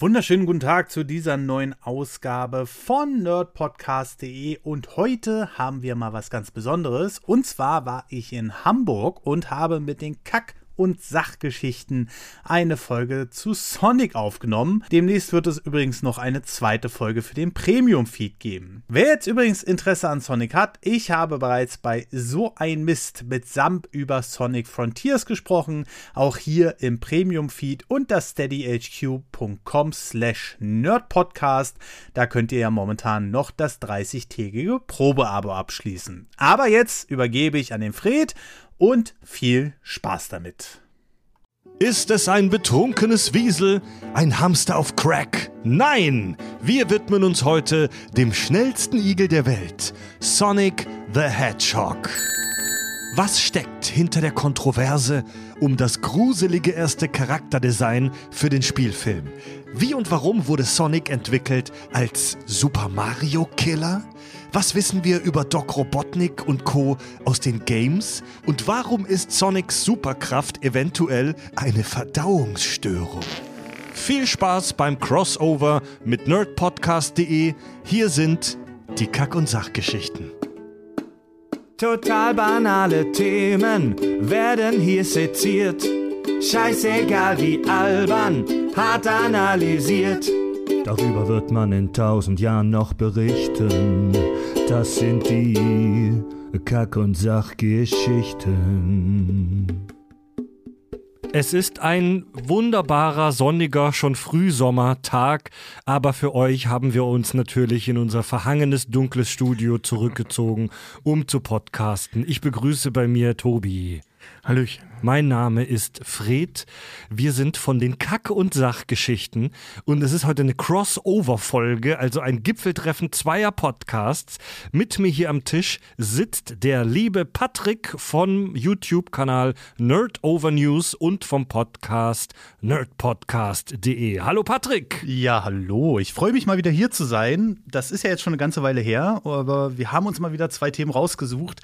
Wunderschönen guten Tag zu dieser neuen Ausgabe von nerdpodcast.de und heute haben wir mal was ganz Besonderes. Und zwar war ich in Hamburg und habe mit den Kack und Sachgeschichten eine Folge zu Sonic aufgenommen. Demnächst wird es übrigens noch eine zweite Folge für den Premium-Feed geben. Wer jetzt übrigens Interesse an Sonic hat, ich habe bereits bei So ein Mist mit Samp über Sonic Frontiers gesprochen, auch hier im Premium-Feed unter steadyhq.com slash nerdpodcast. Da könnt ihr ja momentan noch das 30-tägige Probeabo abschließen. Aber jetzt übergebe ich an den Fred und viel Spaß damit. Ist es ein betrunkenes Wiesel, ein Hamster auf Crack? Nein! Wir widmen uns heute dem schnellsten Igel der Welt, Sonic the Hedgehog. Was steckt hinter der Kontroverse um das gruselige erste Charakterdesign für den Spielfilm? Wie und warum wurde Sonic entwickelt als Super Mario Killer? Was wissen wir über Doc Robotnik und Co. aus den Games? Und warum ist Sonics Superkraft eventuell eine Verdauungsstörung? Viel Spaß beim Crossover mit nerdpodcast.de. Hier sind die Kack- und Sachgeschichten. Total banale Themen werden hier seziert. Scheißegal wie albern, hart analysiert. Darüber wird man in tausend Jahren noch berichten. Das sind die Kack- und Sachgeschichten. Es ist ein wunderbarer, sonniger, schon Frühsommertag, aber für euch haben wir uns natürlich in unser verhangenes, dunkles Studio zurückgezogen, um zu podcasten. Ich begrüße bei mir Tobi. Hallöchen. Mein Name ist Fred. Wir sind von den Kack- und Sachgeschichten und es ist heute eine Crossover-Folge, also ein Gipfeltreffen zweier Podcasts. Mit mir hier am Tisch sitzt der liebe Patrick vom YouTube-Kanal Nerdover News und vom Podcast nerdpodcast.de. Hallo Patrick! Ja, hallo. Ich freue mich mal wieder hier zu sein. Das ist ja jetzt schon eine ganze Weile her, aber wir haben uns mal wieder zwei Themen rausgesucht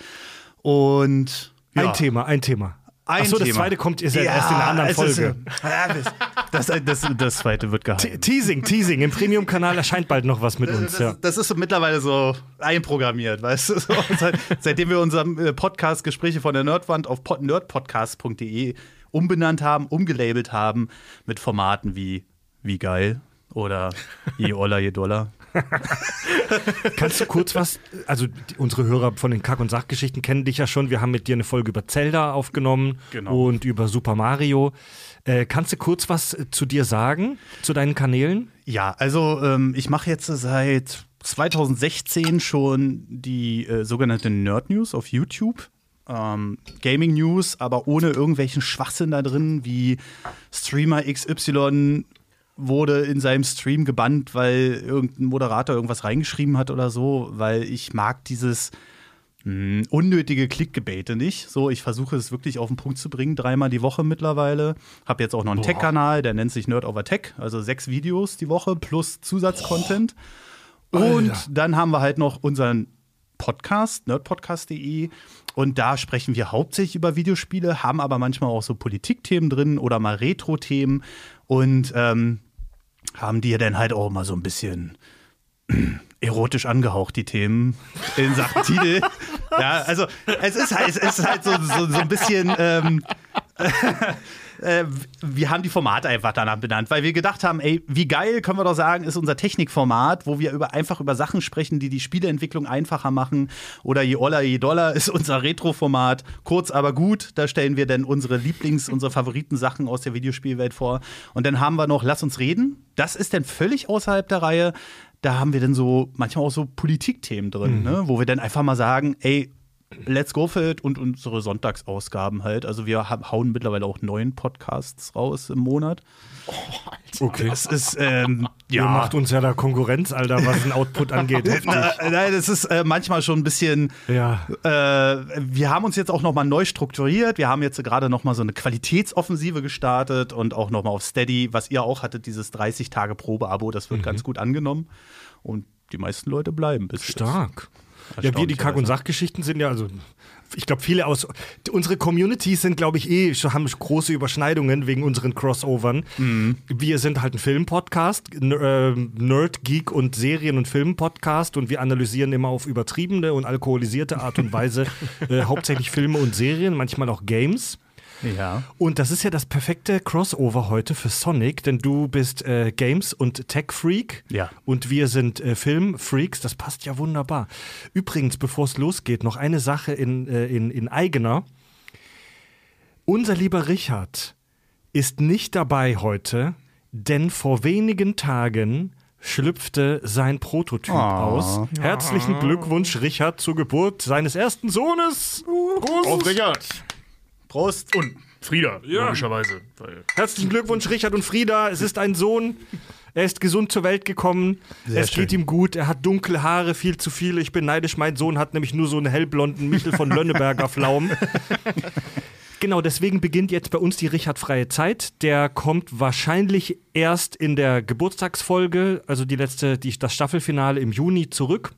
und ja. Ein Thema, ein Thema. Ein Achso, das Thema. zweite kommt ihr ja, erst in einer anderen es ist, Folge. äh, das, das, das, das zweite wird geheim. Te- Teasing, Teasing. Im Premium-Kanal erscheint bald noch was mit uns. Das, Ja. das ist so mittlerweile so einprogrammiert, weißt du? So, seit, seitdem wir unseren äh, Podcast Gespräche von der Nerdwand auf pod nerdpodcast.de umbenannt haben, umgelabelt haben mit Formaten wie wie geil oder je Oller, je Dollar. Kannst du kurz was, also die, unsere Hörer von den Kack- und Sachgeschichten kennen dich ja schon. Wir haben mit dir eine Folge über Zelda aufgenommen Genau. und über Super Mario. Äh, kannst du kurz was äh, zu dir sagen, zu deinen Kanälen? Ja, also ähm, ich mache jetzt seit 2016 schon die äh, sogenannte Nerd News auf YouTube. Ähm, Gaming News, aber ohne irgendwelchen Schwachsinn da drin, wie Streamer XY wurde in seinem Stream gebannt, weil irgendein Moderator irgendwas reingeschrieben hat oder so, weil ich mag dieses mh, unnötige Klickgebete nicht. So, ich versuche es wirklich auf den Punkt zu bringen, dreimal die Woche mittlerweile. Hab jetzt auch noch einen Tech-Kanal, der nennt sich Nerd Over Tech, also sechs Videos die Woche plus Zusatzcontent. Und dann haben wir halt noch unseren Podcast, nerdpodcast.de. Und da sprechen wir hauptsächlich über Videospiele, haben aber manchmal auch so Politikthemen drin oder mal Retro-Themen und ähm, haben die ja dann halt auch mal so ein bisschen erotisch angehaucht, die Themen in Sachen Titel. Ja, also es ist halt, es ist halt so, so, so ein bisschen. Ähm, äh, wir haben die Formate einfach danach benannt, weil wir gedacht haben, ey, wie geil können wir doch sagen, ist unser Technikformat, wo wir über, einfach über Sachen sprechen, die die Spieleentwicklung einfacher machen. Oder je Oller, je Dollar ist unser Retro-Format. Kurz, aber gut, da stellen wir dann unsere Lieblings-, unsere Favoriten-Sachen aus der Videospielwelt vor. Und dann haben wir noch Lass uns reden. Das ist dann völlig außerhalb der Reihe. Da haben wir dann so manchmal auch so Politikthemen drin, ne? wo wir dann einfach mal sagen, ey, Let's Go for it und unsere Sonntagsausgaben halt. Also wir ha- hauen mittlerweile auch neun Podcasts raus im Monat. Okay. Das ist, ähm, Ihr ja. macht uns ja da Konkurrenz, Alter, was den Output angeht. Na, nein, das ist äh, manchmal schon ein bisschen. Ja. Äh, wir haben uns jetzt auch noch mal neu strukturiert. Wir haben jetzt gerade noch mal so eine Qualitätsoffensive gestartet und auch noch mal auf Steady, was ihr auch hattet, dieses 30 Tage Probeabo. Das wird ganz gut angenommen und die meisten Leute bleiben bis jetzt. Ja, wir, die Kack- und. Sachgeschichten sind ja, also ich glaube, viele aus unsere Communities sind, glaube ich, eh schon- haben große Überschneidungen wegen unseren Crossovern. Wir sind halt ein Filmpodcast, äh, Nerd, Geek und Serien- und Filmpodcast und wir analysieren immer auf übertriebene und alkoholisierte Art und Weise äh, hauptsächlich Filme und Serien, manchmal auch Games. Ja. Und das ist ja das perfekte Crossover heute für Sonic, denn du bist äh, Games- und Tech-Freak. Ja. Und wir sind äh, Film-Freaks. Das passt ja wunderbar. Übrigens, bevor es losgeht, noch eine Sache in, äh, in, in eigener. Unser lieber Richard ist nicht dabei heute, denn vor wenigen Tagen schlüpfte sein Prototyp aus. Herzlichen Glückwunsch, Richard, zur Geburt seines ersten Sohnes. Prost. Auf Richard. Prost. Und Frieda, logischerweise. Weil Herzlichen Glückwunsch, Richard und Frieda. Es ist ein Sohn. Er ist gesund zur Welt gekommen. Sehr es geht schön. ihm gut. Er hat dunkle Haare, viel zu viele. Ich bin neidisch. Mein Sohn hat nämlich nur so einen hellblonden Michel von Lönneberger Pflaumen. Genau, deswegen beginnt jetzt bei uns die Richard-freie Zeit. Der kommt wahrscheinlich erst in der Geburtstagsfolge, also die letzte, die, das Staffelfinale im Juni zurück.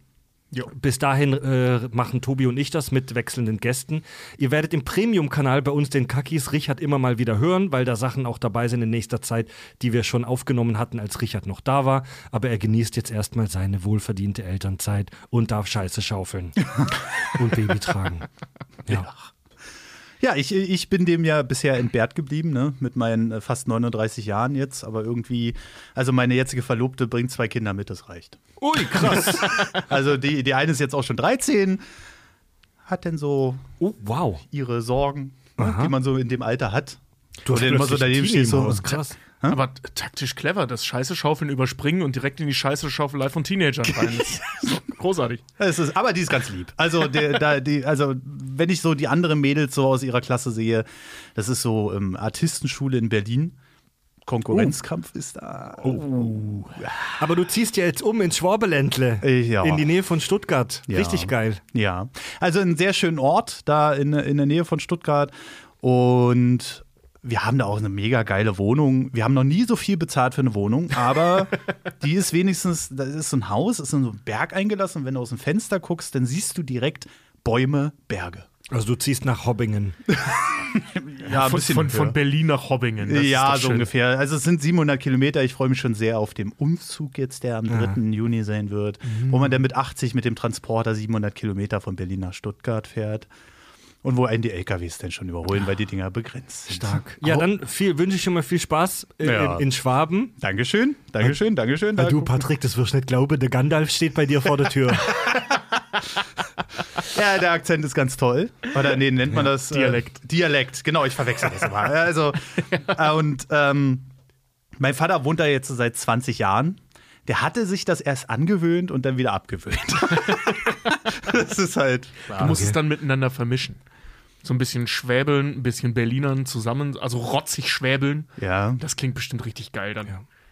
Bis dahin äh, machen Tobi und ich das mit wechselnden Gästen. Ihr werdet im Premium-Kanal bei uns den Kakis Richard immer mal wieder hören, weil da Sachen auch dabei sind in nächster Zeit, die wir schon aufgenommen hatten, als Richard noch da war. Aber er genießt jetzt erstmal seine wohlverdiente Elternzeit und darf Scheiße schaufeln und Baby tragen. Ja. Ja, ich, ich bin dem ja bisher entbehrt geblieben, ne? mit meinen äh, fast 39 Jahren jetzt. Aber irgendwie, also meine jetzige Verlobte bringt zwei Kinder mit, das reicht. Ui, krass. Also die, die eine ist jetzt auch schon 13, hat denn so Oh, wow. ihre Sorgen, Aha. die man so in dem Alter hat. Du dann immer so daneben stehst so, krass. Aber t- taktisch clever, das Scheiße schaufeln überspringen und direkt in die Scheiße Schaufelei von Teenagern rein. Das ist großartig. Es ist, aber die ist ganz lieb. Also, der, da, die, also, wenn ich so die anderen Mädels so aus ihrer Klasse sehe, das ist so ähm, Artistenschule in Berlin. Konkurrenzkampf ist da. Aber du ziehst ja jetzt um ins Schwabeländle. Ja. In die Nähe von Stuttgart. Ja. Richtig geil. Ja. Also einen sehr schönen Ort da in, in der Nähe von Stuttgart. Und wir haben da auch eine mega geile Wohnung. Wir haben noch nie so viel bezahlt für eine Wohnung, aber die ist wenigstens, das ist so ein Haus, ist in so einen Berg eingelassen. Und wenn du aus dem Fenster guckst, dann siehst du direkt Bäume, Berge. Also du ziehst nach Hobbingen. Ja, von, von, von Berlin nach Hobbingen. Das ist ja, so schön. ungefähr. Also es sind 700 Kilometer. Ich freue mich schon sehr auf den Umzug jetzt, der am 3. Juni sein wird, wo man dann mit 80 mit dem Transporter 700 Kilometer von Berlin nach Stuttgart fährt. Und wo einen die LKWs dann schon überholen, weil die Dinger begrenzt sind. Stark. Ja, dann viel, wünsche ich schon mal viel Spaß äh, Ja. in, in Schwaben. Dankeschön, Dankeschön, Dankeschön. Weil Da du, Patrick, das wirst du nicht glauben, der Gandalf steht bei dir vor der Tür. Ja, der Akzent ist ganz toll. Oder nee, nennt man das? Dialekt. Äh, Dialekt, genau, ich verwechsel das immer. Also, äh, und ähm, mein Vater wohnt da jetzt seit 20 Jahren. Der hatte sich das erst angewöhnt und dann wieder abgewöhnt. das ist halt. Du musst es dann miteinander vermischen. So ein bisschen schwäbeln, ein bisschen Berlinern zusammen, also rotzig schwäbeln. Ja. Das klingt bestimmt richtig geil dann.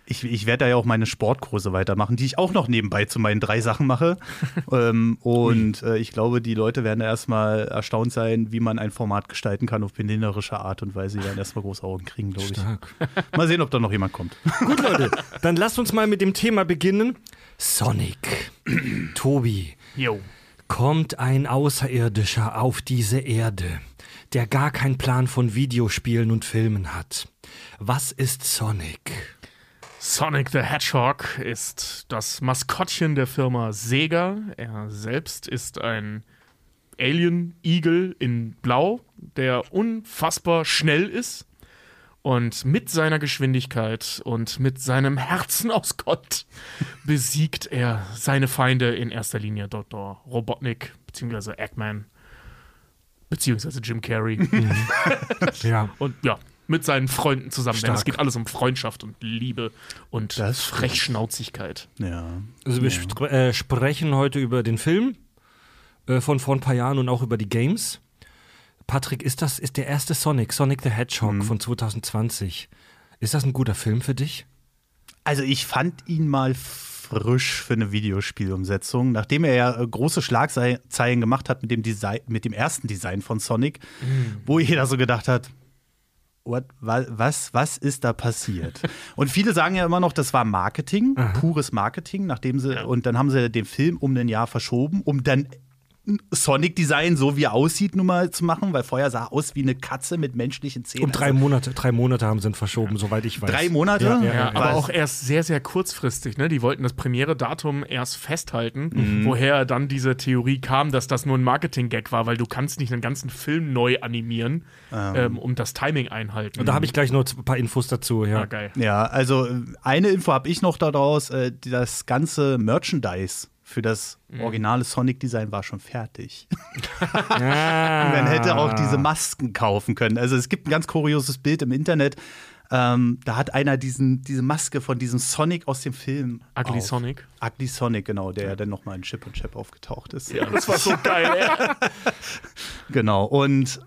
Ich, ich werde da ja auch meine Sportkurse weitermachen, die ich auch noch nebenbei zu meinen drei Sachen mache. ähm, und äh, ich glaube, die Leute werden erstmal erstaunt sein, wie man ein Format gestalten kann auf behinderische Art und Weise. Die werden erstmal große Augen kriegen, glaube ich. Mal sehen, ob da noch jemand kommt. Gut, Leute, dann lasst uns mal mit dem Thema beginnen. Sonic. Tobi. Jo. Kommt ein Außerirdischer auf diese Erde, der gar keinen Plan von Videospielen und Filmen hat. Was ist Sonic? Sonic the Hedgehog ist das Maskottchen der Firma Sega. Er selbst ist ein Alien-Igel in Blau, der unfassbar schnell ist. Und mit seiner Geschwindigkeit und mit seinem Herzen aus Gott besiegt er seine Feinde in erster Linie Dr. Robotnik bzw. Eggman beziehungsweise Jim Carrey. Ja. Und ja, mit seinen Freunden zusammen. Denn es geht alles um Freundschaft und Liebe und Das. Frechschnauzigkeit. Ja. Also wir spr äh, sprechen heute über den Film äh, von vor ein paar Jahren und auch über die Games. Patrick, ist das ist der erste Sonic, Sonic the Hedgehog von 2020? Ist das ein guter Film für dich? Also ich fand ihn mal frisch für eine Videospielumsetzung, nachdem er ja äh, große Schlagzeilen gemacht hat mit dem, Design, mit dem ersten Design von Sonic, wo jeder so gedacht hat, what, wa- was, was ist da passiert? und viele sagen ja immer noch, das war Marketing, pures Marketing, nachdem sie, und dann haben sie den Film um ein Jahr verschoben, um dann Sonic-Design, so wie er aussieht, nun mal zu machen, weil vorher sah er aus wie eine Katze mit menschlichen Zähnen. Um drei Monate, drei Monate haben sie ihn verschoben, soweit ich weiß. Drei Monate? Ja, Ja, ja, aber auch erst sehr, sehr kurzfristig. Ne? Die wollten das Premiere-Datum erst festhalten, Mhm. woher dann diese Theorie kam, dass das nur ein Marketing-Gag war, weil du kannst nicht einen ganzen Film neu animieren ähm, und das Timing einhalten. Und da habe ich gleich noch ein paar Infos dazu. Ja. ah, geil. Ja, also äh, eine Info habe ich noch daraus. Äh, das ganze Merchandise für das originale Sonic-Design war schon fertig. Ah. Man hätte auch diese Masken kaufen können. Also es gibt ein ganz kurioses Bild im Internet. Ähm, da hat einer diesen, diese Maske von diesem Sonic aus dem Film. Ugly auf. Sonic. Ugly Sonic, genau, der ja dann nochmal in Chip und Chap aufgetaucht ist. Ja, das war so geil, ey. Genau. Und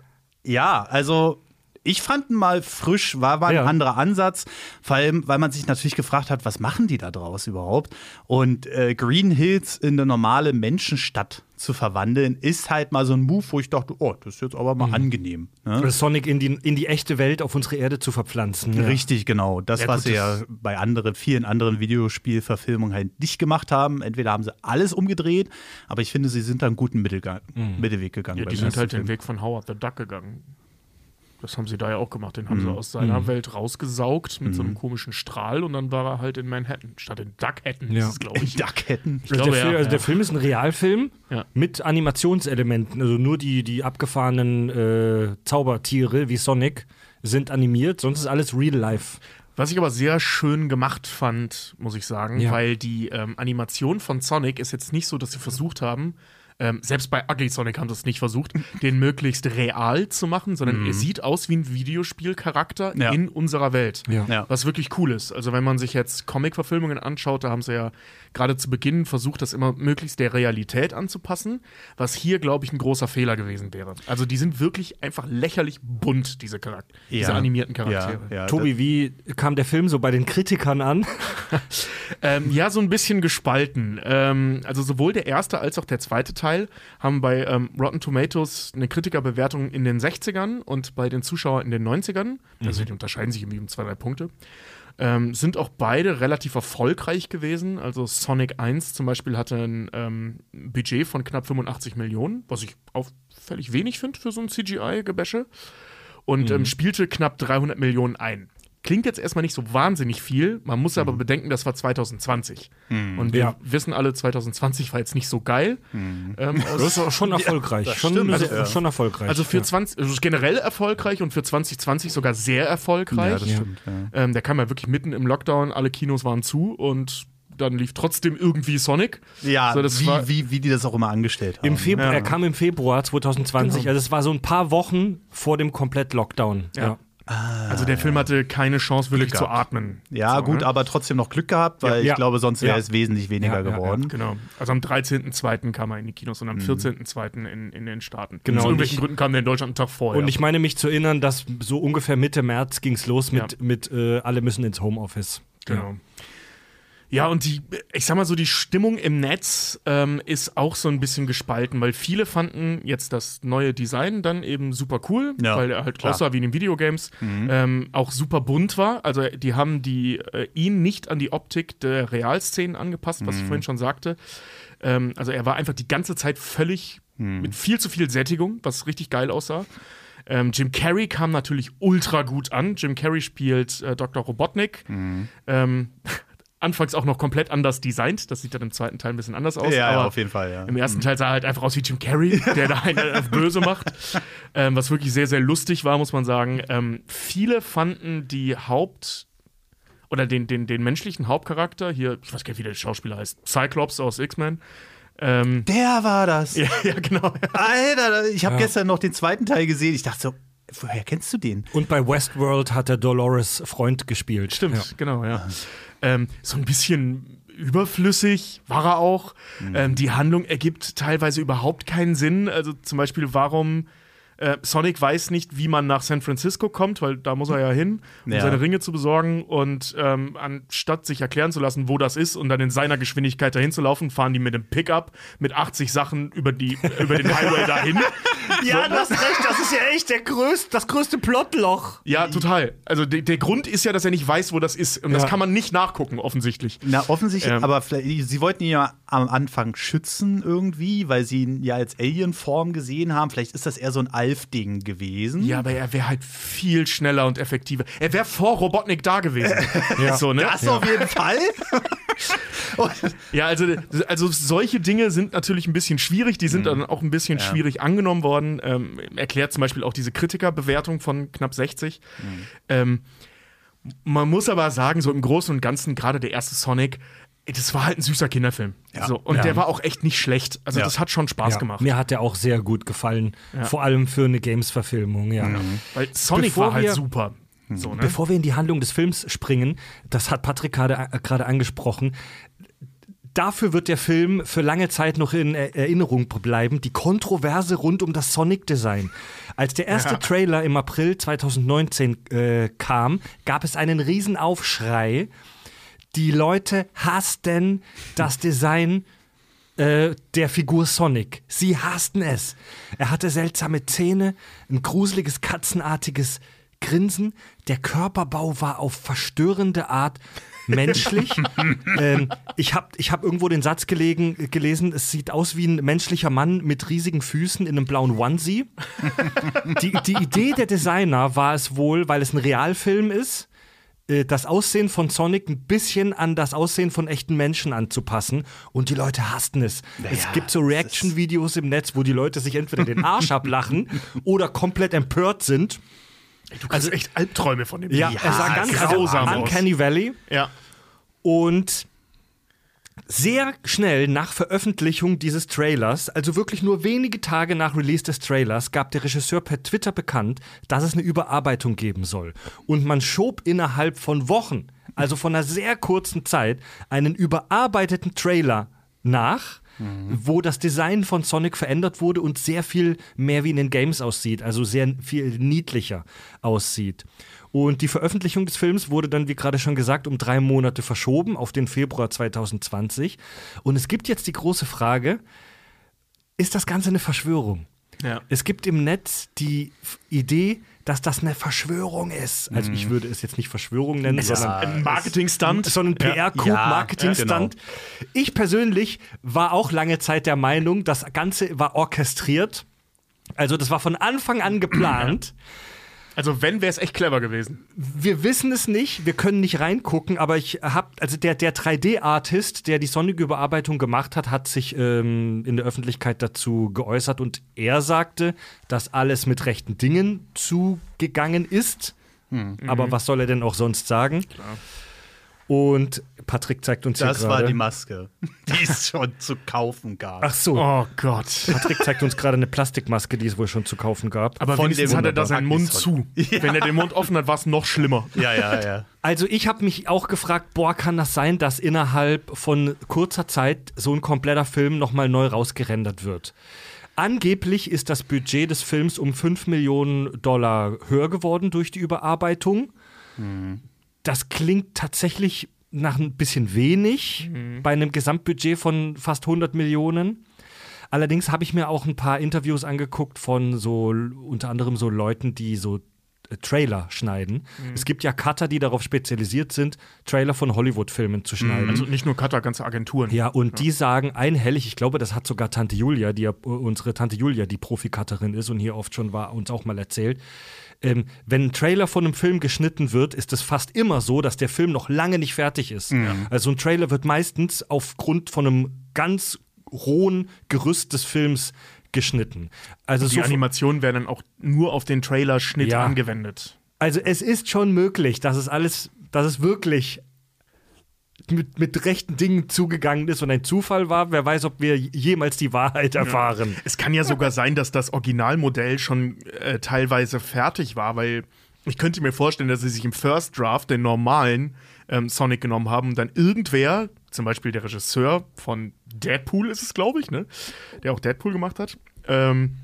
ja, also ich fand ihn mal frisch, war, war ein Ja. anderer Ansatz, vor allem, weil man sich natürlich gefragt hat, was machen die da draus überhaupt? Und äh, Green Hills in eine normale Menschenstadt zu verwandeln, ist halt mal so ein Move, wo ich dachte, oh, das ist jetzt aber mal angenehm. Ne? Oder Sonic in die, in die echte Welt auf unsere Erde zu verpflanzen. Ja. Richtig, genau. Das, Ja, was sie ja bei anderen, vielen anderen Videospielverfilmungen halt nicht gemacht haben. Entweder haben sie alles umgedreht, aber ich finde, sie sind da einen guten Mittelgang, Mittelweg gegangen. Ja, die sind halt Film. den Weg von Howard the Duck gegangen. Das haben sie da ja auch gemacht. Den haben sie Mhm. aus seiner Welt rausgesaugt mit so einem komischen Strahl und dann war er halt in Manhattan. Statt in Duckhattan Ja. ist es, glaube ich. Duckhetten. Ich Also, glaube, der, Film, ja. also der Film ist ein Realfilm Ja. mit Animationselementen. Also nur die, die abgefahrenen äh, Zaubertiere wie Sonic sind animiert, sonst ist alles real life. Was ich aber sehr schön gemacht fand, muss ich sagen, Ja. weil die ähm, Animation von Sonic ist jetzt nicht so, dass sie versucht haben, ähm, selbst bei Ugly Sonic haben sie es nicht versucht, den möglichst real zu machen, sondern er sieht aus wie ein Videospielcharakter Ja. in unserer Welt. Ja. Ja. Was wirklich cool ist. Also, wenn man sich jetzt Comic-Verfilmungen anschaut, da haben sie ja gerade zu Beginn versucht, das immer möglichst der Realität anzupassen, was hier, glaube ich, ein großer Fehler gewesen wäre. Also, die sind wirklich einfach lächerlich bunt, diese, Charakter diese animierten Charaktere. Ja, ja, Tobi, wie kam der Film so bei den Kritikern an? Ähm, ja, so ein bisschen gespalten. Ähm, also sowohl der erste als auch der zweite Teil haben bei ähm, Rotten Tomatoes eine Kritikerbewertung in den 60ern und bei den Zuschauern in den 90ern. Also die unterscheiden sich irgendwie um zwei, drei Punkte. Ähm, sind auch beide relativ erfolgreich gewesen. Also Sonic 1 zum Beispiel hatte ein ähm, Budget von knapp 85 Millionen, was ich auffällig wenig finde für so ein CGI-Gebäsche. Und ähm, spielte knapp 300 Millionen ein. Klingt jetzt erstmal nicht so wahnsinnig viel, man muss aber bedenken, das war 2020. Und wir Ja. wissen alle, 2020 war jetzt nicht so geil. Ähm, aus- Das ist auch schon erfolgreich. schon, stimmt, also, ja. schon erfolgreich. also für 20, also generell erfolgreich und für 2020 sogar sehr erfolgreich. Ja, das stimmt. Ja. Ähm, der kam ja wirklich mitten im Lockdown, alle Kinos waren zu und dann lief trotzdem irgendwie Sonic. Ja, So, wie, war- wie, wie die das auch immer angestellt haben. Im Februar, Ja. Er kam im Februar 2020, also es war so ein paar Wochen vor dem Komplett-Lockdown. Ja. Also der Film hatte keine Chance, wirklich zu atmen. Ja, So, gut, ne? aber trotzdem noch Glück gehabt, weil Ja. ich glaube, sonst wäre Ja. es wesentlich weniger Ja, geworden. Genau. Also am 13.02. kam er in die Kinos und am 14.02. In, in den Staaten. Genau, Aus irgendwelchen ich- Gründen kam der in Deutschland einen Tag vorher. Und ich meine mich zu erinnern, dass so ungefähr Mitte März ging es los mit, mit äh, alle müssen ins Homeoffice. Genau. Ja, und die, ich sag mal so, die Stimmung im Netz ähm, ist auch so ein bisschen gespalten, weil viele fanden jetzt das neue Design dann eben super cool, Ja, weil er halt klar. aussah wie in den Videogames, ähm, auch super bunt war. Also die haben die äh, ihn nicht an die Optik der Realszenen angepasst, was ich vorhin schon sagte. Ähm, also er war einfach die ganze Zeit völlig mit viel zu viel Sättigung, was richtig geil aussah. Ähm, Jim Carrey kam natürlich ultra gut an. Jim Carrey spielt äh, Dr. Robotnik. Ähm, anfangs auch noch komplett anders designt. Das sieht dann im zweiten Teil ein bisschen anders aus. Ja, ja, auf jeden Fall, ja. Im ersten Teil sah er halt einfach aus wie Jim Carrey, der da einen auf böse macht. Ähm, was wirklich sehr, sehr lustig war, muss man sagen. Ähm, viele fanden die Haupt- oder den, den, den menschlichen Hauptcharakter, hier, ich weiß gar nicht, wie der Schauspieler heißt, Cyclops aus X-Men. Ähm, Der war das. ja, ja, genau. Alter, ich habe gestern noch den zweiten Teil gesehen. Ich dachte so, woher kennst du den? Und bei Westworld hat er Dolores Freund gespielt. Stimmt, Ja. genau, ja. Ähm, so ein bisschen überflüssig war er auch. Mhm. Ähm, die Handlung ergibt teilweise überhaupt keinen Sinn. Also zum Beispiel, warum äh, Sonic weiß nicht, wie man nach San Francisco kommt, weil da muss er ja hin, um Ja. seine Ringe zu besorgen. Und ähm, anstatt sich erklären zu lassen, wo das ist und dann in seiner Geschwindigkeit dahin zu laufen, fahren die mit dem Pickup mit 80 Sachen über, die, über den Highway dahin. Ja, du hast recht, das ist ja echt der größte, das größte Plotloch. Ja, total. Also de der Grund ist ja, dass er nicht weiß, wo das ist. Und das Ja. kann man nicht nachgucken, offensichtlich. Na, offensichtlich, Ähm. aber vielleicht, sie wollten ihn ja am Anfang schützen irgendwie, weil sie ihn ja als Alien-Form gesehen haben. Vielleicht ist das eher so ein Alf-Ding gewesen. Ja, aber er wäre halt viel schneller und effektiver. Er wäre vor Robotnik da gewesen. ja. So, ne? Das auf jeden Fall. Ja, also, also solche Dinge sind natürlich ein bisschen schwierig, die sind dann auch ein bisschen schwierig angenommen worden. Ähm, erklärt zum Beispiel auch diese Kritikerbewertung von knapp 60. Ähm, man muss aber sagen, so im Großen und Ganzen, gerade der erste Sonic, das war halt ein süßer Kinderfilm. So, und der war auch echt nicht schlecht. Also Ja. das hat schon Spaß Ja, gemacht. Mir hat der auch sehr gut gefallen, vor allem für eine Games-Verfilmung, ja. Weil Sonic Bevor war halt super. So, ne? Bevor wir in die Handlung des Films springen, das hat Patrick gerade äh, angesprochen. Dafür wird der Film für lange Zeit noch in Er- Erinnerung bleiben. Die Kontroverse rund um das Sonic-Design. Als der erste Trailer im April 2019 äh, kam, gab es einen Riesenaufschrei. Die Leute hassten das Design äh, der Figur Sonic. Sie hassten es. Er hatte seltsame Zähne, ein gruseliges katzenartiges Grinsen. Der Körperbau war auf verstörende Art menschlich. ähm, ich habe ich hab irgendwo den Satz gelegen, gelesen, es sieht aus wie ein menschlicher Mann mit riesigen Füßen in einem blauen Onesie. Die, die Idee der Designer war es wohl, weil es ein Realfilm ist, äh, das Aussehen von Sonic ein bisschen an das Aussehen von echten Menschen anzupassen und die Leute hassten es. es gibt so Reaction-Videos im Netz, wo die Leute sich entweder den Arsch ablachen oder komplett empört sind. Du kannst echt Albträume von dem Ja, Ding. er sah ganz also grausam aus. Uncanny Valley Ja. und sehr schnell nach Veröffentlichung dieses Trailers, also wirklich nur wenige Tage nach Release des Trailers, gab der Regisseur per Twitter bekannt, dass es eine Überarbeitung geben soll. Und man schob innerhalb von Wochen, also von einer sehr kurzen Zeit, einen überarbeiteten Trailer nach, wo das Design von Sonic verändert wurde und sehr viel mehr wie in den Games aussieht, also sehr viel niedlicher aussieht. Und die Veröffentlichung des Films wurde dann, wie gerade schon gesagt, um drei Monate verschoben auf den Februar 2020. Und es gibt jetzt die große Frage, ist das Ganze eine Verschwörung? Ja. Es gibt im Netz die Idee, dass das eine Verschwörung ist. Also ich würde es jetzt nicht Verschwörung nennen, sondern Ein Marketing-Stunt. ein PR-Coup, Ja, Marketing-Stunt. Ich persönlich war auch lange Zeit der Meinung, das Ganze war orchestriert. Also das war von Anfang an geplant. Also, wenn, wäre es echt clever gewesen. Wir wissen es nicht, wir können nicht reingucken, aber ich habe, also der, der 3D-Artist, der die sonnige Überarbeitung gemacht hat, hat sich ähm, in der Öffentlichkeit dazu geäußert und er sagte, dass alles mit rechten Dingen zugegangen ist. Aber was soll er denn auch sonst sagen? Und Patrick zeigt uns Das hier war gerade. die Maske, die es schon zu kaufen gab. Ach so, Oh Gott. Patrick zeigt uns gerade eine Plastikmaske, die es wohl schon zu kaufen gab. Aber Von wenigstens dem hat er da seinen Mund zu. Packnisholz. Wenn er den Mund offen hat, war es noch schlimmer. Ja, ja, ja. Also ich habe mich auch gefragt, boah, kann das sein, dass innerhalb von kurzer Zeit so ein kompletter Film nochmal neu rausgerendert wird? Angeblich ist das Budget des Films um 5 Millionen Dollar höher geworden durch die Überarbeitung. Das klingt tatsächlich nach ein bisschen wenig bei einem Gesamtbudget von fast 100 Millionen. Allerdings habe ich mir auch ein paar Interviews angeguckt von so unter anderem so Leuten, die so äh, Trailer schneiden. Es gibt ja Cutter, die darauf spezialisiert sind, Trailer von Hollywood-Filmen zu schneiden. Also nicht nur Cutter, ganze Agenturen. Ja, und die sagen einhellig, ich glaube, das hat sogar Tante Julia, die ja äh, unsere Tante Julia, die Profikutterin ist und hier oft schon war, uns auch mal erzählt. Ähm, wenn ein Trailer von einem Film geschnitten wird, ist es fast immer so, dass der Film noch lange nicht fertig ist. Also ein Trailer wird meistens aufgrund von einem ganz rohen Gerüst des Films geschnitten. Also Die so Animationen werden dann auch nur auf den Trailerschnitt Ja. angewendet. also es ist schon möglich, dass es alles, dass es wirklich mit, mit rechten Dingen zugegangen ist und ein Zufall war. Wer weiß, ob wir jemals die Wahrheit erfahren. Es kann ja sogar sein, dass das Originalmodell schon äh, teilweise fertig war, weil ich könnte mir vorstellen, dass sie sich im First Draft den normalen ähm, Sonic genommen haben und dann irgendwer, zum Beispiel der Regisseur von Deadpool ist es, glaube ich, ne? Der auch Deadpool gemacht hat, ähm,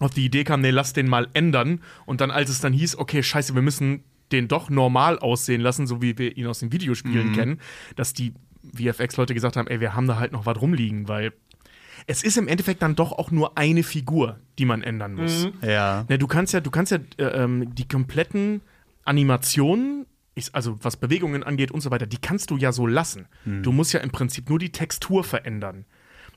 auf die Idee kam, nee, lass den mal ändern. Und dann, als es dann hieß, okay, scheiße, wir müssen den doch normal aussehen lassen, so wie wir ihn aus den Videospielen kennen, dass die VFX-Leute gesagt haben, ey, wir haben da halt noch was rumliegen, weil es ist im Endeffekt dann doch auch nur eine Figur, die man ändern muss. Ja. Ne, du kannst ja, du kannst ja äh, ähm, die kompletten Animationen, ich, also was Bewegungen angeht und so weiter, die kannst du ja so lassen. Du musst ja im Prinzip nur die Textur verändern.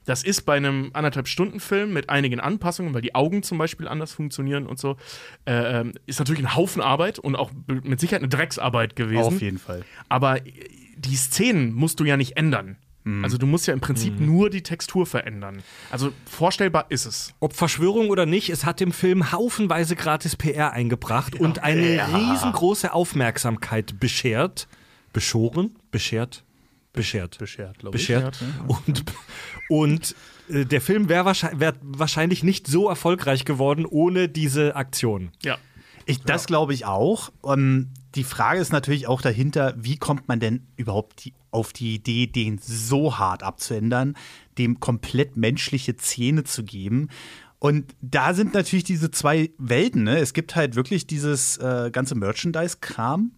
Das ist bei einem anderthalb Stunden Film mit einigen Anpassungen, weil die Augen zum Beispiel anders funktionieren und so, äh, ähm, ist natürlich ein Haufen Arbeit und auch mit Sicherheit eine Drecksarbeit gewesen. Auf jeden Fall. Aber die Szenen musst du ja nicht ändern. Also du musst ja im Prinzip nur die Textur verändern. Also vorstellbar ist es. Ob Verschwörung oder nicht, es hat dem Film haufenweise gratis PR eingebracht und eine riesengroße Aufmerksamkeit beschert. Beschoren? Beschert? Beschert. Beschert, glaube ich. Beschert. Und, und äh, der Film wäre wahrscheinlich, wär wahrscheinlich nicht so erfolgreich geworden ohne diese Aktion. Ja. Ich, das glaube ich auch. Ähm, die Frage ist natürlich auch dahinter, wie kommt man denn überhaupt die, auf die Idee, den so hart abzuändern, dem komplett menschliche Zähne zu geben. Und da sind natürlich diese zwei Welten. Ne? Es gibt halt wirklich dieses äh, ganze Merchandise-Kram,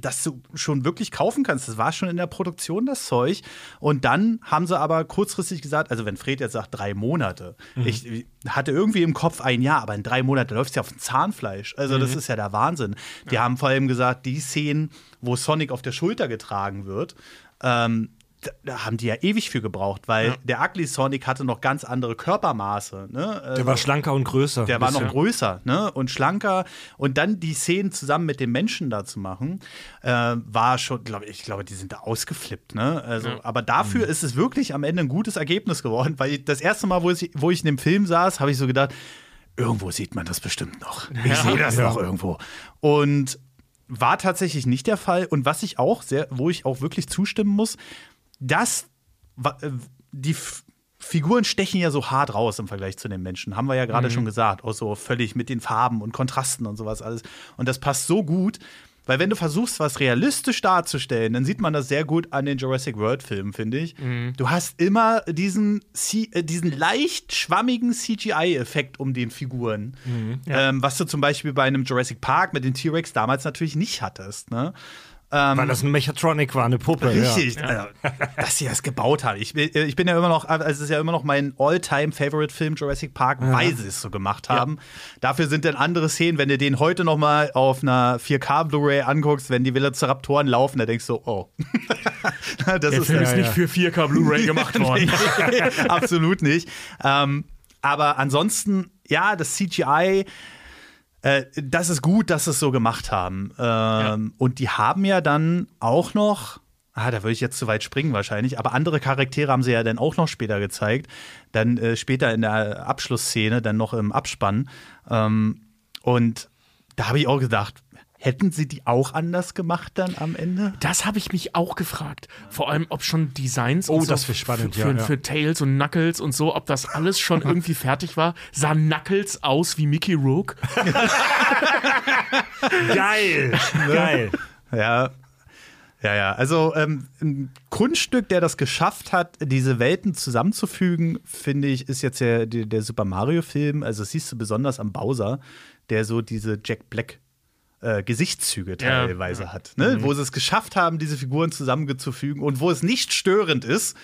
das du schon wirklich kaufen kannst. Das war schon in der Produktion das Zeug. Und dann haben sie aber kurzfristig gesagt, also wenn Fred jetzt sagt drei Monate, ich ich hatte irgendwie im Kopf ein Jahr, aber in drei Monaten läuft es ja auf dem Zahnfleisch. Also das ist ja der Wahnsinn. Die haben vor allem gesagt, die Szenen, wo Sonic auf der Schulter getragen wird, ähm, da, haben die ja ewig für gebraucht, weil der Ugly Sonic hatte noch ganz andere Körpermaße. Ne? Der war schlanker und größer. Der war noch größer ne? und schlanker. Und dann die Szenen zusammen mit den Menschen da zu machen, äh, war schon, glaube ich, glaube, die sind da ausgeflippt. Ne? Also, Aber dafür ist es wirklich am Ende ein gutes Ergebnis geworden, weil das erste Mal, wo ich, wo ich in dem Film saß, habe ich so gedacht, irgendwo sieht man das bestimmt noch. Ich sehe das noch irgendwo. Und war tatsächlich nicht der Fall. Und was ich auch sehr, wo ich auch wirklich zustimmen muss, dass wa- äh, die Figuren stechen ja so hart raus im Vergleich zu den Menschen. Haben wir ja gerade schon gesagt. Auch so völlig mit den Farben und Kontrasten und sowas alles. Und das passt so gut. Weil wenn du versuchst, was realistisch darzustellen, dann sieht man das sehr gut an den Jurassic World-Filmen, finde ich. Du hast immer diesen, äh, diesen leicht schwammigen CGI-Effekt um den Figuren. Ähm, was du zum Beispiel bei einem Jurassic Park mit den T-Rex damals natürlich nicht hattest. Ne? Weil das ein Mechatronic war, eine Puppe. Richtig, also, dass sie das gebaut hat. Ich, bin- äh, ich bin ja immer noch, also es ist ja immer noch mein All-Time-Favorite-Film Jurassic Park, weil sie es so gemacht haben. Dafür sind dann andere Szenen, wenn du den heute noch mal auf einer 4K Blu-ray anguckst, wenn die Velociraptoren laufen, da denkst du, oh. das Der ist Film ja, ist nicht für 4K Blu-ray gemacht worden. Absolut nicht. Ähm, aber ansonsten, ja, das CGI, äh, das ist gut, dass sie es so gemacht haben. Ähm, Und die haben ja dann auch noch, ah, da würde ich jetzt zu weit springen wahrscheinlich, aber andere Charaktere haben sie ja dann auch noch später gezeigt. Dann äh, später in der Abschlussszene, dann noch im Abspann. Ähm, und da habe ich auch gedacht, hätten sie die auch anders gemacht dann am Ende? Das habe ich mich auch gefragt. Vor allem, ob schon Designs Oh, so das wär spannend, für, ja, für, ja. für Tails und Knuckles und so, ob das alles schon irgendwie fertig war. Sah Knuckles aus wie Mickey Rook? Geil. Geil. Ja. Ja, ja. Also ähm, ein Kunststück, der das geschafft hat, diese Welten zusammenzufügen, finde ich, ist jetzt der, der, der Super Mario-Film. Also das siehst du besonders am Bowser, der so diese Jack Black. Äh, Gesichtszüge Ja. teilweise hat, ne? wo sie es geschafft haben, diese Figuren zusammenzufügen und wo es nicht störend ist.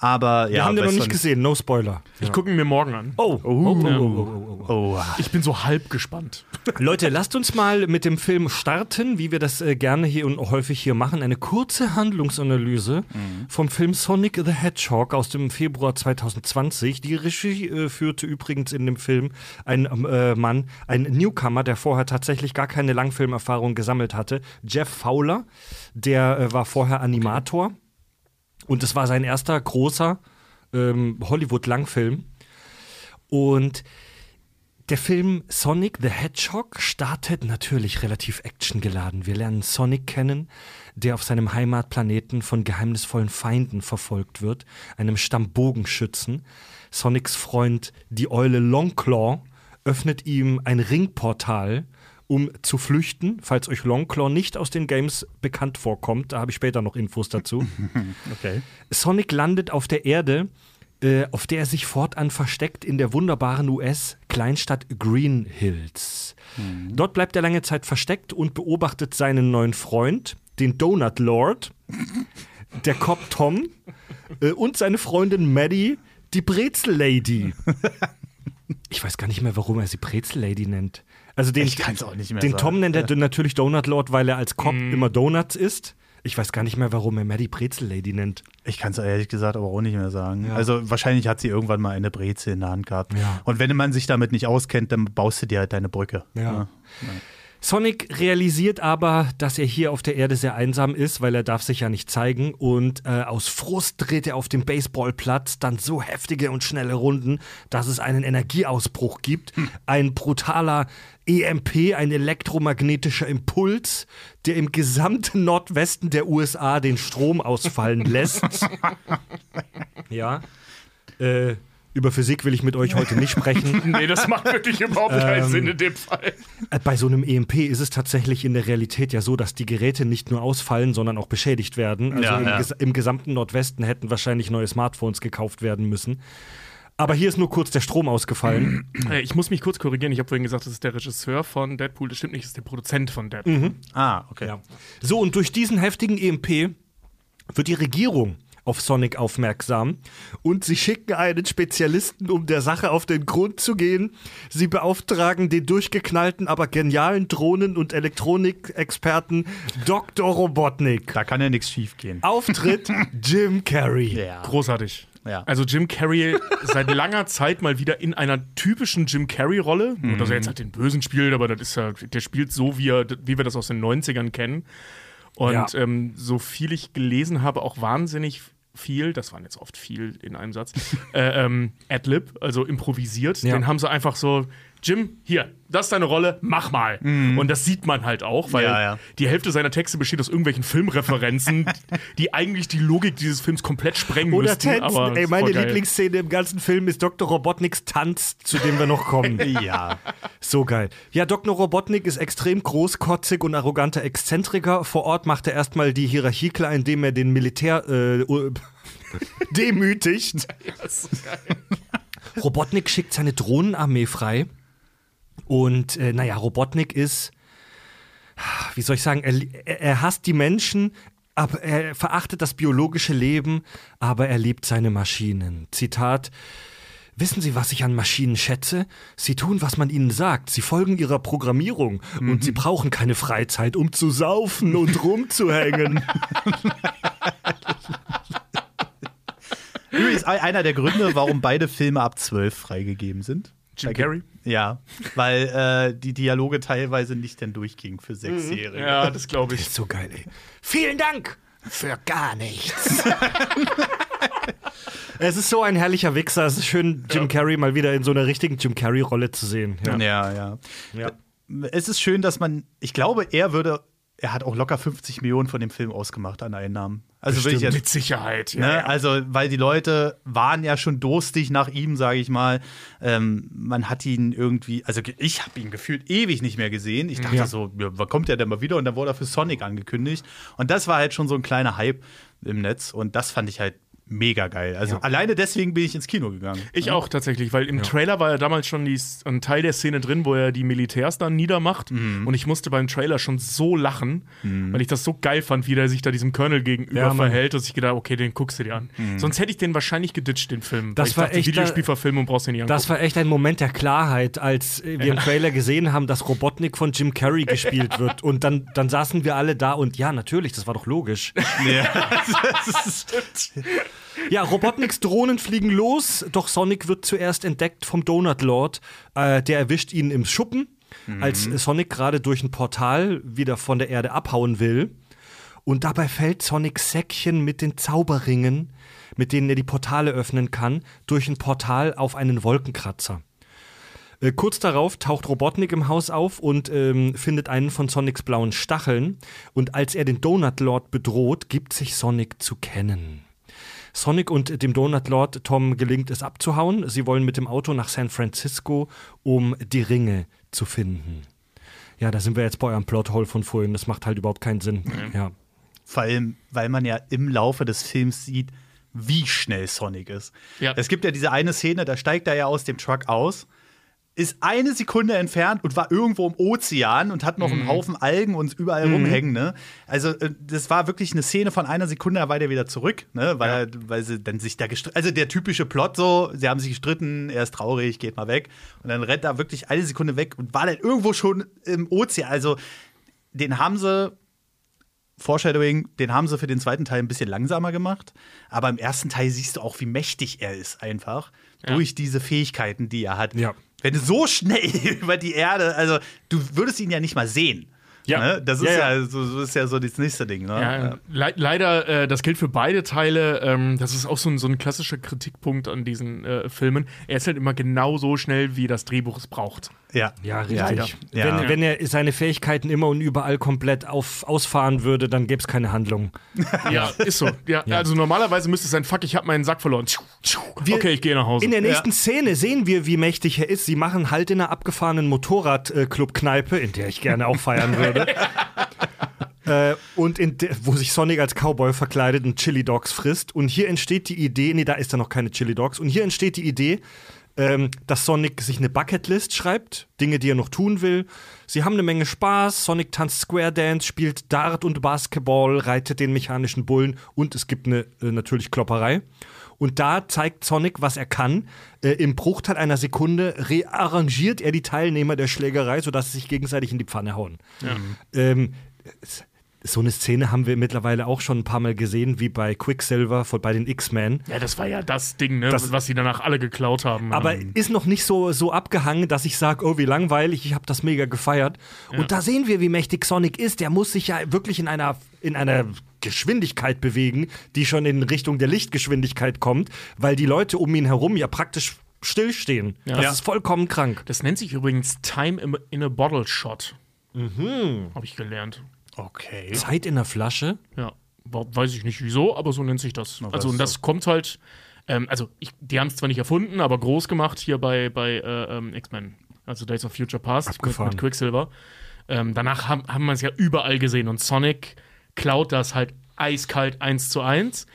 Aber Wir ja, haben den noch nicht gesehen, no Spoiler. Ich gucke ihn mir morgen an. Oh, oh, oh, oh, oh, oh. Oh, Ich bin so halb gespannt. Leute, lasst uns mal mit dem Film starten, wie wir das äh, gerne hier und häufig hier machen. Eine kurze Handlungsanalyse vom Film Sonic the Hedgehog aus dem Februar 2020. Die Regie äh, führte übrigens in dem Film ein äh, Mann, ein Newcomer, der vorher tatsächlich gar keine Langfilmerfahrung gesammelt hatte. Jeff Fowler, der äh, war vorher Animator. Und es war sein erster großer ähm, Hollywood-Langfilm. Und der Film Sonic the Hedgehog startet natürlich relativ actiongeladen. Wir lernen Sonic kennen, der auf seinem Heimatplaneten von geheimnisvollen Feinden verfolgt wird, einem Stamm Bogenschützen. Sonics Freund, die Eule Longclaw, öffnet ihm ein Ringportal, um zu flüchten, falls euch Longclaw nicht aus den Games bekannt vorkommt. Da habe ich später noch Infos dazu. okay. Sonic landet auf der Erde, äh, auf der er sich fortan versteckt in der wunderbaren US-Kleinstadt Green Hills. Dort bleibt er lange Zeit versteckt und beobachtet seinen neuen Freund, den Donut Lord, der Cop Tom äh, und seine Freundin Maddie, Die Brezel-Lady. ich weiß gar nicht mehr, warum er sie Brezel-Lady nennt. Also den, Ich kann's auch nicht mehr Den sagen. Tom nennt er natürlich Donut Lord, weil er als Cop immer Donuts isst. Ich weiß gar nicht mehr, warum er Maddie Brezel-Lady nennt. Ich kann es ehrlich gesagt aber auch nicht mehr sagen. Also wahrscheinlich hat sie irgendwann mal eine Brezel in der Hand gehabt. Ja. Und wenn man sich damit nicht auskennt, dann baust du dir halt deine Brücke. Ja. Sonic realisiert aber, dass er hier auf der Erde sehr einsam ist, weil er darf sich ja nicht zeigen und äh, aus Frust dreht er auf dem Baseballplatz dann so heftige und schnelle Runden, dass es einen Energieausbruch gibt. Ein brutaler EMP, ein elektromagnetischer Impuls, der im gesamten Nordwesten der USA den Strom ausfallen lässt. ja. Äh, über Physik will ich mit euch heute nicht sprechen. Nee, das macht wirklich überhaupt keinen Sinn in dem Fall. Äh, Bei so einem EMP ist es tatsächlich in der Realität ja so, dass die Geräte nicht nur ausfallen, sondern auch beschädigt werden. Also Ja, im, ja. ges im gesamten Nordwesten hätten wahrscheinlich neue Smartphones gekauft werden müssen. Aber hier ist nur kurz der Strom ausgefallen. Äh, Ich muss mich kurz korrigieren. Ich habe vorhin gesagt, das ist der Regisseur von Deadpool. Das stimmt nicht, das ist der Produzent von Deadpool. Ah, okay. Ja. So, und durch diesen heftigen EMP wird die Regierung auf Sonic aufmerksam und sie schicken einen Spezialisten, um der Sache auf den Grund zu gehen. Sie beauftragen den durchgeknallten, aber genialen Drohnen- und Elektronikexperten Dr. Robotnik. Da kann ja nichts schief gehen. Auftritt Jim Carrey. Ja. Großartig. Ja. Also Jim Carrey seit langer Zeit mal wieder in einer typischen Jim Carrey-Rolle. Nur, dass er jetzt halt den Bösen spielt, aber das ist ja, der spielt so, wie, er, wie wir das aus den 90ern kennen. Und Ja. ähm, so viel ich gelesen habe, auch wahnsinnig viel, das waren jetzt oft viel in einem Satz, äh, ähm, Adlib, also improvisiert. Ja. Den haben sie einfach so, Jim, hier, das ist deine Rolle, mach mal. Und das sieht man halt auch, weil Ja, ja. die Hälfte seiner Texte besteht aus irgendwelchen Filmreferenzen, die eigentlich die Logik dieses Films komplett sprengen Oder müssten. tanzen. Aber Ey, meine geil. Lieblingsszene im ganzen Film ist Dr. Robotniks Tanz, zu dem wir noch kommen. Ja. So geil. Ja, Dr. Robotnik ist extrem großkotzig und arroganter Exzentriker. Vor Ort macht er erstmal die Hierarchie klar, indem er den Militär äh, demütigt. Robotnik schickt seine Drohnenarmee frei. Und äh, naja, Robotnik ist, wie soll ich sagen, er, er- hasst die Menschen, aber er verachtet das biologische Leben, aber er liebt seine Maschinen. Zitat. Wissen Sie, was ich an Maschinen schätze? Sie tun, was man ihnen sagt. Sie folgen ihrer Programmierung. Und sie brauchen keine Freizeit, um zu saufen und rumzuhängen. Übrigens ein- einer der Gründe, warum beide Filme ab 12 freigegeben sind. Jim Carrey? Ja, weil äh, die Dialoge teilweise nicht denn durchgingen für Sechsjährige. Ja, das glaube ich. ist so geil, ey. Vielen Dank für gar nichts. es ist so ein herrlicher Wichser. Es ist schön, Jim Carrey mal wieder in so einer richtigen Jim Carrey-Rolle zu sehen. Ja. Ja, ja. Ja. Es ist schön, dass man, ich glaube, er würde, er hat auch locker 50 Millionen von dem Film ausgemacht an Einnahmen. Also ich jetzt, Mit Sicherheit. Ja, Ne? ja. Also, weil die Leute waren ja schon durstig nach ihm, sage ich mal. Ähm, man hat ihn irgendwie, also ich habe ihn gefühlt ewig nicht mehr gesehen. Ich dachte Ja. so, ja, wann kommt er denn mal wieder? Und dann wurde er für Sonic angekündigt. Und das war halt schon so ein kleiner Hype im Netz. Und das fand ich halt mega geil. Also Ja. alleine deswegen bin ich ins Kino gegangen. Ich auch tatsächlich, weil im Trailer war ja damals schon die, ein Teil der Szene drin, wo er die Militärs dann niedermacht. Mhm. Und ich musste beim Trailer schon so lachen, weil ich das so geil fand, wie der sich da diesem Colonel gegenüber Ja. Mhm. verhält, dass ich gedacht okay, den guckst du dir an. Sonst hätte ich den wahrscheinlich geditcht, den Film. Das weil ich war dachte, echt da- Videospielverfilmung brauchst du nicht angucken. Das war echt ein Moment der Klarheit, als äh, wir im Trailer gesehen haben, dass Robotnik von Jim Carrey gespielt wird. Und dann, dann saßen wir alle da und ja, natürlich, das war doch logisch. Ja, Robotniks Drohnen fliegen los, doch Sonic wird zuerst entdeckt vom Donut Lord. Äh, der erwischt ihn im Schuppen, als Sonic gerade durch ein Portal wieder von der Erde abhauen will. Und dabei fällt Sonics Säckchen mit den Zauberringen, mit denen er die Portale öffnen kann, durch ein Portal auf einen Wolkenkratzer. Äh, kurz darauf taucht Robotnik im Haus auf und ähm, findet einen von Sonics blauen Stacheln. Und als er den Donut Lord bedroht, gibt sich Sonic zu kennen. Sonic und dem Donut Lord Tom gelingt es abzuhauen. Sie wollen mit dem Auto nach San Francisco, um die Ringe zu finden. Ja, da sind wir jetzt bei eurem Plothole von vorhin. Das macht halt überhaupt keinen Sinn. Ja. Vor allem, weil man ja im Laufe des Films sieht, wie schnell Sonic ist. Ja. Es gibt ja diese eine Szene, da steigt er ja aus dem Truck aus. Ist eine Sekunde entfernt und war irgendwo im Ozean und hat noch einen Haufen Algen und überall rumhängen. Ne? Also, äh, das war wirklich eine Szene von einer Sekunde, da war der wieder zurück, ne? weil, er, weil sie dann sich da gestritten. Also, der typische Plot so: sie haben sich gestritten, er ist traurig, geht mal weg. Und dann rennt er wirklich eine Sekunde weg und war dann irgendwo schon im Ozean. Also, den haben sie Foreshadowing, den haben sie für den zweiten Teil ein bisschen langsamer gemacht. Aber im ersten Teil siehst du auch, wie mächtig er ist, einfach. Ja. Durch diese Fähigkeiten, die er hat. Ja. Wenn du so schnell über die Erde, also du würdest ihn ja nicht mal sehen. Ja. Ne? Das ist Ja, ja, ja. so, so ist ja so das nächste Ding. Ne? Ja, le leider, äh, das gilt für beide Teile. Ähm, das ist auch so ein, so ein klassischer Kritikpunkt an diesen äh, Filmen. Er ist halt immer genau so schnell, wie das Drehbuch es braucht. Ja. Ja, richtig. Leider. Ja. Wenn, wenn er seine Fähigkeiten immer und überall komplett auf, ausfahren würde, dann gäbe es keine Handlung. Ja, ist so. Ja, Also normalerweise müsste es sein, fuck, ich habe meinen Sack verloren. Wir- okay, ich gehe nach Hause. In der nächsten Szene sehen wir, wie mächtig er ist. Sie machen halt in einer abgefahrenen Motorradclub-Kneipe, in der ich gerne auch feiern würde. äh, und in de, wo sich Sonic als Cowboy verkleidet und Chili Dogs frisst. Und hier entsteht die Idee, nee, da ist da noch keine Chili Dogs. Und hier entsteht die Idee, ähm, dass Sonic sich eine Bucketlist schreibt, Dinge, die er noch tun will. Sie haben eine Menge Spaß. Sonic tanzt Square Dance, spielt Dart und Basketball, reitet den mechanischen Bullen und es gibt eine äh, natürlich Klopperei. Und da zeigt Sonic, was er kann. Äh, Im Bruchteil einer Sekunde rearrangiert er die Teilnehmer der Schlägerei, sodass sie sich gegenseitig in die Pfanne hauen. Ähm, s- so eine Szene haben wir mittlerweile auch schon ein paar Mal gesehen, wie bei Quicksilver von, bei den X-Men. ja, das war ja das Ding, ne, Das- was sie danach alle geklaut haben. Aber Ähm, ist noch nicht so, so abgehangen, dass ich sage, oh, wie langweilig, ich habe das mega gefeiert. Und da sehen wir, wie mächtig Sonic ist. Der muss sich ja wirklich in einer, in einer Geschwindigkeit bewegen, die schon in Richtung der Lichtgeschwindigkeit kommt, weil die Leute um ihn herum ja praktisch stillstehen. Das Ja. ist vollkommen krank. das nennt sich übrigens Time in- in a Bottle Shot. Mhm. Habe ich gelernt. Okay. Zeit in der Flasche. Ja, weiß ich nicht wieso, aber so nennt sich das. also, und das kommt halt, ähm, also, ich, die haben es zwar nicht erfunden, aber groß gemacht hier bei, bei äh, ähm, X-Men, also Days of Future Past mit, mit Quicksilver. Ähm, danach haben, haben wir es ja überall gesehen und Sonic klaut das halt eiskalt eins zu eins.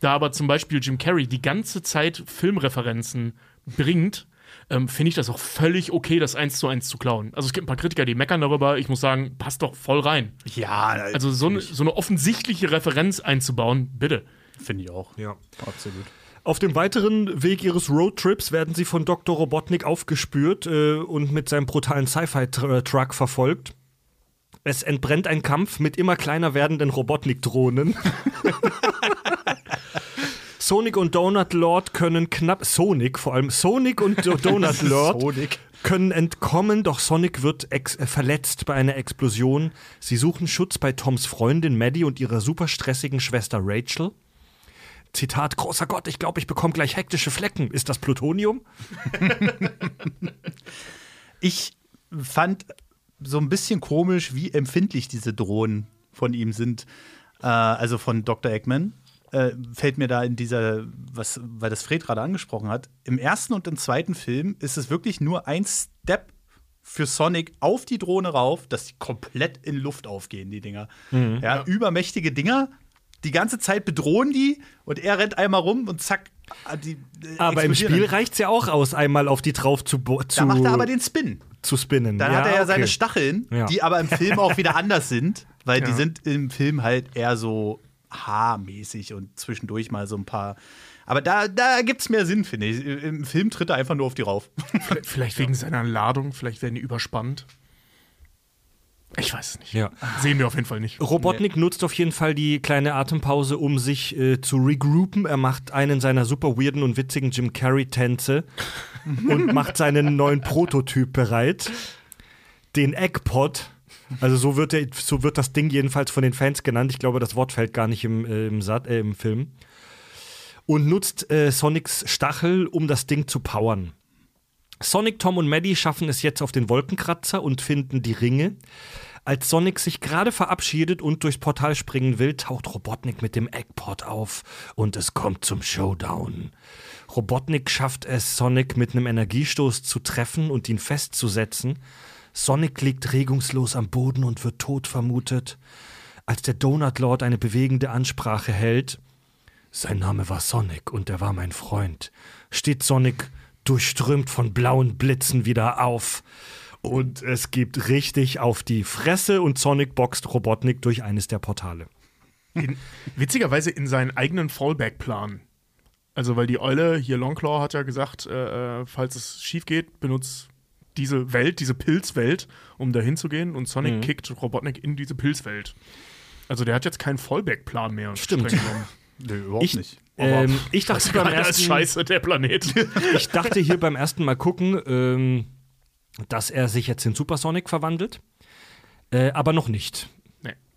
Da aber zum Beispiel Jim Carrey die ganze Zeit Filmreferenzen bringt, ähm, finde ich das auch völlig okay, das eins zu eins zu klauen. Also es gibt ein paar Kritiker, die meckern darüber. Ich muss sagen, passt doch voll rein. Ja, Also so eine, so eine offensichtliche Referenz einzubauen, bitte. finde ich auch. Ja. Absolut. Auf dem weiteren Weg ihres Roadtrips werden sie von Dr. Robotnik aufgespürt äh, und mit seinem brutalen Sci-Fi-Truck verfolgt. Es entbrennt ein Kampf mit immer kleiner werdenden Robotnik-Drohnen. Sonic und Donut Lord können knapp. Sonic, vor allem Sonic und Do- Donut Lord Sonic. können entkommen, doch Sonic wird äh, verletzt bei einer Explosion. Sie suchen Schutz bei Toms Freundin Maddie und ihrer super stressigen Schwester Rachel. Zitat, großer Gott, ich glaube, ich bekomme gleich hektische Flecken. Ist das Plutonium? Ich fand so ein bisschen komisch, wie empfindlich diese Drohnen von ihm sind. Äh, also von Dr. Eggman. Äh, fällt mir da in dieser, was, weil das Fred gerade angesprochen hat, im ersten und im zweiten Film ist es wirklich nur ein Step für Sonic auf die Drohne rauf, dass die komplett in Luft aufgehen, die Dinger. ja, übermächtige Dinger, die ganze Zeit bedrohen die und er rennt einmal rum und zack. ah, Die, äh, Aber im Spiel reicht es ja auch aus, einmal auf die drauf zu, zu, Da macht er aber den Spin. zu spinnen. Dann hat er ja okay. seine Stacheln, Ja. die aber im Film auch wieder anders sind, weil die Ja. sind im Film halt eher so haarmäßig und zwischendurch mal so ein paar. Aber da, da gibt es mehr Sinn, finde ich. Im Film tritt er einfach nur auf die rauf. Vielleicht, vielleicht wegen seiner Ladung, vielleicht werden die überspannt. Ich weiß es nicht. Ja. Sehen wir auf jeden Fall nicht. Robotnik nutzt auf jeden Fall die kleine Atempause, um sich äh, zu regroupen. Er macht einen seiner super weirden und witzigen Jim Carrey-Tänze und macht seinen neuen Prototyp bereit. Den Eggpot. Also so wird, der, so wird das Ding jedenfalls von den Fans genannt. Ich glaube, das Wort fällt gar nicht im, äh, im, Sat, äh, im Film. Und nutzt äh, Sonics Stachel, um das Ding zu powern. Sonic, Tom und Maddie schaffen es jetzt auf den Wolkenkratzer und finden die Ringe. Als Sonic sich gerade verabschiedet und durchs Portal springen will, taucht Robotnik mit dem Eggpot auf und es kommt zum Showdown. Robotnik schafft es, Sonic mit einem Energiestoß zu treffen und ihn festzusetzen. Sonic liegt regungslos am Boden und wird tot vermutet. Als der Donut Lord eine bewegende Ansprache hält, sein Name war Sonic und er war mein Freund, steht Sonic durchströmt von blauen Blitzen wieder auf. Und es gibt richtig auf die Fresse und Sonic boxt Robotnik durch eines der Portale. In, witzigerweise in seinen eigenen Fallback-Plan. Also, weil die Eule, hier Longclaw hat ja gesagt, äh, äh, falls es schief geht, benutzt diese Welt, diese Pilzwelt, um dahin zu gehen. Und Sonic Mhm. kickt Robotnik in diese Pilzwelt. Also, der hat jetzt keinen Fallback-Plan mehr. Stimmt. Nee, überhaupt Ich, nicht. ähm, ich dachte beim Alter, ist ersten, scheiße, der Planet. ich dachte hier beim ersten Mal gucken, ähm, dass er sich jetzt in Supersonic verwandelt. Äh, aber noch nicht.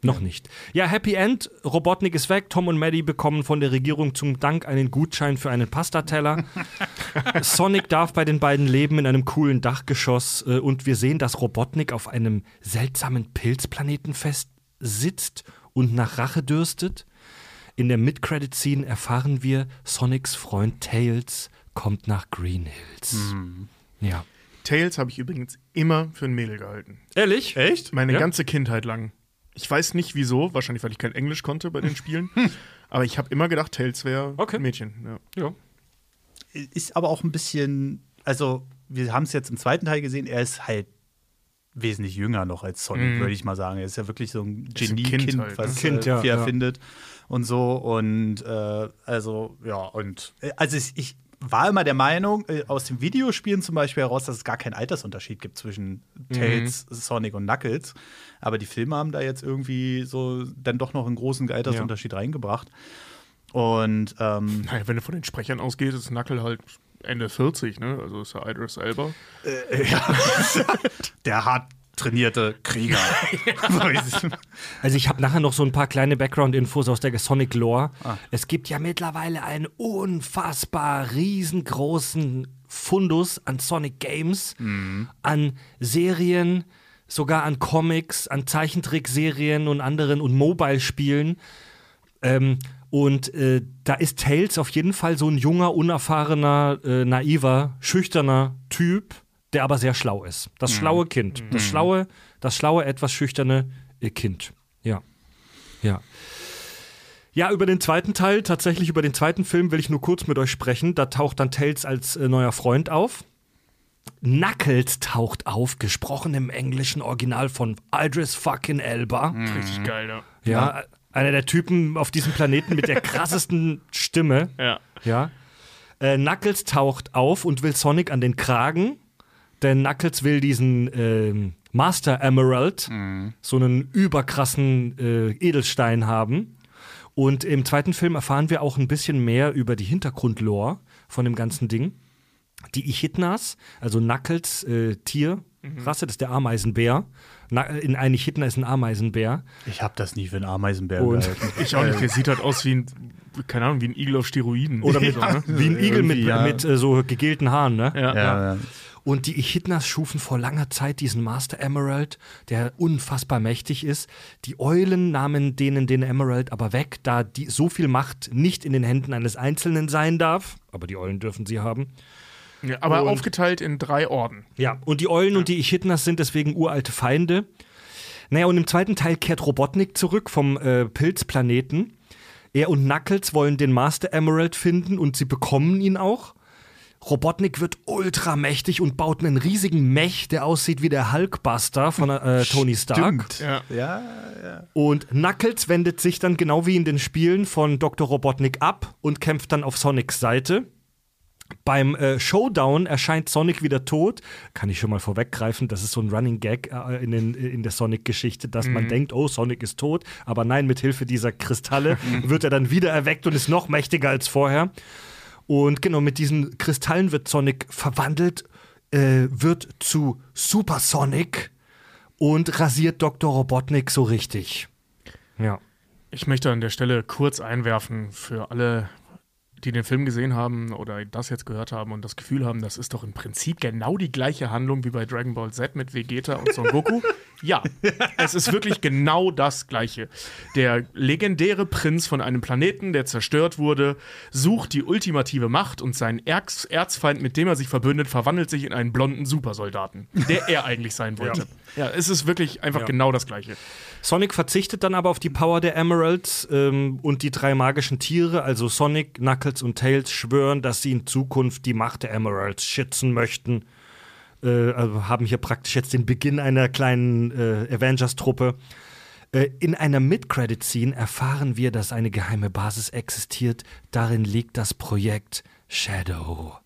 Noch nicht. Ja, Happy End. Robotnik ist weg. Tom und Maddie bekommen von der Regierung zum Dank einen Gutschein für einen Pastateller. Sonic darf bei den beiden leben in einem coolen Dachgeschoss. Äh, und wir sehen, dass Robotnik auf einem seltsamen Pilzplaneten fest sitzt und nach Rache dürstet. In der Mid-Credit-Scene erfahren wir, Sonics Freund Tails kommt nach Green Hills. Ja. Tails habe ich übrigens immer für ein Mädel gehalten. Ehrlich? Echt? Meine Ja? ganze Kindheit lang. Ich weiß nicht wieso, wahrscheinlich weil ich kein Englisch konnte bei den Spielen. Aber ich habe immer gedacht, Tails wäre Okay. ein Mädchen. Ja. Ja. Ist aber auch ein bisschen, also wir haben es jetzt im zweiten Teil gesehen, er ist halt wesentlich jünger noch als Sonic, Mhm. würde ich mal sagen. Er ist ja wirklich so ein Genie-Kind, Kind halt, was ne? Kind, äh, ja, viel ja. erfindet und so. Und äh, also, ja, und äh, also ich, ich war immer der Meinung, äh, aus den Videospielen zum Beispiel heraus, dass es gar keinen Altersunterschied gibt zwischen Tails, Sonic und Knuckles. Aber die Filme haben da jetzt irgendwie so dann doch noch einen großen Altersunterschied reingebracht. Und ähm, Naja, wenn du von den Sprechern ausgehst, ist Knuckle halt Ende 40, ne? Also ist ja Idris Elba. der hart trainierte Krieger. Also ich habe nachher noch so ein paar kleine Background-Infos aus der Sonic-Lore. Ah. Es gibt ja mittlerweile einen unfassbar riesengroßen Fundus an Sonic Games, Mhm. an Serien, sogar an Comics, an Zeichentrickserien und anderen und Mobile-Spielen. Ähm, und äh, da ist Tails auf jeden Fall so ein junger, unerfahrener, äh, naiver, schüchterner Typ, der aber sehr schlau ist. Das schlaue Kind. Das schlaue, das schlaue, etwas schüchterne äh, Kind. Ja. Ja. Ja, über den zweiten Teil, tatsächlich über den zweiten Film will ich nur kurz mit euch sprechen. Da taucht dann Tails als äh, neuer Freund auf. Knuckles taucht auf, gesprochen im englischen Original von Idris fucking Elba. Richtig geil, ja. Ja, einer der Typen auf diesem Planeten mit der krassesten Stimme. Ja. Ja. Äh, Knuckles taucht auf und will Sonic an den Kragen, denn Knuckles will diesen ähm, Master Emerald, so einen überkrassen äh, Edelstein haben. Und im zweiten Film erfahren wir auch ein bisschen mehr über die Hintergrundlore von dem ganzen Ding. Die Echidnas, also Knuckles äh, Tierrasse, das ist der Ameisenbär. Na, in ein Echidna ist ein Ameisenbär. Ich habe das nie für einen Ameisenbär Und- gehalten. Ich auch nicht. Der sieht halt aus wie ein, keine Ahnung, wie ein Igel auf Steroiden. Oder mit, So, ne? wie ein Igel mit, ja. mit äh, so gegelten Haaren, ne? Ja. Ja, ja. Und die Echidnas schufen vor langer Zeit diesen Master Emerald, der unfassbar mächtig ist. Die Eulen nahmen denen den Emerald aber weg, da die, so viel Macht nicht in den Händen eines Einzelnen sein darf. Aber die Eulen dürfen sie haben. Ja, aber Und- aufgeteilt in drei Orden. Ja, und die Eulen und die Echidnas sind deswegen uralte Feinde. Naja, und im zweiten Teil kehrt Robotnik zurück vom äh, Pilzplaneten. Er und Knuckles wollen den Master Emerald finden und sie bekommen ihn auch. Robotnik wird ultramächtig und baut einen riesigen Mech, der aussieht wie der Hulkbuster von äh, Tony Stark. Stimmt. Ja. Ja, ja. Und Knuckles wendet sich dann genau wie in den Spielen von Dr. Robotnik ab und kämpft dann auf Sonics Seite. Beim äh, Showdown erscheint Sonic wieder tot. Kann ich schon mal vorweggreifen, das ist so ein Running Gag äh, in, den, in der Sonic-Geschichte, dass man denkt, oh, Sonic ist tot. Aber nein, mit Hilfe dieser Kristalle wird er dann wieder erweckt und ist noch mächtiger als vorher. Und genau, mit diesen Kristallen wird Sonic verwandelt, äh, wird zu Super Sonic und rasiert Dr. Robotnik so richtig. Ja. Ich möchte an der Stelle kurz einwerfen für alle, die den Film gesehen haben oder das jetzt gehört haben und das Gefühl haben, das ist doch im Prinzip genau die gleiche Handlung wie bei Dragon Ball Z mit Vegeta und Son Goku. Ja, es ist wirklich genau das Gleiche. Der legendäre Prinz von einem Planeten, der zerstört wurde, sucht die ultimative Macht und sein Erz Erzfeind, mit dem er sich verbündet, verwandelt sich in einen blonden Supersoldaten, der er eigentlich sein wollte. Ja, es ist wirklich einfach genau das Gleiche. Sonic verzichtet dann aber auf die Power der Emeralds ähm, und die drei magischen Tiere, also Sonic, Knuckles und Tails, schwören, dass sie in Zukunft die Macht der Emeralds schützen möchten. Äh, also haben hier praktisch jetzt den Beginn einer kleinen äh, Avengers-Truppe. Äh, in einer Mid-Credit-Scene erfahren wir, dass eine geheime Basis existiert. Darin liegt das Projekt Shadow.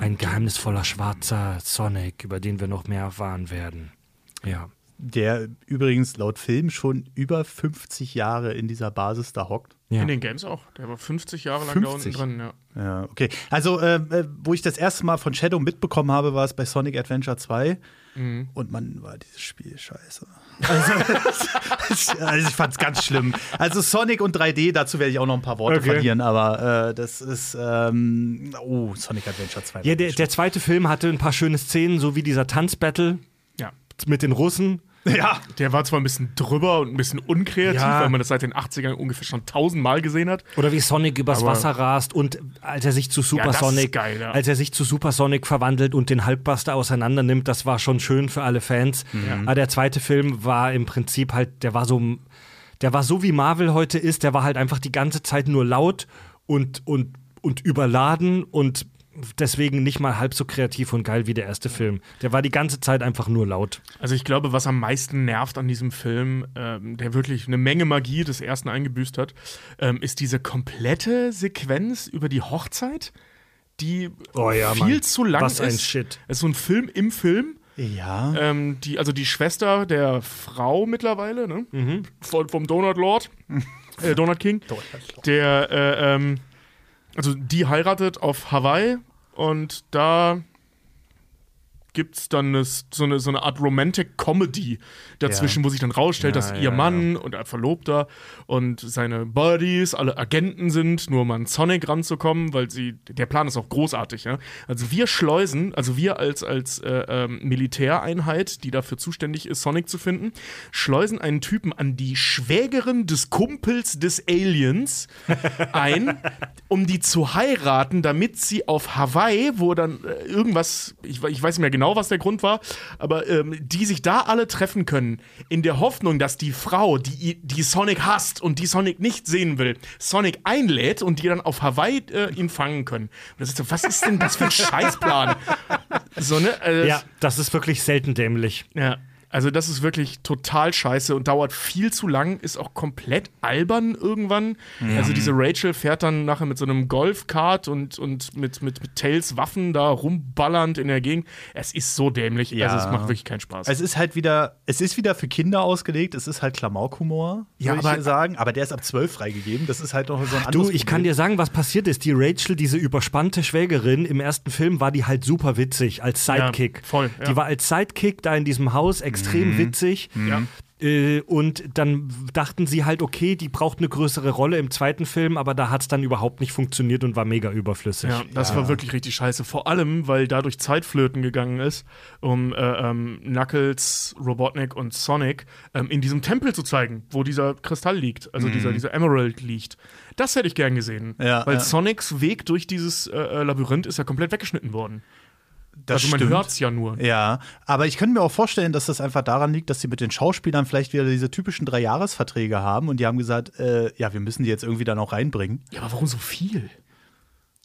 Ein geheimnisvoller schwarzer Sonic, über den wir noch mehr erfahren werden. Ja. Der übrigens laut Film schon über 50 Jahre in dieser Basis da hockt. ja. In den Games auch. Der war 50 Jahre lang 50? da unten drin. Ja. Ja, okay. Also, äh, äh, wo ich das erste Mal von Shadow mitbekommen habe, war es bei Sonic Adventure 2. Mhm. Und man war dieses Spiel scheiße. Also, also ich fand's ganz schlimm. Also Sonic und 3D, dazu werde ich auch noch ein paar Worte Okay. verlieren, aber äh, das ist ähm, oh, Sonic Adventure 2. Ja, der, der zweite Film hatte ein paar schöne Szenen, so wie dieser Tanzbattle ja. mit den Russen. ja, Der war zwar ein bisschen drüber und ein bisschen unkreativ, Ja. weil man das seit den 80ern ungefähr schon tausendmal gesehen hat. Oder wie Sonic übers Aber- Wasser rast und als er sich zu Super ist Sonic, geil, ja. als er sich zu Super Sonic verwandelt und den Hulkbuster auseinander nimmt, das war schon schön für alle Fans. Aber der zweite Film war im Prinzip halt, der war so, der war so wie Marvel heute ist, der war halt einfach die ganze Zeit nur laut und, und, und überladen und deswegen nicht mal halb so kreativ und geil wie der erste Film. Der war die ganze Zeit einfach nur laut. Also ich glaube, was am meisten nervt an diesem Film, ähm, der wirklich eine Menge Magie des ersten eingebüßt hat, ähm, ist diese komplette Sequenz über die Hochzeit, die Oh ja, viel Mann. zu lang Was ist. ein Shit. Es ist so ein Film im Film. ja. Ähm, die, also die Schwester der Frau mittlerweile, ne? Mhm. Von, vom Donut Lord, äh, Donut King, der, äh, ähm, also die heiratet auf Hawaii und da gibt's dann eine, so, eine, so eine Art Romantic Comedy dazwischen, wo sich dann rausstellt, dass ihr Mann und ein Verlobter und seine Buddies alle Agenten sind, nur um an Sonic ranzukommen, weil sie, der Plan ist auch großartig, ja. Also wir schleusen, also wir als, als äh, ähm, Militäreinheit, die dafür zuständig ist, Sonic zu finden, schleusen einen Typen an die Schwägerin des Kumpels des Aliens ein, um die zu heiraten, damit sie auf Hawaii, wo dann äh, irgendwas, ich, ich weiß nicht mehr genau, was der Grund war, aber ähm, die sich da alle treffen können, in der Hoffnung, dass die Frau, die, die Sonic hasst und die Sonic nicht sehen will, Sonic einlädt und die dann auf Hawaii äh, ihn fangen können. Und das ist so, was ist denn das für ein Scheißplan? So, ne? Also, Ja, das ist wirklich selten dämlich. ja, also das ist wirklich total scheiße und dauert viel zu lang, ist auch komplett albern irgendwann. Also diese Rachel fährt dann nachher mit so einem Golfkart und, und mit, mit, mit Tails Waffen da rumballernd in der Gegend. Es ist so dämlich, Ja. also es macht wirklich keinen Spaß. Es ist halt wieder, es ist wieder für Kinder ausgelegt, es ist halt Klamaukhumor, Ja, würde aber- ich sagen, aber der ist ab 12 freigegeben, das ist halt noch so ein Du, anderes ich kann Problem. dir sagen, was passiert ist. Die Rachel, diese überspannte Schwägerin, im ersten Film war die halt super witzig als Sidekick. Ja, voll, ja. Die war als Sidekick da in diesem Haus extrem witzig. ja. Äh, und dann dachten sie halt, okay, die braucht eine größere Rolle im zweiten Film, aber da hat es dann überhaupt nicht funktioniert und war mega überflüssig. Ja, das war wirklich richtig scheiße. Vor allem, weil dadurch Zeit flöten gegangen ist, um äh, ähm, Knuckles, Robotnik und Sonic ähm, in diesem Tempel zu zeigen, wo dieser Kristall liegt, also dieser, dieser Emerald liegt. Das hätte ich gern gesehen. Ja, weil ja. Sonics Weg durch dieses äh, äh, Labyrinth ist ja komplett weggeschnitten worden. Das also man stimmt. hört's ja nur. Ja, aber ich könnte mir auch vorstellen, dass das einfach daran liegt, dass sie mit den Schauspielern vielleicht wieder diese typischen Dreijahresverträge haben und die haben gesagt, äh, ja, wir müssen die jetzt irgendwie dann auch reinbringen. Ja, aber warum so viel?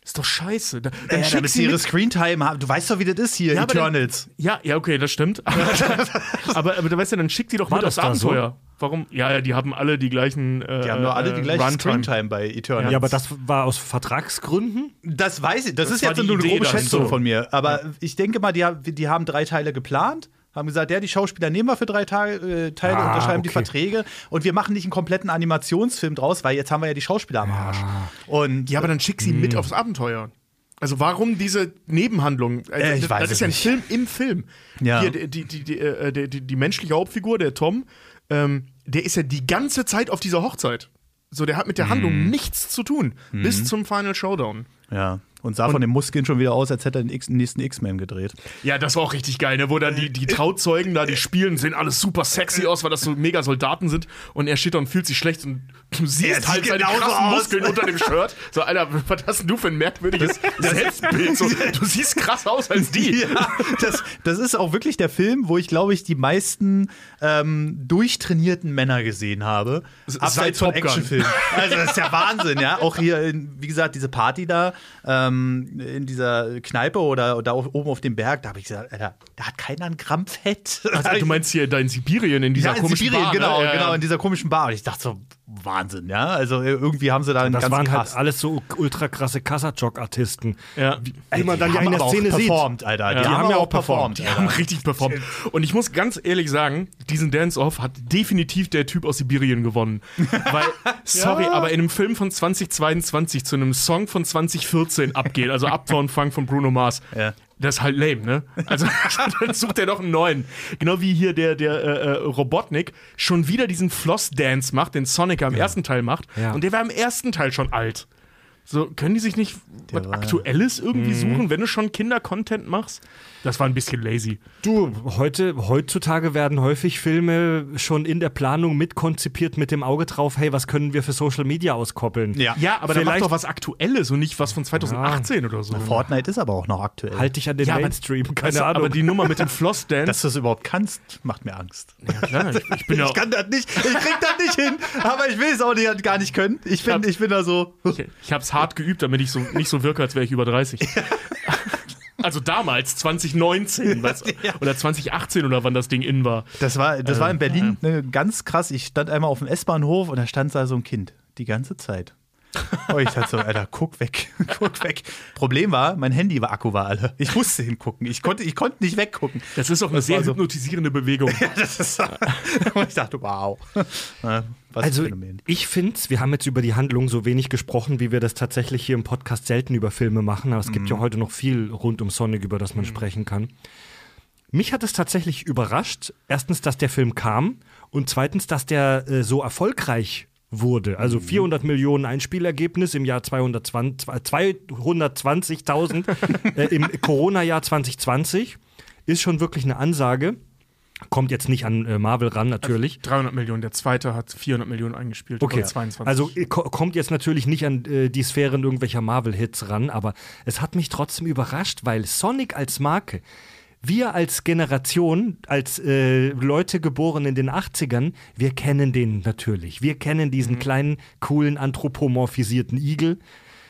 Ist doch scheiße. Da, dann Äh, schick damit sie ihre Screentime haben. Du weißt doch, wie das ist hier, Ja, aber dann- Eternals. Ja, ja, okay, das stimmt. aber, aber du weißt ja, dann schickt die doch War mit das aufs da so? Abenteuer. Warum? Ja, ja, die haben alle die gleichen. Äh, Die haben nur alle die gleiche Runtime. Screentime bei Eternals. Ja, aber das war aus Vertragsgründen? Das weiß ich. Das, Das ist jetzt nur eine grobe. Schätzung So. von mir. Aber ich denke mal, die, haben- die haben drei Teile geplant. Haben gesagt, ja, die Schauspieler nehmen wir für drei Ta äh, Teile, Ah, unterschreiben die okay. Verträge und wir machen nicht einen kompletten Animationsfilm draus, weil jetzt haben wir ja die Schauspieler am Arsch. Und Ja, aber dann schick sie mit aufs Abenteuer. Also warum diese Nebenhandlung? Also, Äh, ich das, weiß das ist ja ein nicht. Film im Film. Ja. Hier, die, die, die, äh, die, die, die menschliche Hauptfigur, der Tom, ähm, der ist ja die ganze Zeit auf dieser Hochzeit. So, der hat mit der Mhm. Handlung nichts zu tun. Bis zum Final Showdown. Ja. Und sah von den Muskeln schon wieder aus, als hätte er den, X, den nächsten X-Men gedreht. Ja, das war auch richtig geil, ne? wo dann die, die Trauzeugen da, die spielen, sehen alles super sexy aus, weil das so mega Soldaten sind. Und er steht da und fühlt sich schlecht und du siehst halt seine genauso krassen aus. Muskeln unter dem Shirt. So, Alter, was hast denn du für ein merkwürdiges Selbstbild? So, du siehst krasser aus als die. Ja, das, das ist auch wirklich der Film, wo ich, glaube ich, die meisten ähm, durchtrainierten Männer gesehen habe. Seit Abseits von. Actionfilmen. Also, das ist ja Wahnsinn, ja. Auch hier, wie gesagt, diese Party da ähm, in dieser Kneipe oder da oben auf dem Berg, da habe ich gesagt, Alter, da hat keiner ein Gramm Fett. Also, du meinst hier da in Sibirien, in dieser ja, in komischen Sibirien, Bar, ne? genau, Ja, ja. genau, in dieser komischen Bar. Und ich dachte so, Wahnsinn, ja. Also irgendwie haben sie da einen Das ganz waren krass. halt alles so ultra krasse Kassajok-Artisten. Ja. Wie man dann ja haben in der Szene auch sieht. performt, Alter. Die, Ja. haben, ja auch performt. Die haben richtig performt. Und ich muss ganz ehrlich sagen, diesen Dance-Off hat definitiv der Typ aus Sibirien gewonnen. Weil, sorry, aber in einem Film von 2022 zu einem Song von 2014 abgeht, also Uptown Funk von Bruno Mars, Ja. das ist halt lame, ne? Also dann sucht er doch einen neuen. Genau wie hier der, der äh, äh, Robotnik schon wieder diesen Floss-Dance macht, den Sonic am ersten Teil macht. Ja. Und der war im ersten Teil schon alt. So, können die sich nicht was war- Aktuelles irgendwie suchen, wenn du schon Kinder-Content machst? Das war ein bisschen lazy. Du, heute, heutzutage werden häufig Filme schon in der Planung mitkonzipiert mit dem Auge drauf, hey, was können wir für Social Media auskoppeln? Ja. Ja, aber dann mach doch was Aktuelles und nicht was von 2018 oder so. Fortnite ist aber auch noch aktuell. Halt dich an den Ja, aber- Mainstream, keine du, Ahnung. Aber die Nummer mit dem Floss-Dance. Dass du es überhaupt kannst, macht mir Angst. ja, klar, ich, ich bin ja. Ich kann das nicht, ich krieg das nicht hin, aber ich will es auch nicht, gar nicht können. Ich bin, hab- ich bin da so. Ich, ich habe es hart geübt, damit ich so nicht so wirke, als wäre ich über 30. Also damals, 2019 weißt du, oder 2018 oder wann das Ding in war. Das war, das war in Berlin ne, ganz krass. Ich stand einmal auf dem S-Bahnhof und da stand da so ein Kind. Die ganze Zeit. Und ich dachte so, Alter, guck weg, guck weg. Problem war, mein Handy war Akku war alle. Ich musste hingucken. Ich konnte, ich konnte nicht weggucken. Das ist auch eine sehr war so- hypnotisierende Bewegung. Das ist, und ich dachte, wow. Ja, Was Also ein Phänomen. ich finde, wir haben jetzt über die Handlung so wenig gesprochen, wie wir das tatsächlich hier im Podcast selten über Filme machen. Aber es gibt ja heute noch viel rund um Sonic, über das man sprechen kann. Mich hat es tatsächlich überrascht. Erstens, dass der Film kam und zweitens, dass der äh, so erfolgreich wurde. Also 400 Millionen Einspielergebnis im Jahr 220 220.000 äh, im Corona-Jahr 2020 ist schon wirklich eine Ansage. Kommt jetzt nicht an äh, Marvel ran, natürlich. 300 Millionen, der zweite hat 400 Millionen eingespielt. Okay, oder 22. also äh, ko kommt jetzt natürlich nicht an äh, die Sphären irgendwelcher Marvel-Hits ran, aber es hat mich trotzdem überrascht, weil Sonic als Marke, wir als Generation, als äh, Leute geboren in den 80ern, wir kennen den natürlich. Wir kennen diesen kleinen, coolen, anthropomorphisierten Igel.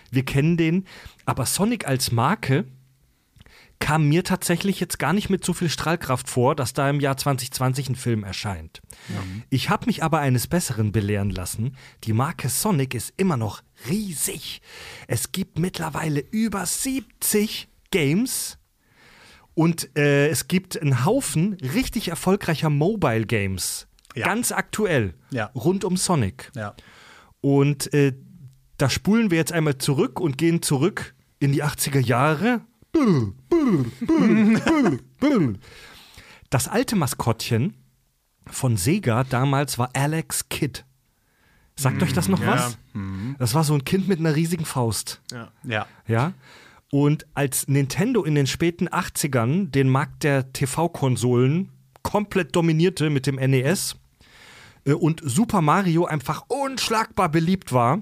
Wir kennen den. Aber Sonic als Marke kam mir tatsächlich jetzt gar nicht mit so viel Strahlkraft vor, dass da im Jahr 2020 ein Film erscheint. Ich habe mich aber eines Besseren belehren lassen. Die Marke Sonic ist immer noch riesig. Es gibt mittlerweile über 70 Games und äh, es gibt einen Haufen richtig erfolgreicher Mobile Games. Ja. Ganz aktuell. Ja. Rund um Sonic. Ja. Und äh, da spulen wir jetzt einmal zurück und gehen zurück in die 80er Jahre. Das alte Maskottchen von Sega damals war Alex Kidd. Sagt euch das noch ja. was? Das war so ein Kind mit einer riesigen Faust. ja. Ja. Ja. Und als Nintendo in den späten 80ern den Markt der TV-Konsolen komplett dominierte mit dem NES äh, und Super Mario einfach unschlagbar beliebt war,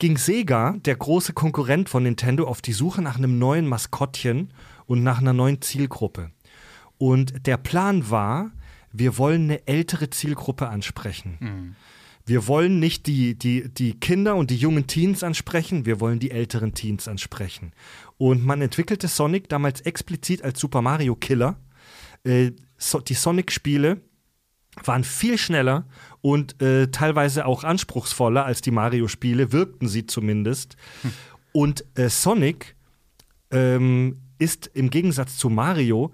ging Sega, der große Konkurrent von Nintendo, auf die Suche nach einem neuen Maskottchen und nach einer neuen Zielgruppe. Und der Plan war, wir wollen eine ältere Zielgruppe ansprechen. Wir wollen nicht die, die, die Kinder und die jungen Teens ansprechen, wir wollen die älteren Teens ansprechen. Und man entwickelte Sonic damals explizit als Super Mario Killer. Äh, so, die Sonic-Spiele waren viel schneller und äh, teilweise auch anspruchsvoller als die Mario-Spiele, wirkten sie zumindest. Und äh, Sonic ähm, ist im Gegensatz zu Mario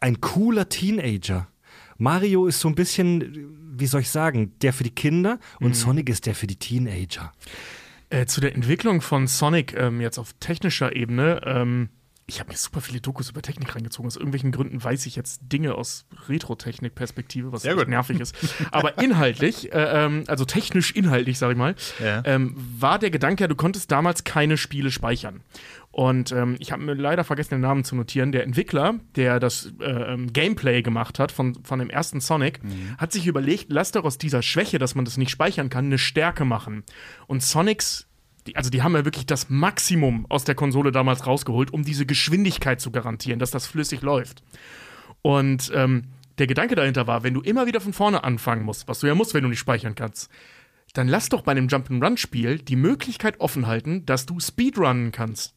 ein cooler Teenager. Mario ist so ein bisschen, wie soll ich sagen, der für die Kinder und Sonic ist der für die Teenager. Äh, zu der Entwicklung von Sonic ähm, jetzt auf technischer Ebene. Ähm, ich habe mir super viele Dokus über Technik reingezogen. Aus irgendwelchen Gründen weiß ich jetzt Dinge aus Retro-Technik-Perspektive, was Sehr nervig ist. Aber inhaltlich, äh, ähm, also technisch inhaltlich, sag ich mal, Ja. ähm, war der Gedanke, ja, du konntest damals keine Spiele speichern. Und ähm, ich habe mir leider vergessen, den Namen zu notieren. Der Entwickler, der das äh, ähm, Gameplay gemacht hat von, von dem ersten Sonic, hat sich überlegt, lass doch aus dieser Schwäche, dass man das nicht speichern kann, eine Stärke machen. Und Sonics die, also die haben ja wirklich das Maximum aus der Konsole damals rausgeholt, um diese Geschwindigkeit zu garantieren, dass das flüssig läuft. Und ähm, der Gedanke dahinter war, wenn du immer wieder von vorne anfangen musst, was du ja musst, wenn du nicht speichern kannst, dann lass doch bei einem Jump-and-Run-Spiel die Möglichkeit offen halten, dass du Speedrunnen kannst.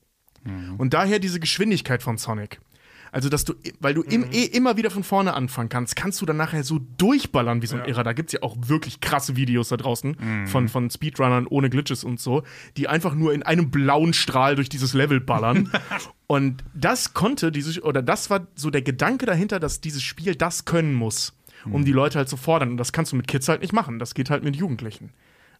Und daher diese Geschwindigkeit von Sonic. Also, dass du, weil du im, eh immer wieder von vorne anfangen kannst, kannst du dann nachher so durchballern wie so ein Irrer. Da gibt es ja auch wirklich krasse Videos da draußen von, von Speedrunnern ohne Glitches und so, die einfach nur in einem blauen Strahl durch dieses Level ballern. und das konnte dieses, oder das war so der Gedanke dahinter, dass dieses Spiel das können muss, um die Leute halt zu fordern. Und das kannst du mit Kids halt nicht machen. Das geht halt mit Jugendlichen.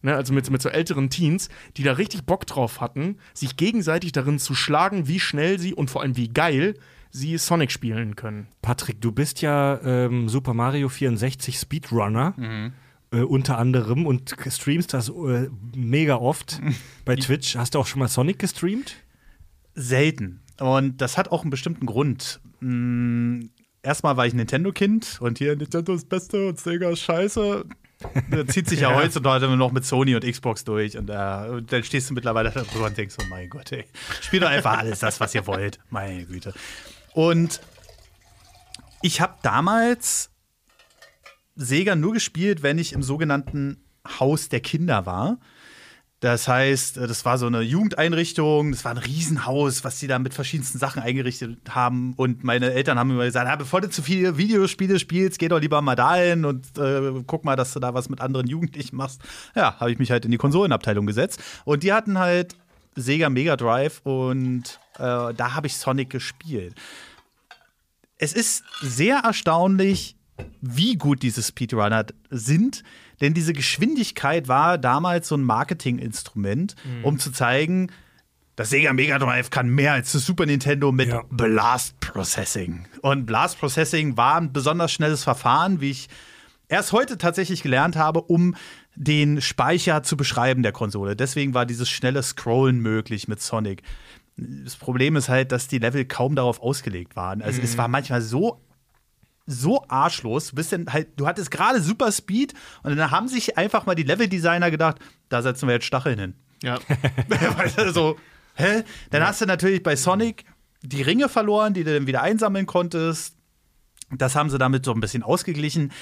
Ne, also mit, mit so älteren Teens, die da richtig Bock drauf hatten, sich gegenseitig darin zu schlagen, wie schnell sie und vor allem wie geil sie Sonic spielen können. Patrick, du bist ja ähm, Super Mario 64 Speedrunner. Äh, unter anderem und streamst das äh, mega oft bei Twitch. Hast du auch schon mal Sonic gestreamt? Selten. Und das hat auch einen bestimmten Grund. Mm, Erstmal war ich Nintendo-Kind und hier Nintendo ist das Beste und Sega ist scheiße. Da zieht sich ja, heutzutage noch mit Sony und Xbox durch und äh, dann stehst du mittlerweile da drüber und denkst, oh mein Gott, ey, spielt doch einfach alles das, was ihr wollt. Meine Güte. Und ich habe damals Sega nur gespielt, wenn ich im sogenannten Haus der Kinder war. Das heißt, äh, das war so eine Jugendeinrichtung, das war ein Riesenhaus, was die da mit verschiedensten Sachen eingerichtet haben. Und meine Eltern haben immer gesagt, ah, bevor du zu viele Videospiele spielst, geh doch lieber mal dahin und äh, guck mal, dass du da was mit anderen Jugendlichen machst. Ja, habe ich mich halt in die Konsolenabteilung gesetzt. Und die hatten halt Sega Mega Drive und äh, da habe ich Sonic gespielt. Es ist sehr erstaunlich, wie gut diese Speedrunner sind, denn diese Geschwindigkeit war damals so ein Marketinginstrument, um zu zeigen, das Sega Mega Drive kann mehr als das Super Nintendo mit Ja. Blast Processing. Und Blast Processing war ein besonders schnelles Verfahren, wie ich erst heute tatsächlich gelernt habe, um den Speicher zu beschreiben der Konsole. Deswegen war dieses schnelle Scrollen möglich mit Sonic. Das Problem ist halt, dass die Level kaum darauf ausgelegt waren. Also es war manchmal so so arschlos. Du bist denn halt, du hattest gerade super Speed und dann haben sich einfach mal die Leveldesigner gedacht, da setzen wir jetzt Stacheln hin. Ja. Weißt du, so, hä? Dann hast du natürlich bei Sonic die Ringe verloren, die du dann wieder einsammeln konntest. Das haben sie damit so ein bisschen ausgeglichen.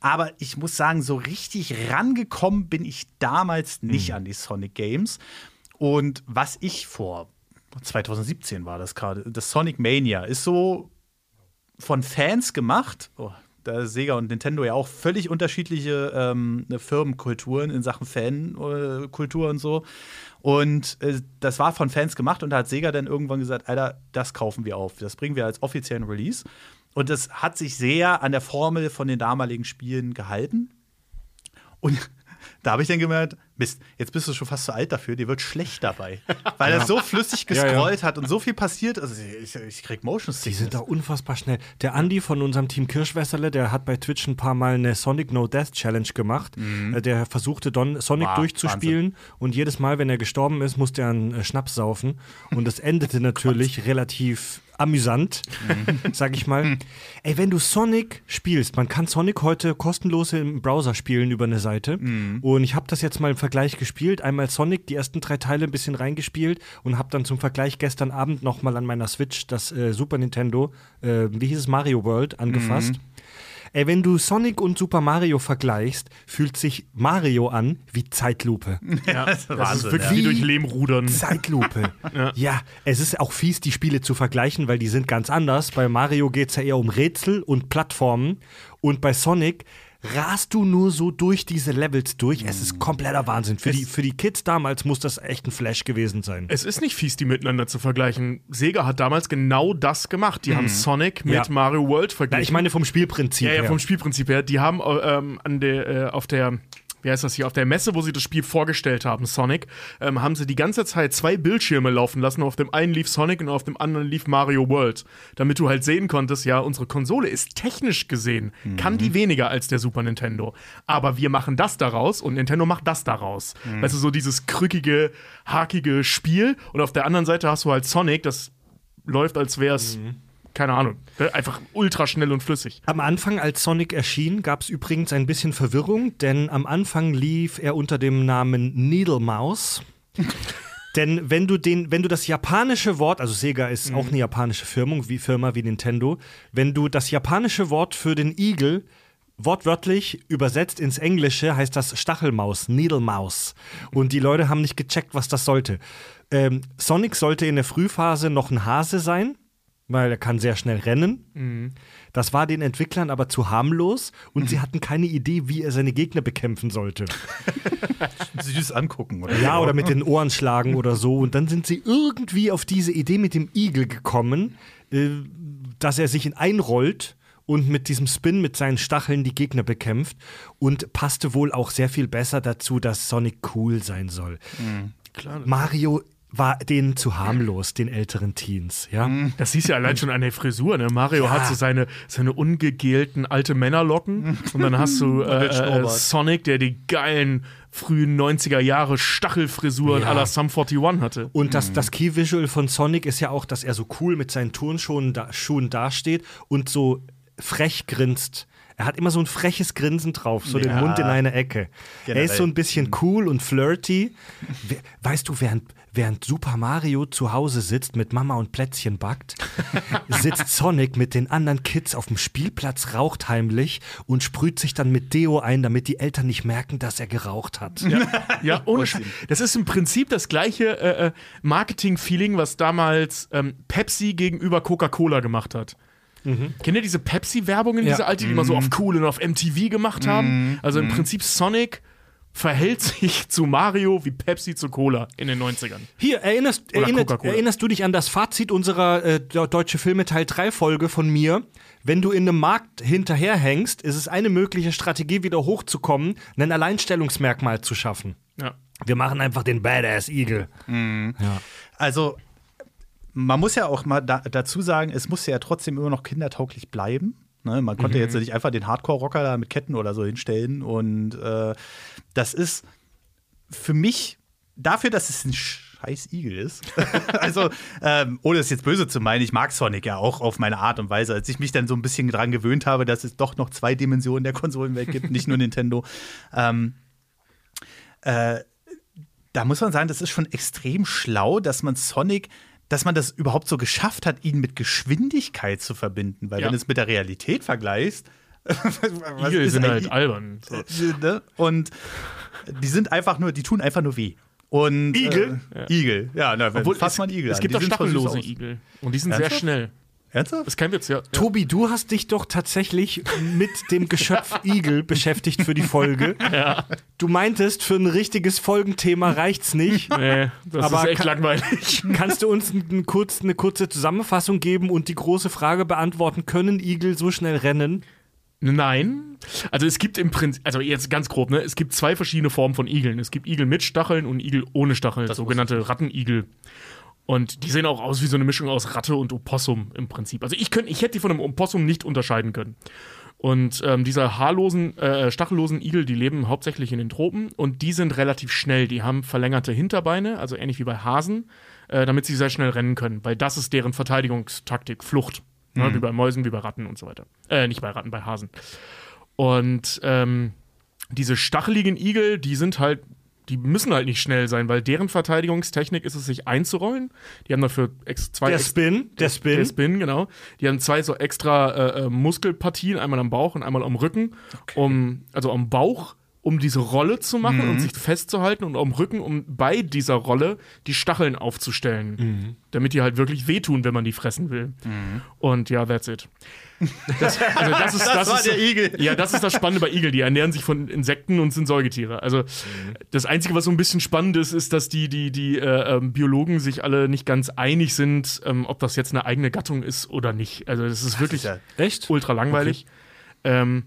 Aber ich muss sagen, so richtig rangekommen bin ich damals nicht an die Sonic Games. Und was ich vor 2017 war das gerade, das Sonic Mania ist so von Fans gemacht. Oh, da Sega und Nintendo ja auch völlig unterschiedliche ähm, Firmenkulturen in Sachen Fankultur und so. Und äh, das war von Fans gemacht und da hat Sega dann irgendwann gesagt, Alter, das kaufen wir auf. Das bringen wir als offiziellen Release. Und das hat sich sehr an der Formel von den damaligen Spielen gehalten. Und da habe ich dann gemerkt, Mist, jetzt bist du schon fast zu alt dafür, dir wird schlecht dabei. Weil das so flüssig Ja, ja. gescrollt hat und so viel passiert. Also ich, ich krieg Motion Die sind Sickness. da unfassbar schnell. Der Andi von unserem Team Kirschwässerle, der hat bei Twitch ein paar Mal eine Sonic No Death Challenge gemacht. Äh, Der versuchte Don Sonic Wow, durchzuspielen und jedes Mal, wenn er gestorben ist, musste er einen äh, Schnaps saufen. Und das endete natürlich relativ amüsant, sag ich mal. Ey, wenn du Sonic spielst, man kann Sonic heute kostenlos im Browser spielen über eine Seite. Und ich habe das jetzt mal im Vergleich gespielt. Einmal Sonic, die ersten drei Teile ein bisschen reingespielt und habe dann zum Vergleich gestern Abend noch mal an meiner Switch das äh, Super Nintendo, äh, wie hieß es, Mario World, angefasst. Ey, wenn du Sonic und Super Mario vergleichst, fühlt sich Mario an wie Zeitlupe. ja. Das ist Wahnsinn, wirklich ja. wie durch Lehm rudern. Zeitlupe. ja. es ist auch fies, die Spiele zu vergleichen, weil die sind ganz anders. Bei Mario geht es ja eher um Rätsel und Plattformen. Und bei Sonic rast du nur so durch diese Levels durch. Es ist kompletter Wahnsinn. Für die, für die Kids damals muss das echt ein Flash gewesen sein. Es ist nicht fies, die miteinander zu vergleichen. Sega hat damals genau das gemacht. Die haben Sonic mit Ja. Mario World Ja, verglichen. ich meine vom Spielprinzip ja, ja, her. vom Spielprinzip her. Die haben äh, ähm, an der, äh, auf der wie heißt das hier, auf der Messe, wo sie das Spiel vorgestellt haben, Sonic, ähm, haben sie die ganze Zeit zwei Bildschirme laufen lassen. Auf dem einen lief Sonic und auf dem anderen lief Mario World. Damit du halt sehen konntest, ja, unsere Konsole ist technisch gesehen, kann die weniger als der Super Nintendo. Aber wir machen das daraus und Nintendo macht das daraus. Weißt du, so dieses krückige, hakige Spiel. Und auf der anderen Seite hast du halt Sonic, das läuft, als wäre es, keine Ahnung, ne, einfach ultra schnell und flüssig. Am Anfang, als Sonic erschien, gab es übrigens ein bisschen Verwirrung, denn am Anfang lief er unter dem Namen Needle Mouse. denn wenn du den, wenn du das japanische Wort, also Sega ist auch eine japanische Firma wie, Firma wie Nintendo, wenn du das japanische Wort für den Igel wortwörtlich übersetzt ins Englische heißt das Stachelmaus, Needle Mouse. Und die Leute haben nicht gecheckt, was das sollte. Ähm, Sonic sollte in der Frühphase noch ein Hase sein, weil er kann sehr schnell rennen. Das war den Entwicklern aber zu harmlos und sie hatten keine Idee, wie er seine Gegner bekämpfen sollte. Süß angucken, oder? Ja, oder mit den Ohren schlagen oder so. Und dann sind sie irgendwie auf diese Idee mit dem Igel gekommen, äh, dass er sich in einrollt und mit diesem Spin mit seinen Stacheln die Gegner bekämpft und passte wohl auch sehr viel besser dazu, dass Sonic cool sein soll. Mario war denen zu harmlos, den älteren Teens, ja. Das siehst du ja allein schon an der Frisur, ne? Mario Ja. hat so seine, seine ungegelten alte Männerlocken und dann hast du äh, äh. Sonic, der die geilen frühen 90er Jahre Stachelfrisuren Ja. à la Sum 41 hatte. Und das, das Key-Visual von Sonic ist ja auch, dass er so cool mit seinen Turnschuhen da, Schuhen dasteht und so frech grinst. Er hat immer so ein freches Grinsen drauf, so den Ja. Mund in eine Ecke. Er Generell. ist so ein bisschen cool und flirty. We weißt du, während, während Super Mario zu Hause sitzt, mit Mama und Plätzchen backt, sitzt Sonic mit den anderen Kids auf dem Spielplatz, raucht heimlich und sprüht sich dann mit Deo ein, damit die Eltern nicht merken, dass er geraucht hat. Ja, ohne Scheiß. Das ist im Prinzip das gleiche äh, äh, Marketing-Feeling, was damals ähm, Pepsi gegenüber Coca-Cola gemacht hat. Kennt ihr diese Pepsi-Werbungen, Ja. diese alte, die mal so auf cool und auf MTV gemacht haben? Also im Prinzip Sonic verhält sich zu Mario wie Pepsi zu Cola in den 90ern. Hier, erinnerst, erinnert, erinnerst du dich an das Fazit unserer äh, De- Deutsche Filme Teil 3 Folge von mir? Wenn du in einem Markt hinterherhängst, ist es eine mögliche Strategie, wieder hochzukommen, ein Alleinstellungsmerkmal zu schaffen. Ja. Wir machen einfach den Badass-Igel. Also, man muss ja auch mal da, dazu sagen, es muss ja trotzdem immer noch kindertauglich bleiben. Ne? Man konnte jetzt nicht einfach den Hardcore-Rocker da mit Ketten oder so hinstellen. Und äh, das ist für mich, dafür, dass es ein scheiß Igel ist, also ähm, ohne es jetzt böse zu meinen, ich mag Sonic ja auch auf meine Art und Weise. Als ich mich dann so ein bisschen dran gewöhnt habe, dass es doch noch zwei Dimensionen der Konsolenwelt gibt, nicht nur Nintendo. Ähm, äh, da muss man sagen, das ist schon extrem schlau, dass man Sonic, dass man das überhaupt so geschafft hat, ihn mit Geschwindigkeit zu verbinden. Weil Ja. wenn du es mit der Realität vergleichst, was Igel sind halt albern. So. äh, ne? Und die sind einfach nur, die tun einfach nur weh. Und, Igel? Äh, Igel, ja, na, Obwohl, fass es, mal einen Igel es an. gibt Die süß stachellose. Igel. Und die sind sehr Ernsthaft? schnell. Ernsthaft? ist kein Witz, ja. ja. Tobi, du hast dich doch tatsächlich mit dem Geschöpf Igel beschäftigt für die Folge. Du meintest, für ein richtiges Folgenthema reicht's nicht. Nee, das Aber ist echt kann- langweilig. Kannst du uns ein, kurz, eine kurze Zusammenfassung geben und die große Frage beantworten, können Igel so schnell rennen? Nein. Also es gibt im Prinzip, also jetzt ganz grob, ne? Es gibt zwei verschiedene Formen von Igeln. Es gibt Igel mit Stacheln und Igel ohne Stacheln, sogenannte Rattenigel. Und die sehen auch aus wie so eine Mischung aus Ratte und Opossum im Prinzip. Also ich, könnt, ich hätte die von einem Opossum nicht unterscheiden können. Und ähm, diese haarlosen, äh, stachellosen Igel, die leben hauptsächlich in den Tropen und die sind relativ schnell. Die haben verlängerte Hinterbeine, also ähnlich wie bei Hasen, äh, damit sie sehr schnell rennen können, weil das ist deren Verteidigungstaktik, Flucht. Ne, wie bei Mäusen, wie bei Ratten und so weiter. Äh, nicht bei Ratten, bei Hasen. Und ähm, diese stacheligen Igel, die sind halt, die müssen halt nicht schnell sein, weil deren Verteidigungstechnik ist es, sich einzurollen. Die haben dafür zwei Der Spin, der Spin. der Spin, genau. Die haben zwei so extra äh, äh, Muskelpartien, einmal am Bauch und einmal am Rücken, um, also am Bauch, um diese Rolle zu machen und sich festzuhalten und am Rücken, um bei dieser Rolle die Stacheln aufzustellen, damit die halt wirklich wehtun, wenn man die fressen will. Und ja, that's it. Das, also das ist, das, war ist, der Igel. Ja, das ist das Spannende bei Igel. Die ernähren sich von Insekten und sind Säugetiere. Also das Einzige, was so ein bisschen spannend ist, ist, dass die, die, die äh, ähm, Biologen sich alle nicht ganz einig sind, ähm, ob das jetzt eine eigene Gattung ist oder nicht. Also das ist wirklich ja- Echt? ultra langweilig. Ähm,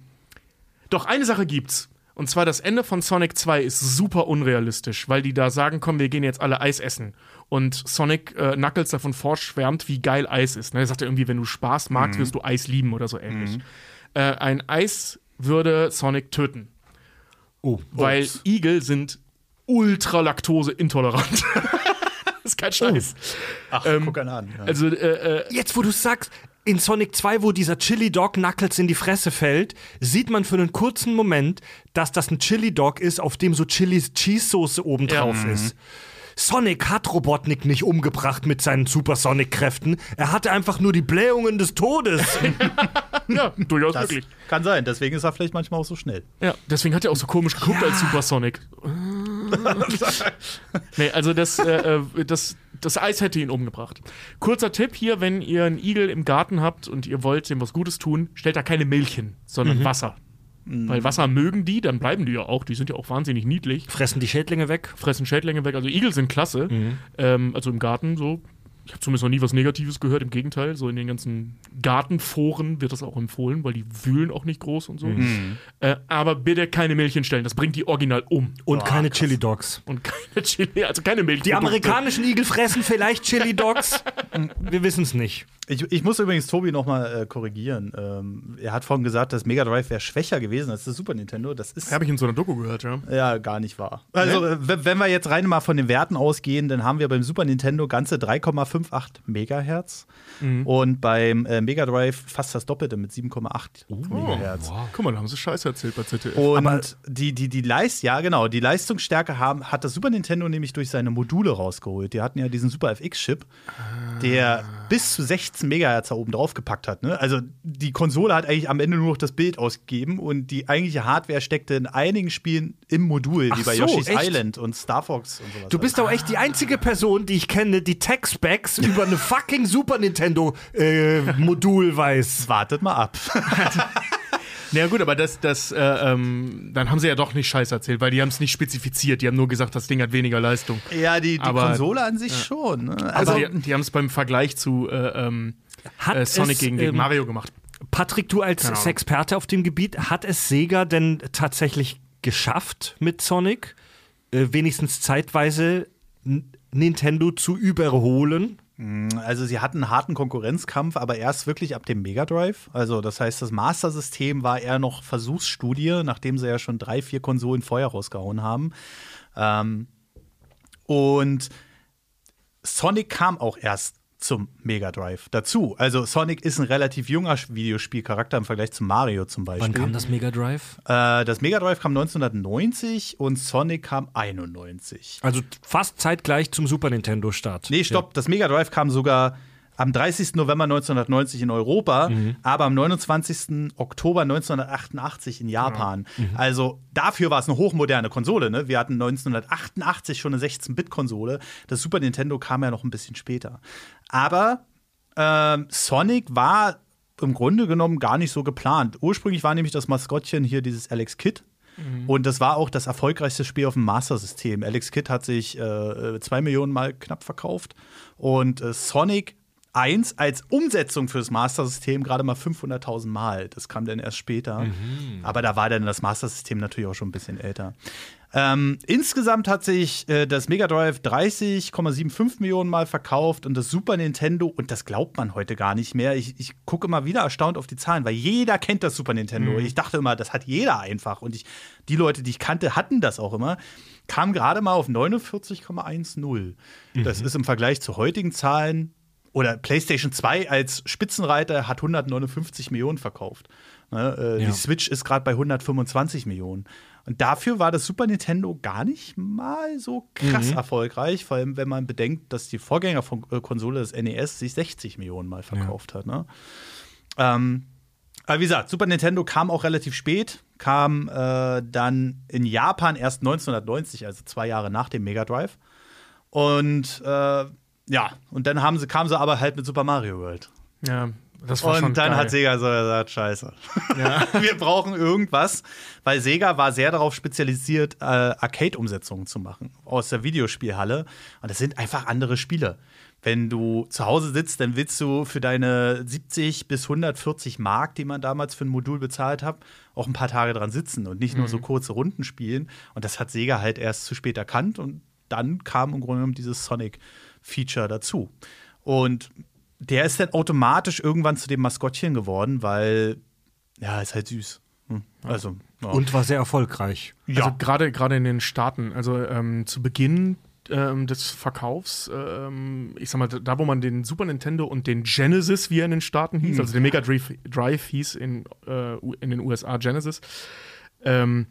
doch eine Sache gibt's. Und zwar das Ende von Sonic 2 ist super unrealistisch, weil die da sagen, komm, wir gehen jetzt alle Eis essen. Und Sonic äh, Knuckles davon vorschwärmt, wie geil Eis ist. Ne? Er sagt ja irgendwie, wenn du Spaß magst, wirst du Eis lieben oder so ähnlich. Äh, ein Eis würde Sonic töten. Oh, Weil Igel sind ultra laktoseintolerant. das ist kein Scheiß. Ach, Ähm, guck an. Ja. Also, äh, äh, Jetzt, wo du sagst, in Sonic 2, wo dieser Chili Dog Knuckles in die Fresse fällt, sieht man für einen kurzen Moment, dass das ein Chili Dog ist, auf dem so Chili Cheese Soße oben Ja. drauf ist. Sonic hat Robotnik nicht umgebracht mit seinen Supersonic-Kräften. Er hatte einfach nur die Blähungen des Todes. ja, durchaus das möglich. kann sein, deswegen ist er vielleicht manchmal auch so schnell. Ja, deswegen hat er auch so komisch geguckt als Super Sonic. nee, also das, äh, äh, das, das Eis hätte ihn umgebracht. Kurzer Tipp hier, wenn ihr einen Igel im Garten habt und ihr wollt dem was Gutes tun, stellt da keine Milch hin, sondern Wasser. Weil Wasser mögen die, dann bleiben die ja auch. Die sind ja auch wahnsinnig niedlich. Fressen die Schädlinge weg. fressen Schädlinge weg. Also Igel sind klasse. Ähm, also im Garten so. Ich habe zumindest noch nie was Negatives gehört. Im Gegenteil, so in den ganzen Gartenforen wird das auch empfohlen, weil die wühlen auch nicht groß und so. Äh, aber bitte keine Milch hinstellen. Das bringt die original um. Und keine Chili Dogs. Und keine Chili, also keine Milch. Die amerikanischen Igel fressen vielleicht Chili Dogs. Wir wissen es nicht. Ich, ich muss übrigens Tobi noch mal äh, korrigieren. Ähm, er hat vorhin gesagt, das Mega Drive wäre schwächer gewesen als das Super Nintendo. Das ist Habe ich in so einer Doku gehört, ja. ja gar nicht wahr. Also, äh, wenn wir jetzt rein mal von den Werten ausgehen, dann haben wir beim Super Nintendo ganze 3,58 Megahertz und beim äh, Mega Drive fast das Doppelte mit 7,8 Megahertz. Guck mal, da haben sie Scheiße erzählt bei ZDF. Und die, die, die Leist, ja genau, die Leistungsstärke haben, hat das Super Nintendo nämlich durch seine Module rausgeholt. Die hatten ja diesen Super FX-Chip, der bis zu 16 Megahertz da oben drauf gepackt hat. Ne? Also die Konsole hat eigentlich am Ende nur noch das Bild ausgegeben und die eigentliche Hardware steckte in einigen Spielen im Modul, wie Ach bei so, Yoshi's echt? Island und Star Fox und sowas. Du bist auch echt die einzige Person, die ich kenne, die Tech-Specs über eine fucking Super Nintendo-Modul weiß. Wartet mal ab. Ja gut, aber das, das, äh, ähm, dann haben sie ja doch nicht Scheiße erzählt, weil die haben es nicht spezifiziert. Die haben nur gesagt, das Ding hat weniger Leistung. ja, die, die Aber- Konsole an sich schon. Ne? Also Also, die, die haben es beim Vergleich zu äh, ähm, äh, Sonic es, gegen, gegen ähm, Mario gemacht. Patrick, du als Ahnung. Experte auf dem Gebiet, hat es Sega denn tatsächlich geschafft mit Sonic, äh, wenigstens zeitweise Nintendo zu überholen? Also sie hatten einen harten Konkurrenzkampf, aber erst wirklich ab dem Mega Drive. Also das heißt, das Master-System war eher noch Versuchsstudie, nachdem sie ja schon drei, vier Konsolen vorher rausgehauen haben. Ähm, und Sonic kam auch erst zum Mega Drive dazu. Also Sonic ist ein relativ junger Videospielcharakter im Vergleich zu Mario zum Beispiel. Wann kam das Mega Drive? Äh, das Mega Drive kam 1990 und Sonic kam 91. Also fast zeitgleich zum Super Nintendo-Start. Nee, stopp. Das Mega Drive kam sogar am 30. November 1990 in Europa, aber am 29. Oktober 1988 in Japan. Also dafür war es eine hochmoderne Konsole. Ne? Wir hatten 1988 schon eine 16-Bit-Konsole. Das Super Nintendo kam ja noch ein bisschen später. Aber ähm, Sonic war im Grunde genommen gar nicht so geplant. Ursprünglich war nämlich das Maskottchen hier dieses Alex Kidd. Und das war auch das erfolgreichste Spiel auf dem Master-System. Alex Kidd hat sich äh, zwei Millionen Mal knapp verkauft. Und äh, Sonic 1 als Umsetzung fürs Master-System gerade mal 500.000 Mal. Das kam dann erst später. Aber da war dann das Master-System natürlich auch schon ein bisschen älter. Ähm, insgesamt hat sich äh, das Mega Drive 30,75 Millionen Mal verkauft und das Super Nintendo, und das glaubt man heute gar nicht mehr. Ich, ich gucke immer wieder erstaunt auf die Zahlen, weil jeder kennt das Super Nintendo. Ich dachte immer, das hat jeder einfach. Und ich, die Leute, die ich kannte, hatten das auch immer. Kam gerade mal auf 49,10. Das ist im Vergleich zu heutigen Zahlen oder PlayStation 2 als Spitzenreiter hat 159 Millionen verkauft. Ne, äh, Ja. Die Switch ist gerade bei 125 Millionen. Und dafür war das Super Nintendo gar nicht mal so krass erfolgreich, vor allem wenn man bedenkt, dass die Vorgängerkonsole des NES sich 60 Millionen Mal verkauft hat. Ne? Ähm, aber wie gesagt, Super Nintendo kam auch relativ spät, kam äh, dann in Japan erst 1990, also zwei Jahre nach dem Mega Drive. Und äh, ja, und dann haben sie, kam sie aber halt mit Super Mario World. Ja, das war schon Und dann geil. hat Sega so gesagt, scheiße. Wir brauchen irgendwas, weil Sega war sehr darauf spezialisiert, äh, Arcade-Umsetzungen zu machen aus der Videospielhalle. Und das sind einfach andere Spiele. wenn du zu Hause sitzt, dann willst du für deine 70 bis 140 Mark, die man damals für ein Modul bezahlt hat, auch ein paar Tage dran sitzen und nicht nur so kurze Runden spielen. Und das hat Sega halt erst zu spät erkannt und dann kam im Grunde genommen dieses Sonic-Feature dazu. Und der ist dann automatisch irgendwann zu dem Maskottchen geworden, weil, ja, ist halt süß. Hm. Also, ja. Und war sehr erfolgreich. Also gerade gerade in den Staaten, also ähm, zu Beginn ähm, des Verkaufs, ähm, ich sag mal, da wo man den Super Nintendo und den Genesis, wie er in den Staaten hieß, also der Mega Drive, Drive hieß in, äh, in den USA Genesis, ähm,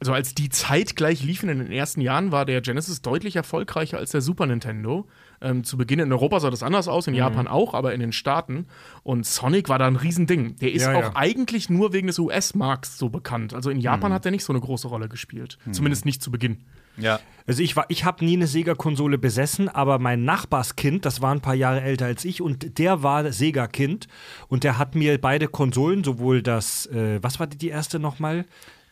also als die zeitgleich liefen in den ersten Jahren, war der Genesis deutlich erfolgreicher als der Super Nintendo. Ähm, zu Beginn in Europa sah das anders aus, in Japan auch, aber in den Staaten. Und Sonic war da ein Riesending. Der ist Ja, auch ja. eigentlich nur wegen des US-Markts so bekannt. Also in Japan hat er nicht so eine große Rolle gespielt. Zumindest nicht zu Beginn. ja. Also ich war, ich habe nie eine Sega-Konsole besessen, aber mein Nachbarskind, das war ein paar Jahre älter als ich und der war Sega-Kind und der hat mir beide Konsolen, sowohl das, äh, was war die, die erste nochmal?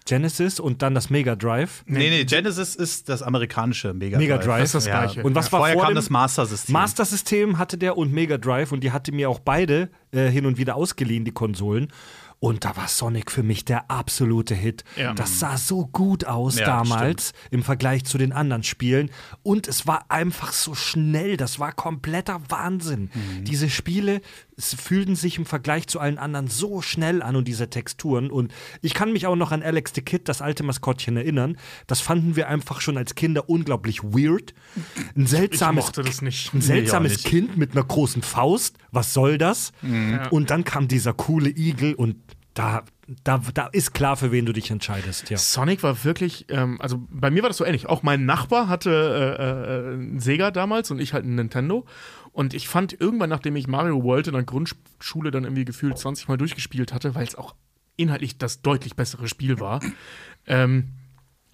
Genesis und dann das Mega Drive. Nee, nee, Genesis ist das amerikanische Mega Mega Drive. Drive. Das ist das Gleiche. Und was war Vorher vor kam dem das Master-System. Master-System hatte der und Mega Drive und die hatte mir auch beide äh, hin und wieder ausgeliehen, die Konsolen. Und da war Sonic für mich der absolute Hit. Ja. Das sah so gut aus Ja, damals im Vergleich zu den anderen Spielen. Und es war einfach so schnell. Das war kompletter Wahnsinn. Mhm. Diese Spiele es fühlten sich im Vergleich zu allen anderen so schnell an und diese Texturen. Und ich kann mich auch noch an Alex the Kid, das alte Maskottchen, erinnern. Das fanden wir einfach schon als Kinder unglaublich weird. Ein Ich seltsames mochte das nicht. ein seltsames nicht. Kind mit einer großen Faust. Was soll das? Und dann kam dieser coole Igel und da, da, da ist klar, für wen du dich entscheidest. Ja. Sonic war wirklich, ähm, also bei mir war das so ähnlich. Auch mein Nachbar hatte äh, äh, einen Sega damals und ich halt einen Nintendo. Und ich fand irgendwann, nachdem ich Mario World in der Grundschule dann irgendwie gefühlt 20 Mal durchgespielt hatte, weil es auch inhaltlich das deutlich bessere Spiel war, ähm,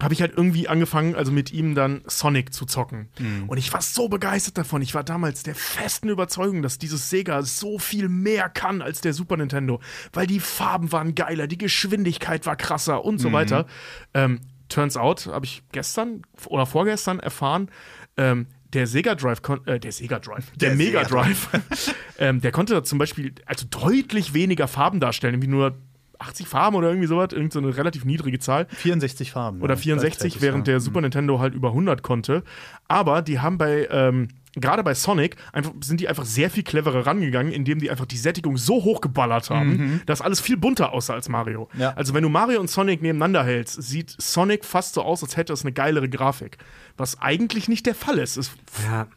habe ich halt irgendwie angefangen, also mit ihm dann Sonic zu zocken. Und ich war so begeistert davon. Ich war damals der festen Überzeugung, dass dieses Sega so viel mehr kann als der Super Nintendo, weil die Farben waren geiler, die Geschwindigkeit war krasser und so weiter. Ähm, turns out, habe ich gestern oder vorgestern erfahren, ähm, der Sega Drive, äh, der Sega Drive, der, Der Mega Drive, ähm, der konnte zum Beispiel also deutlich weniger Farben darstellen, irgendwie nur 80 Farben oder irgendwie sowas, irgend so eine relativ niedrige Zahl. 64 Farben. Oder ja, 64, gleichzeitig, während der Super Nintendo halt über 100 konnte. Aber die haben bei, ähm, gerade bei Sonic, einfach, sind die einfach sehr viel cleverer rangegangen, indem die einfach die Sättigung so hochgeballert haben, dass alles viel bunter aussah als Mario. Ja. Also wenn du Mario und Sonic nebeneinander hältst, sieht Sonic fast so aus, als hätte es eine geilere Grafik. Was eigentlich nicht der Fall ist. Es, Ja.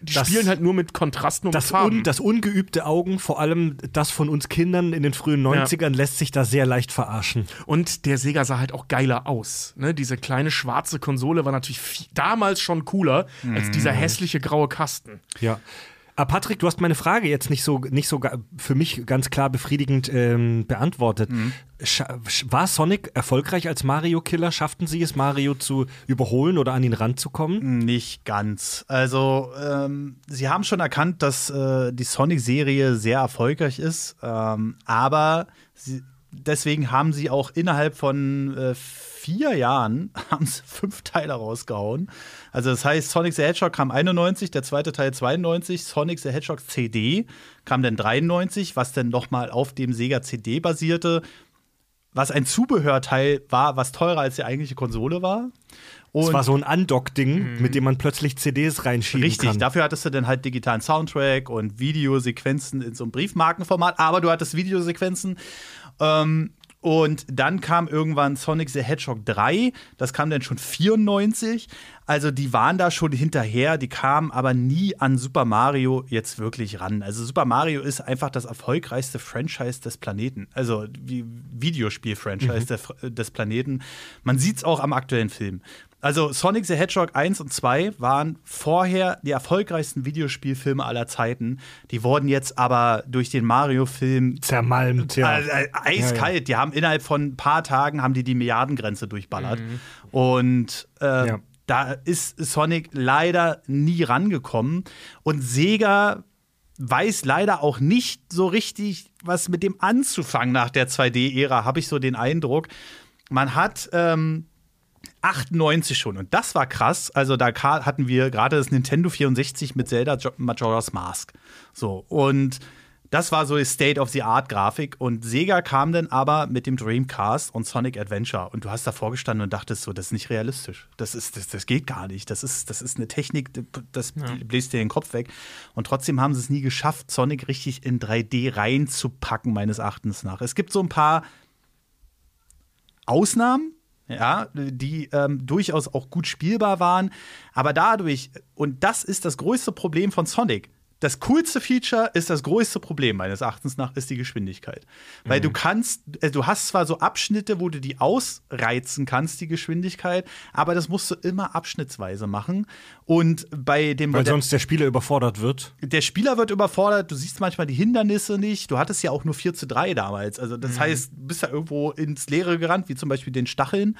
Die Das- spielen halt nur mit Kontrasten und Das, Farben. un, das ungeübte Augen, vor allem das von uns Kindern in den frühen 90ern, lässt sich da sehr leicht verarschen. Und der Sega sah halt auch geiler aus. Ne? Diese kleine schwarze Konsole war natürlich viel, damals schon cooler als dieser hässliche graue Kasten. Ja. Ah, Patrick, du hast meine Frage jetzt nicht so, nicht so für mich ganz klar befriedigend ähm, beantwortet. Sch- War Sonic erfolgreich als Mario-Killer? Schafften sie es, Mario zu überholen oder an ihn ranzukommen? Nicht ganz. Also, ähm, sie haben schon erkannt, dass äh, die Sonic-Serie sehr erfolgreich ist, ähm, aber sie, deswegen haben sie auch innerhalb von äh, vier Jahren haben sie fünf Teile rausgehauen. Also, das heißt, Sonic the Hedgehog kam 91, der zweite Teil 92, Sonic the Hedgehog CD kam dann 93, was dann nochmal auf dem Sega CD basierte, was ein Zubehörteil war, was teurer als die eigentliche Konsole war. Und Es war so ein Undock-Ding, mit dem man plötzlich CDs reinschieben Richtig, kann. dafür hattest du dann halt digitalen Soundtrack und Videosequenzen in so einem Briefmarkenformat, aber du hattest Videosequenzen. Ähm, und dann kam irgendwann Sonic the Hedgehog 3, das kam dann schon 94. Also die waren da schon hinterher, die kamen aber nie an Super Mario jetzt wirklich ran. Also Super Mario ist einfach das erfolgreichste Franchise des Planeten. Also Videospiel-Franchise des, des Planeten. Man sieht es auch am aktuellen Film. Also Sonic the Hedgehog 1 und 2 waren vorher die erfolgreichsten Videospielfilme aller Zeiten. Die wurden jetzt aber durch den Mario-Film Zermalmt, ja. äh, äh, eiskalt. Die haben innerhalb von ein paar Tagen haben die die Milliardengrenze durchballert. Und äh, Ja. da ist Sonic leider nie rangekommen. Und Sega weiß leider auch nicht so richtig, was mit dem anzufangen nach der 2D-Ära, habe ich so den Eindruck. Man hat ähm, 98 schon. Und das war krass. Also da hatten wir gerade das Nintendo 64 mit Zelda Jo- Majora's Mask. So. Und das war so die State-of-the-Art-Grafik. Und Sega kam dann aber mit dem Dreamcast und Sonic Adventure. Und du hast davor gestanden und dachtest so, das ist nicht realistisch. Das, ist, das, das geht gar nicht. Das ist, das ist eine Technik, das bläst dir den Kopf weg. Und trotzdem haben sie es nie geschafft, Sonic richtig in 3D reinzupacken, meines Erachtens nach. Es gibt so ein paar Ausnahmen, ja, die ähm, durchaus auch gut spielbar waren. Aber dadurch, und das ist das größte Problem von Sonic. Das coolste Feature ist das größte Problem meines Erachtens nach, ist die Geschwindigkeit. Weil du kannst, äh, du hast zwar so Abschnitte, wo du die ausreizen kannst, die Geschwindigkeit, aber das musst du immer abschnittsweise machen. Und bei dem Weil sonst der Spieler überfordert wird. der Spieler wird überfordert, du siehst manchmal die Hindernisse nicht. Du hattest ja auch nur 4 zu 3 damals. Also, das heißt, du bist ja irgendwo ins Leere gerannt, wie zum Beispiel den Stacheln.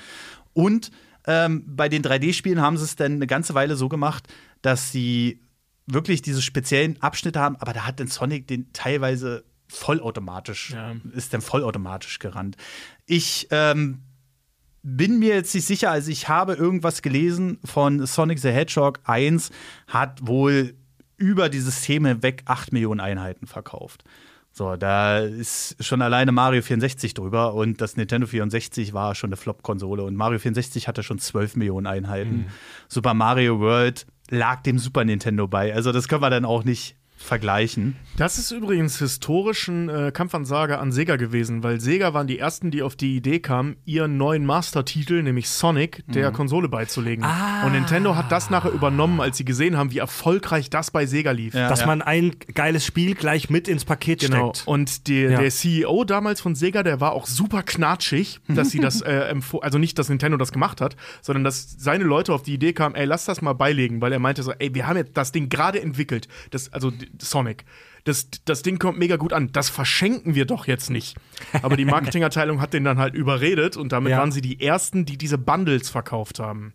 Und ähm, bei den 3D-Spielen haben sie es dann eine ganze Weile so gemacht, dass sie wirklich diese speziellen Abschnitte haben, aber da hat dann Sonic den teilweise vollautomatisch, Ja. ist dann vollautomatisch gerannt. Ich ähm, bin mir jetzt nicht sicher, also ich habe irgendwas gelesen von Sonic the Hedgehog 1, hat wohl über die Systeme hinweg 8 Millionen Einheiten verkauft. So, da ist schon alleine Mario 64 drüber und das Nintendo 64 war schon eine Flop-Konsole und Mario 64 hatte schon 12 Millionen Einheiten. Super Mario World lag dem Super Nintendo bei. Also, das können wir dann auch nicht vergleichen. Das ist übrigens historisch ein äh, Kampfansage an Sega gewesen, weil Sega waren die ersten, die auf die Idee kamen, ihren neuen Mastertitel, nämlich Sonic, der Konsole beizulegen. Und Nintendo hat das nachher übernommen, als sie gesehen haben, wie erfolgreich das bei Sega lief. Ja. Dass man ein geiles Spiel gleich mit ins Paket Genau. steckt. Und die, Ja. der CEO damals von Sega, der war auch super knatschig, dass sie das, äh, also nicht, dass Nintendo das gemacht hat, sondern dass seine Leute auf die Idee kamen, ey, lass das mal beilegen, weil er meinte so, ey, wir haben jetzt das Ding gerade entwickelt, das, also Sonic. Das, das Ding kommt mega gut an. Das verschenken wir doch jetzt nicht. Aber die Marketingabteilung hat den dann halt überredet und damit Ja. waren sie die ersten, die diese Bundles verkauft haben.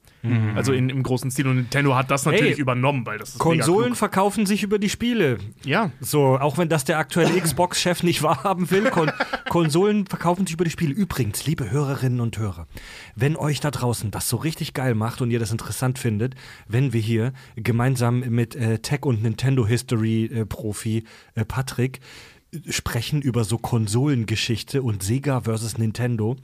Also in, im großen Stil. Und Nintendo hat das natürlich Hey, übernommen, weil das ist Konsolen verkaufen sich über die Spiele. Ja. So, auch wenn das der aktuelle Xbox-Chef nicht wahrhaben will, Kon Konsolen verkaufen sich über die Spiele. Übrigens, liebe Hörerinnen und Hörer, wenn euch da draußen das so richtig geil macht und ihr das interessant findet, wenn wir hier gemeinsam mit äh, Tech- und Nintendo-History-Profi äh, Patrick äh, sprechen über so Konsolengeschichte und Sega versus Nintendo.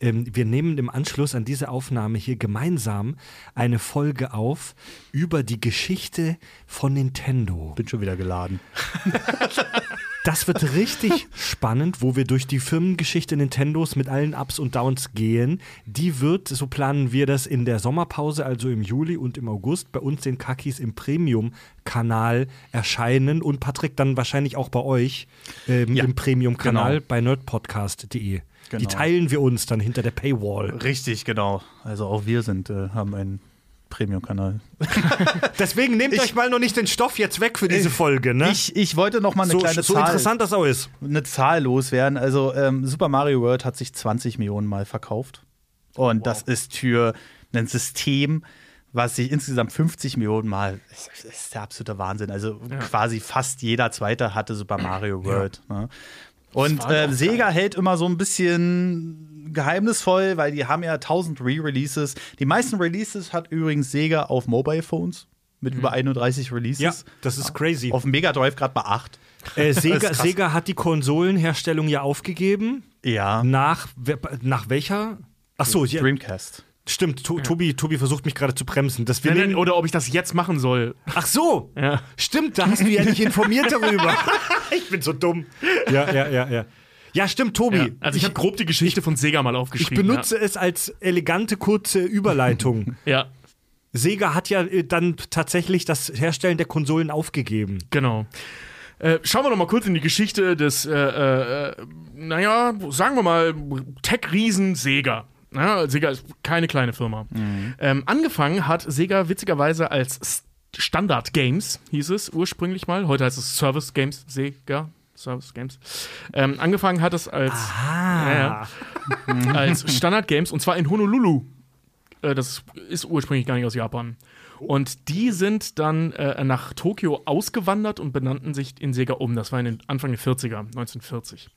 Ähm, wir nehmen im Anschluss an diese Aufnahme hier gemeinsam eine Folge auf über die Geschichte von Nintendo. Bin schon wieder geladen. Das wird richtig spannend, wo wir durch die Firmengeschichte Nintendos mit allen Ups und Downs gehen. Die wird, so planen wir das in der Sommerpause, also im Juli und im August, bei uns den Kakis im Premium-Kanal erscheinen und Patrick dann wahrscheinlich auch bei euch ähm, Ja, im Premium-Kanal genau. bei nerdpodcast.de. Genau. Die teilen wir uns dann hinter der Paywall. Richtig, genau. Also auch wir sind, äh, haben einen Premium-Kanal. Deswegen nehmt Ich- euch mal noch nicht den Stoff jetzt weg für diese Folge, ne? Ich, ich wollte noch mal eine so, kleine so Zahl, interessant das auch ist. eine Zahl loswerden. Also ähm, Super Mario World hat sich 20 Millionen Mal verkauft. Und das ist für ein System, was sich insgesamt 50 Millionen Mal, das ist der absolute Wahnsinn. Also quasi fast jeder Zweite hatte Super Mario World. Ne? Und äh, Sega hält immer so ein bisschen geheimnisvoll, weil die haben ja 1000 Re-Releases. Die meisten Releases hat übrigens Sega auf Mobile Phones mit über 31 Releases. Ja, das ist crazy. Auf dem Mega Drive gerade bei 8. Äh, Sega. Sega hat die Konsolenherstellung ja aufgegeben. Ja. Nach, nach welcher? Ach so, ja, Dreamcast. Stimmt. To, Tobi, Tobi versucht mich gerade zu bremsen. Das wir Nein, nein, oder ob ich das jetzt machen soll. ach so, Ja. stimmt. Da hast du ja nicht informiert darüber. ich bin so dumm. Ja, ja, ja, ja. Ja, stimmt, Tobi. Ja. Also ich, habe grob die Geschichte von Sega mal ich aufgeschrieben. benutze es als elegante, kurze Überleitung. Ja. ja, Sega hat ja äh, dann tatsächlich das Herstellen der Konsolen aufgegeben. genau. Äh, schauen wir noch mal kurz in die Geschichte des, äh, äh, naja, sagen wir mal, Tech-Riesen Sega. Ja, Sega ist keine kleine Firma. Ähm, angefangen hat Sega witzigerweise als Standard Games, hieß es ursprünglich mal. Heute heißt es Service Games Sega. Service Games. Ähm, angefangen hat es als, ja, als Standard Games und zwar in Honolulu. Äh, das ist ursprünglich gar nicht aus Japan. Und die sind dann äh, nach Tokio ausgewandert und benannten sich in Sega um. Das war in den Anfang der 40er, 1940.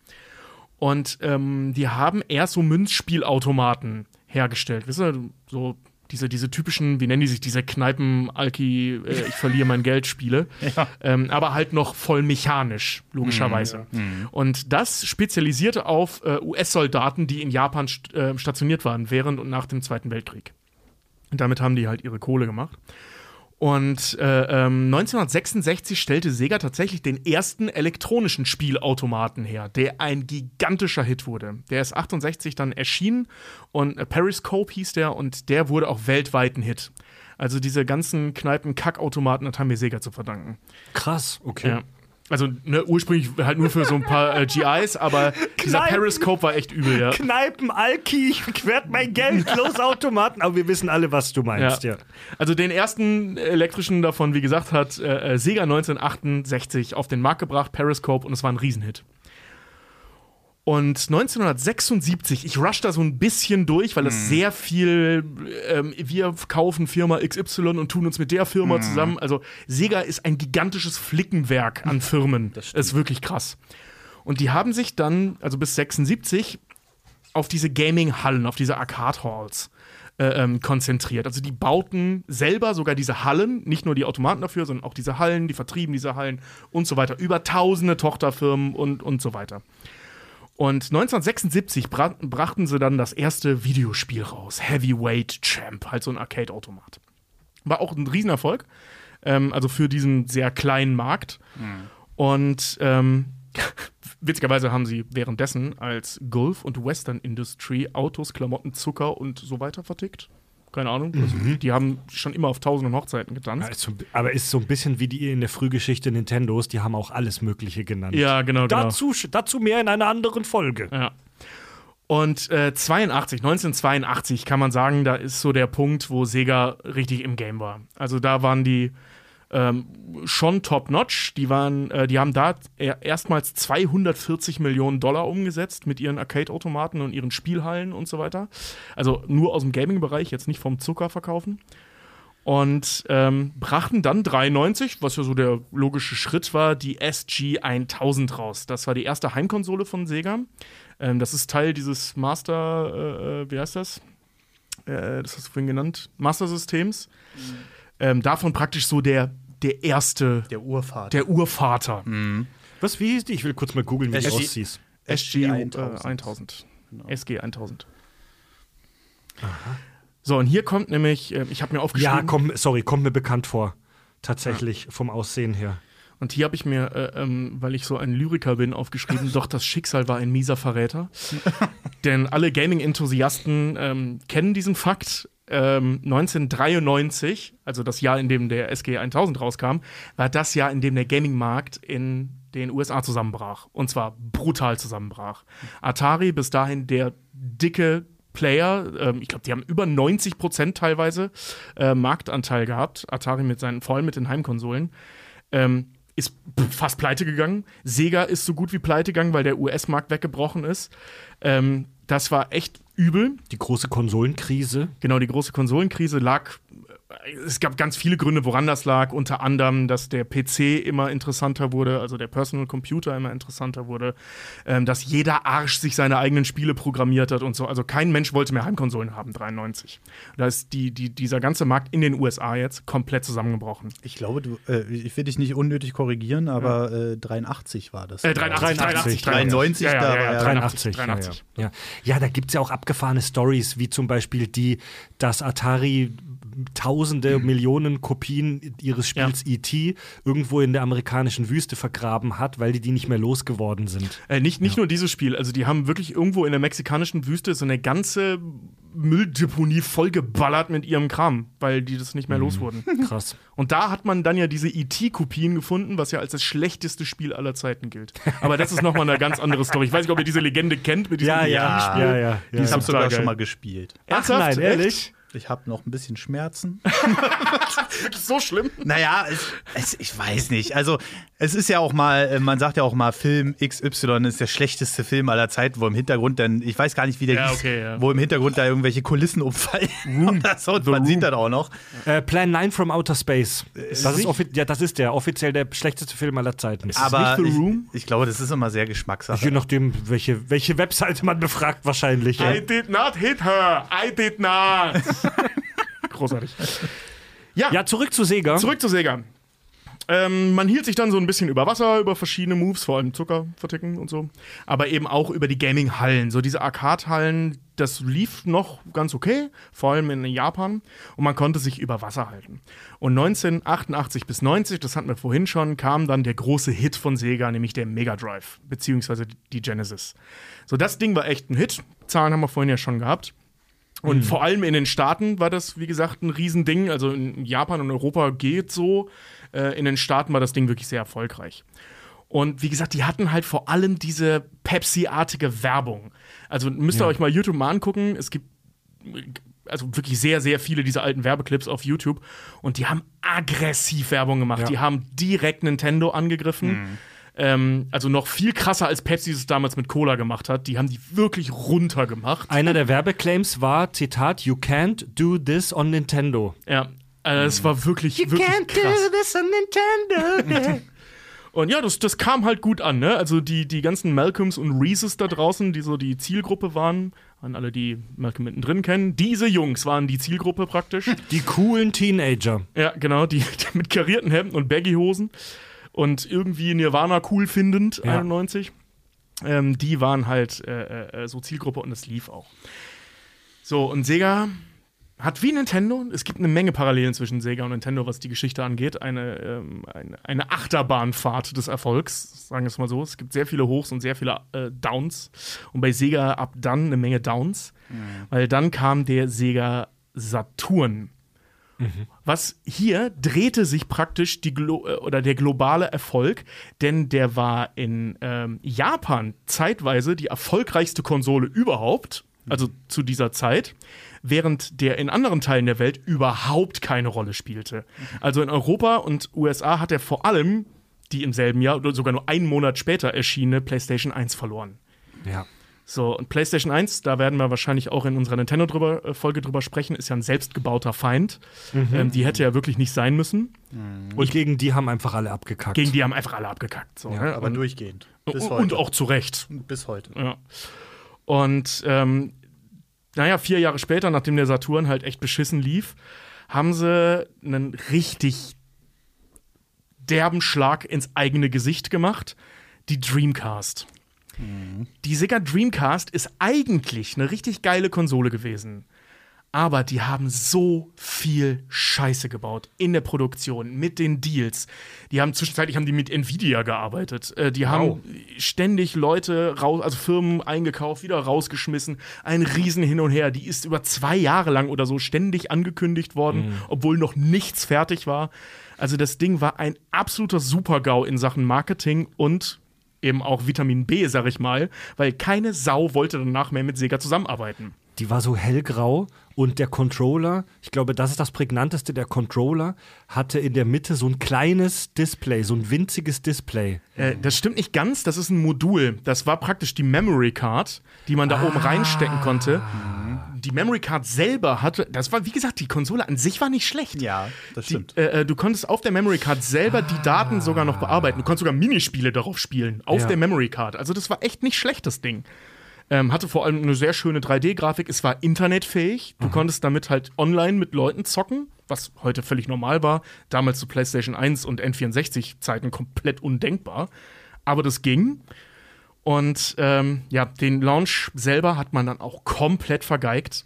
Und ähm, die haben erst so Münzspielautomaten hergestellt. Wisst ihr, so diese, diese typischen, wie nennen die sich, diese Kneipen-Alki, äh, ich verliere mein Geld Spiele. Ähm, aber halt noch voll mechanisch, logischerweise. Und das spezialisierte auf äh, US-Soldaten, die in Japan st äh, stationiert waren, während und nach dem Zweiten Weltkrieg. Und damit haben die halt ihre Kohle gemacht. Und äh, ähm, 1966 stellte Sega tatsächlich den ersten elektronischen Spielautomaten her, der ein gigantischer Hit wurde. Der ist 68 dann erschienen und äh, Periscope hieß der und der wurde auch weltweit ein Hit. Also diese ganzen Kneipen-Kackautomaten, das haben wir Sega zu verdanken. Krass, okay. Ja. Also ne, ursprünglich halt nur für so ein paar äh, GIs, aber dieser Periscope war echt übel, ja. Kneipen, Alki, ich werd mein Geld los, Automaten. Aber wir wissen alle, was du meinst, ja. Also den ersten elektrischen davon, wie gesagt, hat äh, äh, Sega 1968 auf den Markt gebracht, Periscope, und es war ein Riesenhit. Und 1976, ich rush da so ein bisschen durch, weil es sehr viel, ähm, wir kaufen Firma XY und tun uns mit der Firma zusammen. Also Sega ist ein gigantisches Flickenwerk an Firmen. Das ist wirklich krass. Und die haben sich dann, also bis 76, auf diese Gaming-Hallen, auf diese Arcade-Halls äh, ähm, konzentriert. Also die bauten selber sogar diese Hallen, nicht nur die Automaten dafür, sondern auch diese Hallen, die vertrieben diese Hallen und so weiter. Über tausende Tochterfirmen und, und so weiter. Und 1976 bra brachten sie dann das erste Videospiel raus, Heavyweight Champ, halt so ein Arcade-Automat. War auch ein Riesenerfolg, ähm, also für diesen sehr kleinen Markt. Und ähm, witzigerweise haben sie währenddessen als Gulf und Western Industry Autos, Klamotten, Zucker und so weiter vertickt. Keine Ahnung. Also, die haben schon immer auf tausenden Hochzeiten getanzt. Ja, ist so, aber ist so ein bisschen wie die in der Frühgeschichte Nintendos, die haben auch alles Mögliche genannt. Ja, genau, genau. Dazu, dazu mehr in einer anderen Folge. Ja. Und äh, 82, 1982 kann man sagen, da ist so der Punkt, wo Sega richtig im Game war. Also da waren die ähm, schon top-notch. Die waren, äh, die haben da er erstmals 240 Millionen Dollar umgesetzt mit ihren Arcade-Automaten und ihren Spielhallen und so weiter. Also nur aus dem Gaming-Bereich, jetzt nicht vom Zucker verkaufen. Und ähm, brachten dann 93, was ja so der logische Schritt war, die SG 1000 raus. Das war die erste Heimkonsole von Sega. Ähm, das ist Teil dieses Master, äh, wie heißt das? Äh, das hast du vorhin genannt, Master-Systems. Ähm, davon praktisch so der, der erste, Der Urvater. der Urvater. Was, wie hieß die? Ich will kurz mal googeln, wie die SG aussieht. SG 1000. 1000. Äh, 1000. SG 1000. So, und hier kommt nämlich, äh, ich habe mir aufgeschrieben. Ja, komm, sorry, kommt mir bekannt vor. Tatsächlich, vom Aussehen her. Und hier habe ich mir, äh, ähm, weil ich so ein Lyriker bin, aufgeschrieben, doch das Schicksal war ein mieser Verräter. Denn alle Gaming-Enthusiasten ähm, kennen diesen Fakt. Ähm, 1993, also das Jahr, in dem der SG 1000 rauskam, war das Jahr, in dem der Gaming-Markt in den USA zusammenbrach. Und zwar brutal zusammenbrach. Atari bis dahin der dicke Player, ähm, ich glaube, die haben über 90 Prozent teilweise äh, Marktanteil gehabt. Atari mit seinen, vor allem mit den Heimkonsolen. Ähm, ist fast pleite gegangen. Sega ist so gut wie pleite gegangen, weil der US-Markt weggebrochen ist. Ähm, das war echt übel. Die große Konsolenkrise. Genau, die große Konsolenkrise lag. Es gab ganz viele Gründe, woran das lag. Unter anderem, dass der PC immer interessanter wurde, also der Personal Computer immer interessanter wurde, ähm, dass jeder Arsch sich seine eigenen Spiele programmiert hat und so. Also kein Mensch wollte mehr Heimkonsolen haben, 93. Da ist die, die, dieser ganze Markt in den USA jetzt komplett zusammengebrochen. Ich glaube, du, äh, ich will dich nicht unnötig korrigieren, aber äh, 83 war das. Äh, 83, 83, 93, ja, ja, da ja, war ja, ja 83, 83. Ja, ja. ja da gibt es ja auch abgefahrene Stories, wie zum Beispiel die, dass Atari tausende, Millionen Kopien ihres Spiels E.T. irgendwo in der amerikanischen Wüste vergraben hat, weil die die nicht mehr losgeworden sind. Äh, nicht nicht nur dieses Spiel, also die haben wirklich irgendwo in der mexikanischen Wüste so eine ganze Mülldeponie vollgeballert mit ihrem Kram, weil die das nicht mehr los wurden. Krass. Und da hat man dann ja diese E.T.-Kopien gefunden, was ja als das schlechteste Spiel aller Zeiten gilt. Aber das ist nochmal eine ganz andere Story. Ich weiß nicht, ob ihr diese Legende kennt mit diesem Ja, ja, E.T.-Spiel. ja, ja. Ich ja. habe total sogar geil. schon mal gespielt. Ach Ernsthaft? nein, Echt? ehrlich? Ich habe noch ein bisschen Schmerzen. Wirklich so schlimm? Naja, es, es, ich weiß nicht. Also, es ist ja auch mal, äh, man sagt ja auch mal, Film XY ist der schlechteste Film aller Zeiten, wo im Hintergrund dann, ich weiß gar nicht, wie der Ja, hieß, okay, ja. wo im Hintergrund da irgendwelche Kulissen umfallen. Oder so, und man sieht das auch noch. Äh, Plan 9 from Outer Space. Das ist, ja, das ist der offiziell der schlechteste Film aller Zeiten. Aber nicht The ich, Room? ich glaube, das ist immer sehr Geschmackssache. Je nachdem, welche, welche Webseite man befragt, wahrscheinlich. Ja. I did not hit her. I did not. Großartig. Ja, ja, zurück zu Sega. zurück zu Sega. Ähm, man hielt sich dann so ein bisschen über Wasser, über verschiedene Moves, vor allem Zucker verticken und so. Aber eben auch über die Gaming-Hallen. So diese Arcade-Hallen, das lief noch ganz okay, vor allem in Japan. Und man konnte sich über Wasser halten. Und 1988 bis 90, das hatten wir vorhin schon, kam dann der große Hit von Sega, nämlich der Mega Drive, beziehungsweise die Genesis. So, das Ding war echt ein Hit. Zahlen haben wir vorhin ja schon gehabt. Und vor allem in den Staaten war das, wie gesagt, ein Riesending. Also in Japan und Europa geht so. Äh, in den Staaten war das Ding wirklich sehr erfolgreich. Und wie gesagt, die hatten halt vor allem diese Pepsi-artige Werbung. Also müsst ihr euch mal YouTube mal angucken. Es gibt also wirklich sehr, sehr viele dieser alten Werbeclips auf YouTube. Und die haben aggressiv Werbung gemacht. Ja. Die haben direkt Nintendo angegriffen. Ähm, also noch viel krasser, als Pepsi es damals mit Cola gemacht hat. Die haben die wirklich runtergemacht. Einer der Werbeclaims war, Zitat, You can't do this on Nintendo. Ja, also es war wirklich, wirklich krass. this on Nintendo. Und ja, das, das kam halt gut an, ne? Also die, die ganzen Malcolms und Reeses da draußen, die so die Zielgruppe waren, an alle, die Malcolm mittendrin kennen, diese Jungs waren die Zielgruppe praktisch. Die coolen Teenager. ja, genau, die, die mit karierten Hemden und Baggyhosen und irgendwie Nirvana cool findend, Ja. 91. Ähm, die waren halt äh, äh, so Zielgruppe und es lief auch. So, und Sega hat wie Nintendo, es gibt eine Menge Parallelen zwischen Sega und Nintendo, was die Geschichte angeht, eine, ähm, eine, eine Achterbahnfahrt des Erfolgs, sagen wir es mal so. Es gibt sehr viele Hochs und sehr viele äh, Downs. Und bei Sega ab dann eine Menge Downs, weil dann kam der Sega Saturn. Was hier drehte sich praktisch die Glo äh, oder der globale Erfolg, denn der war in ähm, Japan zeitweise die erfolgreichste Konsole überhaupt, also zu dieser Zeit, während der in anderen Teilen der Welt überhaupt keine Rolle spielte. Also in Europa und USA hat er vor allem die im selben Jahr oder sogar nur einen Monat später erschienene PlayStation 1 verloren. Ja. So, und PlayStation 1, da werden wir wahrscheinlich auch in unserer Nintendo-Folge drüber sprechen, ist ja ein selbstgebauter Feind. Ähm, die hätte ja wirklich nicht sein müssen. Und gegen die haben einfach alle abgekackt. Gegen die haben einfach alle abgekackt. So, ne? Aber und, durchgehend. Bis und, heute. und auch zu Recht. Bis heute. Ja. Und ähm, naja, vier Jahre später, nachdem der Saturn halt echt beschissen lief, haben sie einen richtig derben Schlag ins eigene Gesicht gemacht. Die Dreamcast. Die Sega Dreamcast ist eigentlich eine richtig geile Konsole gewesen. Aber die haben so viel Scheiße gebaut in der Produktion, mit den Deals. Die haben zwischenzeitlich haben die mit Nvidia gearbeitet. Äh, die haben ständig Leute raus, also Firmen eingekauft, wieder rausgeschmissen. Ein Riesen hin und her. Die ist über zwei Jahre lang oder so ständig angekündigt worden, obwohl noch nichts fertig war. Also das Ding war ein absoluter Super-GAU in Sachen Marketing und eben auch Vitamin B, sag ich mal, weil keine Sau wollte danach mehr mit Sega zusammenarbeiten. Die war so hellgrau und der Controller, ich glaube, das ist das prägnanteste, der Controller hatte in der Mitte so ein kleines Display, so ein winziges Display. Äh, das stimmt nicht ganz, das ist ein Modul. Das war praktisch die Memory Card, die man da oben reinstecken konnte. Die Memory Card selber hatte, das war wie gesagt, die Konsole an sich war nicht schlecht. Ja, das Die, stimmt. äh, äh, du konntest auf der Memory Card selber die Daten sogar noch bearbeiten. Du konntest sogar Minispiele darauf spielen, auf Ja. der Memory Card. Also das war echt nicht schlecht, das Ding. Ähm, hatte vor allem eine sehr schöne 3D-Grafik. Es war internetfähig. Du konntest damit halt online mit Leuten zocken, was heute völlig normal war. Damals zu PlayStation 1 und N64-Zeiten komplett undenkbar. Aber das ging. Und ähm, ja, den Launch selber hat man dann auch komplett vergeigt.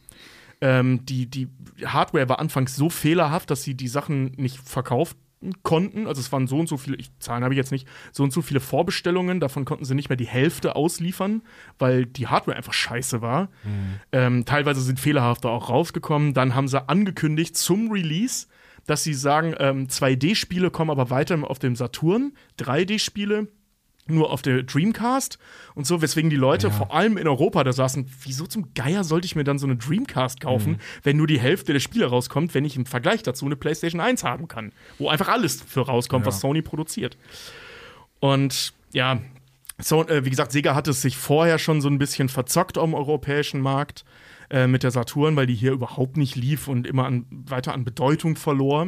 Ähm, die, die Hardware war anfangs so fehlerhaft, dass sie die Sachen nicht verkaufen konnten. Also es waren so und so viele, ich, Zahlen habe ich jetzt nicht, so und so viele Vorbestellungen, davon konnten sie nicht mehr die Hälfte ausliefern, weil die Hardware einfach scheiße war. Ähm, teilweise sind fehlerhafte auch rausgekommen. Dann haben sie angekündigt zum Release, dass sie sagen, ähm, 2D-Spiele kommen aber weiter auf dem Saturn, 3D-Spiele nur auf der Dreamcast und so, weswegen die Leute vor allem in Europa da saßen, wieso zum Geier sollte ich mir dann so eine Dreamcast kaufen, Mhm. wenn nur die Hälfte der Spiele rauskommt, wenn ich im Vergleich dazu eine PlayStation 1 haben kann, wo einfach alles für rauskommt, was Sony produziert. Und ja, so, äh, wie gesagt, Sega hat es sich vorher schon so ein bisschen verzockt am europäischen Markt äh, mit der Saturn, weil die hier überhaupt nicht lief und immer an, weiter an Bedeutung verlor.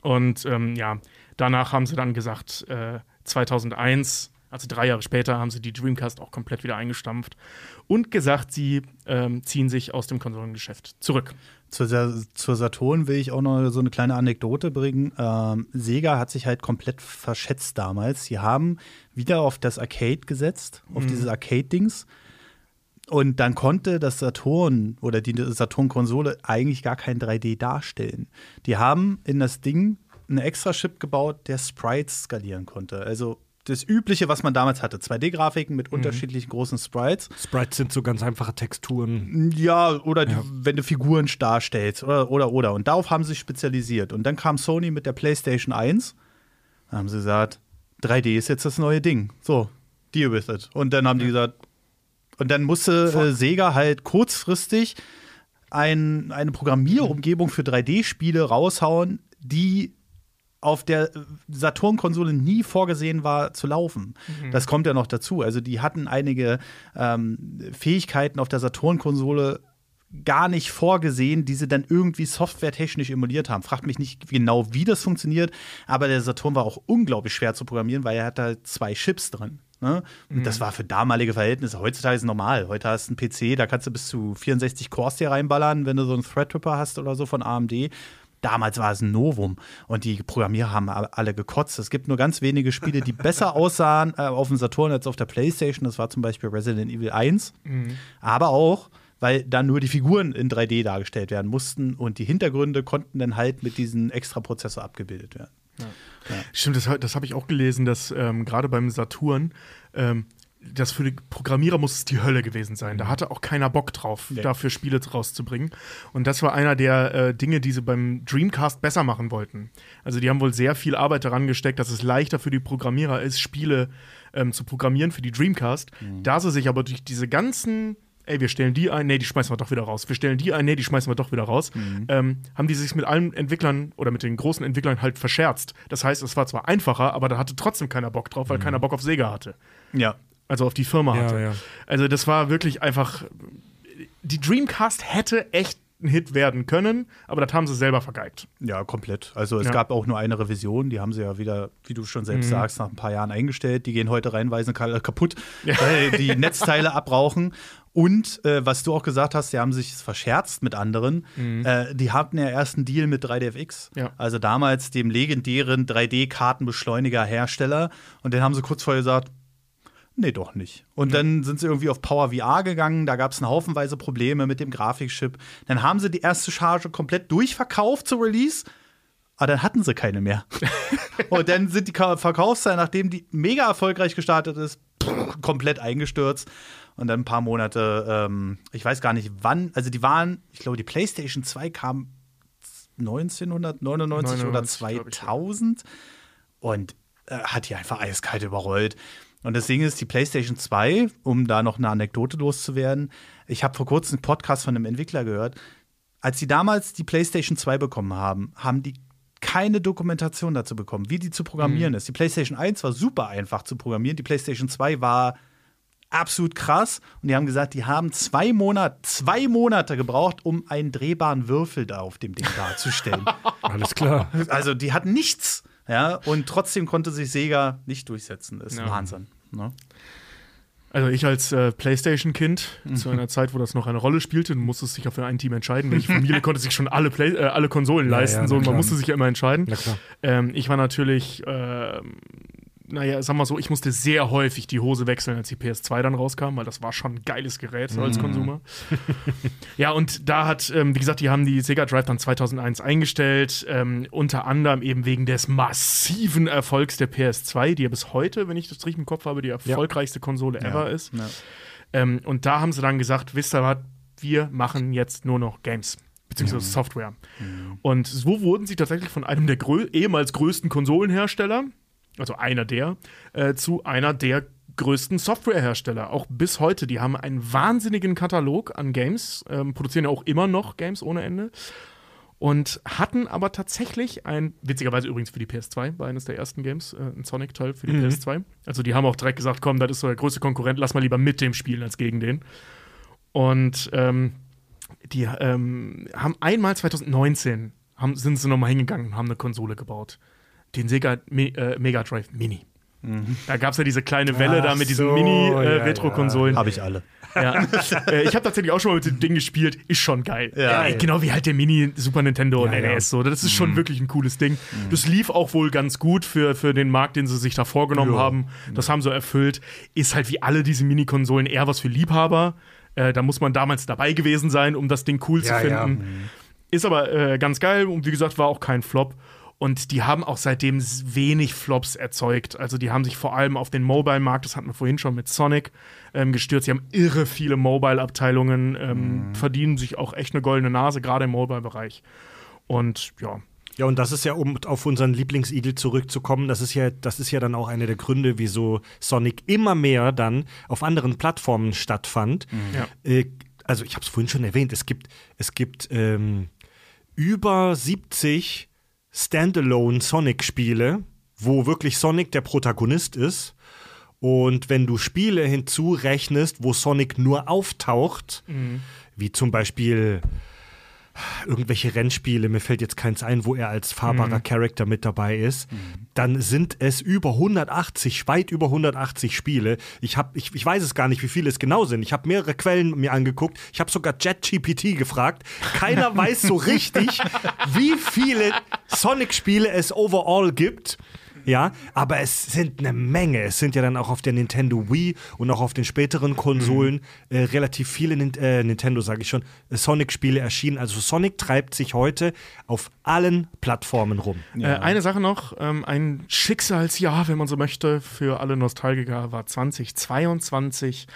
Und ähm, ja, danach haben sie dann gesagt, äh, 2001, also drei Jahre später, haben sie die Dreamcast auch komplett wieder eingestampft und gesagt, sie ähm, ziehen sich aus dem Konsolengeschäft zurück. Zur, zur Saturn will ich auch noch so eine kleine Anekdote bringen. Ähm, Sega hat sich halt komplett verschätzt damals. Sie haben wieder auf das Arcade gesetzt, auf dieses Arcade-Dings. Und dann konnte das Saturn oder die Saturn-Konsole eigentlich gar kein 3D darstellen. Die haben in das Ding einen extra Chip gebaut, der Sprites skalieren konnte. Also das Übliche, was man damals hatte. 2D-Grafiken mit unterschiedlichen großen Sprites. Sprites sind so ganz einfache Texturen. Ja, oder die, wenn du Figuren darstellst oder, oder, oder. Und darauf haben sie sich spezialisiert. Und dann kam Sony mit der PlayStation 1. Da haben sie gesagt, 3D ist jetzt das neue Ding. So, deal with it. Und dann haben die gesagt, und dann musste äh, Sega halt kurzfristig ein, eine Programmierumgebung für 3D-Spiele raushauen, die auf der Saturn-Konsole nie vorgesehen war zu laufen. Das kommt ja noch dazu. Also die hatten einige ähm, Fähigkeiten auf der Saturn-Konsole gar nicht vorgesehen, die sie dann irgendwie softwaretechnisch emuliert haben. Fragt mich nicht genau, wie das funktioniert, aber der Saturn war auch unglaublich schwer zu programmieren, weil er hat halt zwei Chips drin. Ne? Und das war für damalige Verhältnisse. Heutzutage ist es normal. Heute hast du einen PC, da kannst du bis zu 64 Cores hier reinballern, wenn du so einen Threadripper hast oder so von AMD. Damals war es ein Novum und die Programmierer haben alle gekotzt. Es gibt nur ganz wenige Spiele, die besser aussahen äh, auf dem Saturn als auf der PlayStation. Das war zum Beispiel Resident Evil 1. Aber auch, weil dann nur die Figuren in 3D dargestellt werden mussten und die Hintergründe konnten dann halt mit diesem Extra-Prozessor abgebildet werden. Stimmt, das, das habe ich auch gelesen, dass ähm, gerade beim Saturn, ähm, das für die Programmierer muss es die Hölle gewesen sein. Da hatte auch keiner Bock drauf, Nee. dafür Spiele rauszubringen. Und das war einer der äh, Dinge, die sie beim Dreamcast besser machen wollten. Also die haben wohl sehr viel Arbeit daran gesteckt, dass es leichter für die Programmierer ist, Spiele ähm, zu programmieren für die Dreamcast. Da sie sich aber durch diese ganzen Ey, wir stellen die ein, nee, die schmeißen wir doch wieder raus. Wir stellen die ein, nee, die schmeißen wir doch wieder raus. Ähm, haben die sich mit allen Entwicklern oder mit den großen Entwicklern halt verscherzt. Das heißt, es war zwar einfacher, aber da hatte trotzdem keiner Bock drauf, weil keiner Bock auf Sega hatte. Ja. Also auf die Firma Ja, hatte. ja. Also das war wirklich einfach. Die Dreamcast hätte echt ein Hit werden können, aber das haben sie selber vergeigt. Ja, komplett. Also es Ja. gab auch nur eine Revision, die haben sie ja wieder, wie du schon selbst sagst, nach ein paar Jahren eingestellt. Die gehen heute reinweise ka- kaputt, weil die Netzteile abrauchen. Und äh, was du auch gesagt hast, die haben sich verscherzt mit anderen. Äh, die hatten ja erst einen Deal mit 3DFX. Ja. Also damals dem legendären 3D-Kartenbeschleuniger-Hersteller. Und den haben sie kurz vorher gesagt, Nee, doch nicht. Und dann sind sie irgendwie auf Power VR gegangen, da gab es haufenweise Probleme mit dem Grafikchip. Dann haben sie die erste Charge komplett durchverkauft zu Release, aber dann hatten sie keine mehr. und dann sind die Ka- Verkaufszahlen, nachdem die mega erfolgreich gestartet ist, komplett eingestürzt. Und dann ein paar Monate, ähm, ich weiß gar nicht wann, also die waren, ich glaube, die PlayStation 2 kam 1999 oder 99, glaub ich, ja. 2000 und äh, hat die einfach eiskalt überrollt. Und das Ding ist, die PlayStation 2, um da noch eine Anekdote loszuwerden, ich habe vor kurzem einen Podcast von einem Entwickler gehört, als sie damals die PlayStation 2 bekommen haben, haben die keine Dokumentation dazu bekommen, wie die zu programmieren ist. Die PlayStation 1 war super einfach zu programmieren, die PlayStation 2 war absolut krass. Und die haben gesagt, die haben zwei Monate, zwei Monate gebraucht, um einen drehbaren Würfel da auf dem Ding darzustellen. Alles klar. also die hatten nichts. Ja, und trotzdem konnte sich Sega nicht durchsetzen. Das ist Ja. Wahnsinn. Ne? Also ich als äh, PlayStation-Kind zu einer Zeit, wo das noch eine Rolle spielte, du musstest dich ja für ein Team entscheiden. Welche Familie konnte sich schon alle, Play äh, alle Konsolen Ja, leisten? ja, so, na und man klar. musste sich ja immer entscheiden. Na klar. Ähm, ich war natürlich, ähm, naja, sag mal so, ich musste sehr häufig die Hose wechseln, als die PS2 dann rauskam, weil das war schon ein geiles Gerät so als Konsumer. ja, und da hat, ähm, wie gesagt, die haben die Sega Drive dann 2001 eingestellt, ähm, unter anderem eben wegen des massiven Erfolgs der PS2, die ja bis heute, wenn ich das richtig im Kopf habe, die erfolgreichste Konsole ever ist. Ja. Ähm, und da haben sie dann gesagt, wisst ihr was, wir machen jetzt nur noch Games, beziehungsweise Software. Und so wurden sie tatsächlich von einem der grö ehemals größten Konsolenhersteller also einer der, äh, zu einer der größten Softwarehersteller, auch bis heute. Die haben einen wahnsinnigen Katalog an Games, ähm, produzieren ja auch immer noch Games ohne Ende und hatten aber tatsächlich ein, witzigerweise übrigens für die PS2, war eines der ersten Games, äh, ein Sonic-Teil für die Mhm. PS2. Also die haben auch direkt gesagt, komm, das ist so der größte Konkurrent, lass mal lieber mit dem spielen als gegen den. Und ähm, die ähm, haben einmal 2019 haben, sind sie nochmal hingegangen und haben eine Konsole gebaut. Den Sega Me äh, Mega Drive Mini. Da gab es ja diese kleine Welle Ach da mit diesen so, Mini-Retro-Konsolen. Habe ich alle. Ja. äh, ich habe tatsächlich auch schon mal mit dem Ding gespielt. Ist schon geil. Ja. Äh, genau wie halt der Mini Super Nintendo und Ja, ja. NES. So. Das ist schon wirklich ein cooles Ding. Das lief auch wohl ganz gut für, für den Markt, den sie sich da vorgenommen Ja. haben. Das haben sie erfüllt. Ist halt wie alle diese Mini-Konsolen eher was für Liebhaber. Äh, da muss man damals dabei gewesen sein, um das Ding cool Ja, zu ja. finden. Ist aber äh, ganz geil und wie gesagt, war auch kein Flop. Und die haben auch seitdem wenig Flops erzeugt. Also die haben sich vor allem auf den Mobile-Markt, das hatten wir vorhin schon mit Sonic, ähm, gestürzt. Sie haben irre viele Mobile-Abteilungen, ähm, verdienen sich auch echt eine goldene Nase, gerade im Mobile-Bereich. Und ja, Ja, und das ist ja, um auf unseren Lieblingsigel zurückzukommen, das ist ja, das ist ja dann auch einer der Gründe, wieso Sonic immer mehr dann auf anderen Plattformen stattfand. Ja. Äh, also ich habe es vorhin schon erwähnt, es gibt, es gibt ähm, über 70 Standalone Sonic-Spiele, wo wirklich Sonic der Protagonist ist. Und wenn du Spiele hinzurechnest, wo Sonic nur auftaucht, wie zum Beispiel irgendwelche Rennspiele, mir fällt jetzt keins ein, wo er als fahrbarer Charakter mit dabei ist, dann sind es über 180, weit über 180 Spiele. Ich, hab, ich, ich weiß es gar nicht, wie viele es genau sind. Ich habe mehrere Quellen mir angeguckt. Ich habe sogar JetGPT gefragt. Keiner weiß so richtig, wie viele Sonic-Spiele es overall gibt. Ja, aber es sind eine Menge. Es sind ja dann auch auf der Nintendo Wii und auch auf den späteren Konsolen äh, relativ viele Nin äh, Nintendo, sage ich schon, äh, Sonic-Spiele erschienen. Also Sonic treibt sich heute auf allen Plattformen rum. Äh, eine Sache noch, ähm, ein Schicksalsjahr, wenn man so möchte, für alle Nostalgiker war 2022.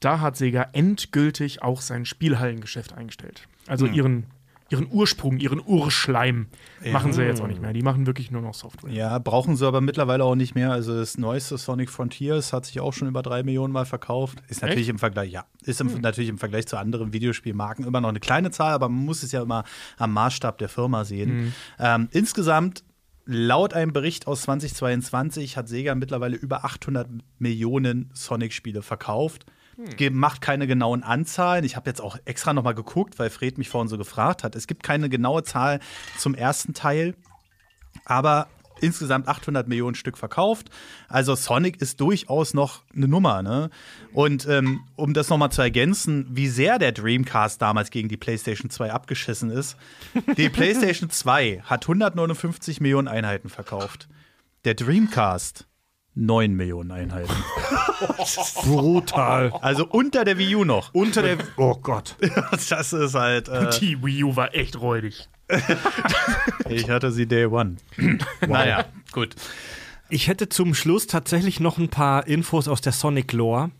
Da hat Sega endgültig auch sein Spielhallengeschäft eingestellt. Also ihren, ihren Ursprung, ihren Urschleim machen sie jetzt auch nicht mehr. Die machen wirklich nur noch Software. Ja, brauchen sie aber mittlerweile auch nicht mehr. Also das neueste Sonic Frontiers hat sich auch schon über drei Millionen Mal verkauft. Ist natürlich Echt? im Vergleich, ja, ist im, natürlich im Vergleich zu anderen Videospielmarken immer noch eine kleine Zahl, aber man muss es ja immer am Maßstab der Firma sehen. Ähm, insgesamt Laut einem Bericht aus 2022 hat Sega mittlerweile über 800 Millionen Sonic-Spiele verkauft. Ge- Macht keine genauen Anzahlen. Ich habe jetzt auch extra noch mal geguckt, weil Fred mich vorhin so gefragt hat. Es gibt keine genaue Zahl zum ersten Teil, aber insgesamt 800 Millionen Stück verkauft. Also Sonic ist durchaus noch eine Nummer. Ne? Und ähm, um das noch mal zu ergänzen, wie sehr der Dreamcast damals gegen die PlayStation 2 abgeschissen ist. Die PlayStation 2 hat 159 Millionen Einheiten verkauft. Der Dreamcast 9 Millionen Einheiten. Brutal. Also unter der Wii U noch. Unter der. Oh Gott. Das ist halt. Äh, Die Wii U war echt räudig. ich hatte sie Day One. Naja, gut. Ich hätte zum Schluss tatsächlich noch ein paar Infos aus der Sonic Lore.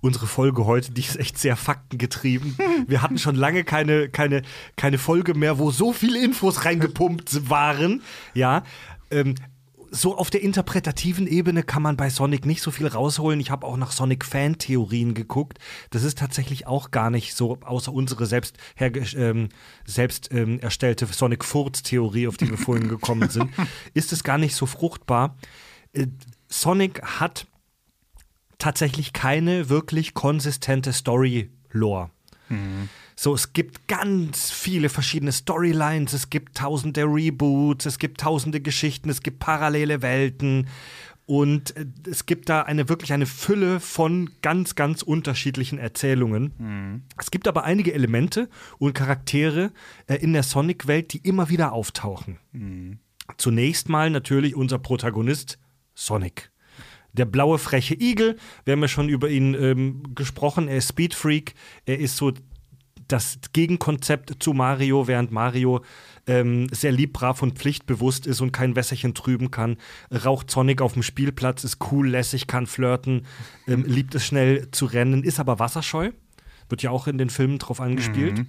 Unsere Folge heute, die ist echt sehr faktengetrieben. Wir hatten schon lange keine, keine, keine Folge mehr, wo so viele Infos reingepumpt waren. Ja. Ähm, so auf der interpretativen Ebene kann man bei Sonic nicht so viel rausholen. Ich habe auch nach Sonic-Fan-Theorien geguckt. Das ist tatsächlich auch gar nicht so, außer unsere selbst, ähm, selbst ähm, erstellte Sonic-Furz-Theorie, auf die wir vorhin gekommen sind, ist es gar nicht so fruchtbar. Äh, Sonic hat tatsächlich keine wirklich konsistente Story-Lore. So, es gibt ganz viele verschiedene Storylines, es gibt tausende Reboots, es gibt tausende Geschichten, es gibt parallele Welten. Und äh, es gibt da eine wirklich eine Fülle von ganz, ganz unterschiedlichen Erzählungen. Es gibt aber einige Elemente und Charaktere äh, in der Sonic-Welt, die immer wieder auftauchen. Zunächst mal natürlich unser Protagonist Sonic. Der blaue freche Igel, wir haben ja schon über ihn ähm, gesprochen, er ist Speedfreak, er ist so das Gegenkonzept zu Mario, während Mario ähm, sehr lieb, brav und pflichtbewusst ist und kein Wässerchen trüben kann, raucht Sonic auf dem Spielplatz, ist cool, lässig, kann flirten, ähm, liebt es schnell zu rennen, ist aber wasserscheu, wird ja auch in den Filmen drauf angespielt.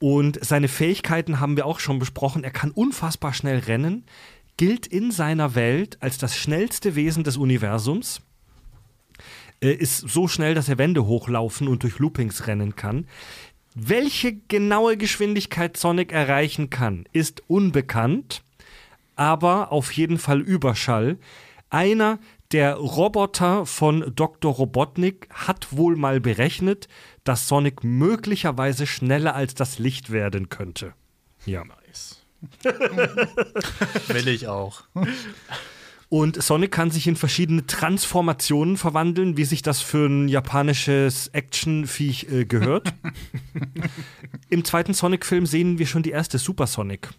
Und seine Fähigkeiten haben wir auch schon besprochen. Er kann unfassbar schnell rennen, gilt in seiner Welt als das schnellste Wesen des Universums. Äh, ist so schnell, dass er Wände hochlaufen und durch Loopings rennen kann. Welche genaue Geschwindigkeit Sonic erreichen kann, ist unbekannt, aber auf jeden Fall Überschall. Einer der Roboter von Dr. Robotnik hat wohl mal berechnet, dass Sonic möglicherweise schneller als das Licht werden könnte. Ja. Nice. Will ich auch. Und Sonic kann sich in verschiedene Transformationen verwandeln, wie sich das für ein japanisches Actionviech äh, gehört. Im zweiten Sonic-Film sehen wir schon die erste Super Sonic.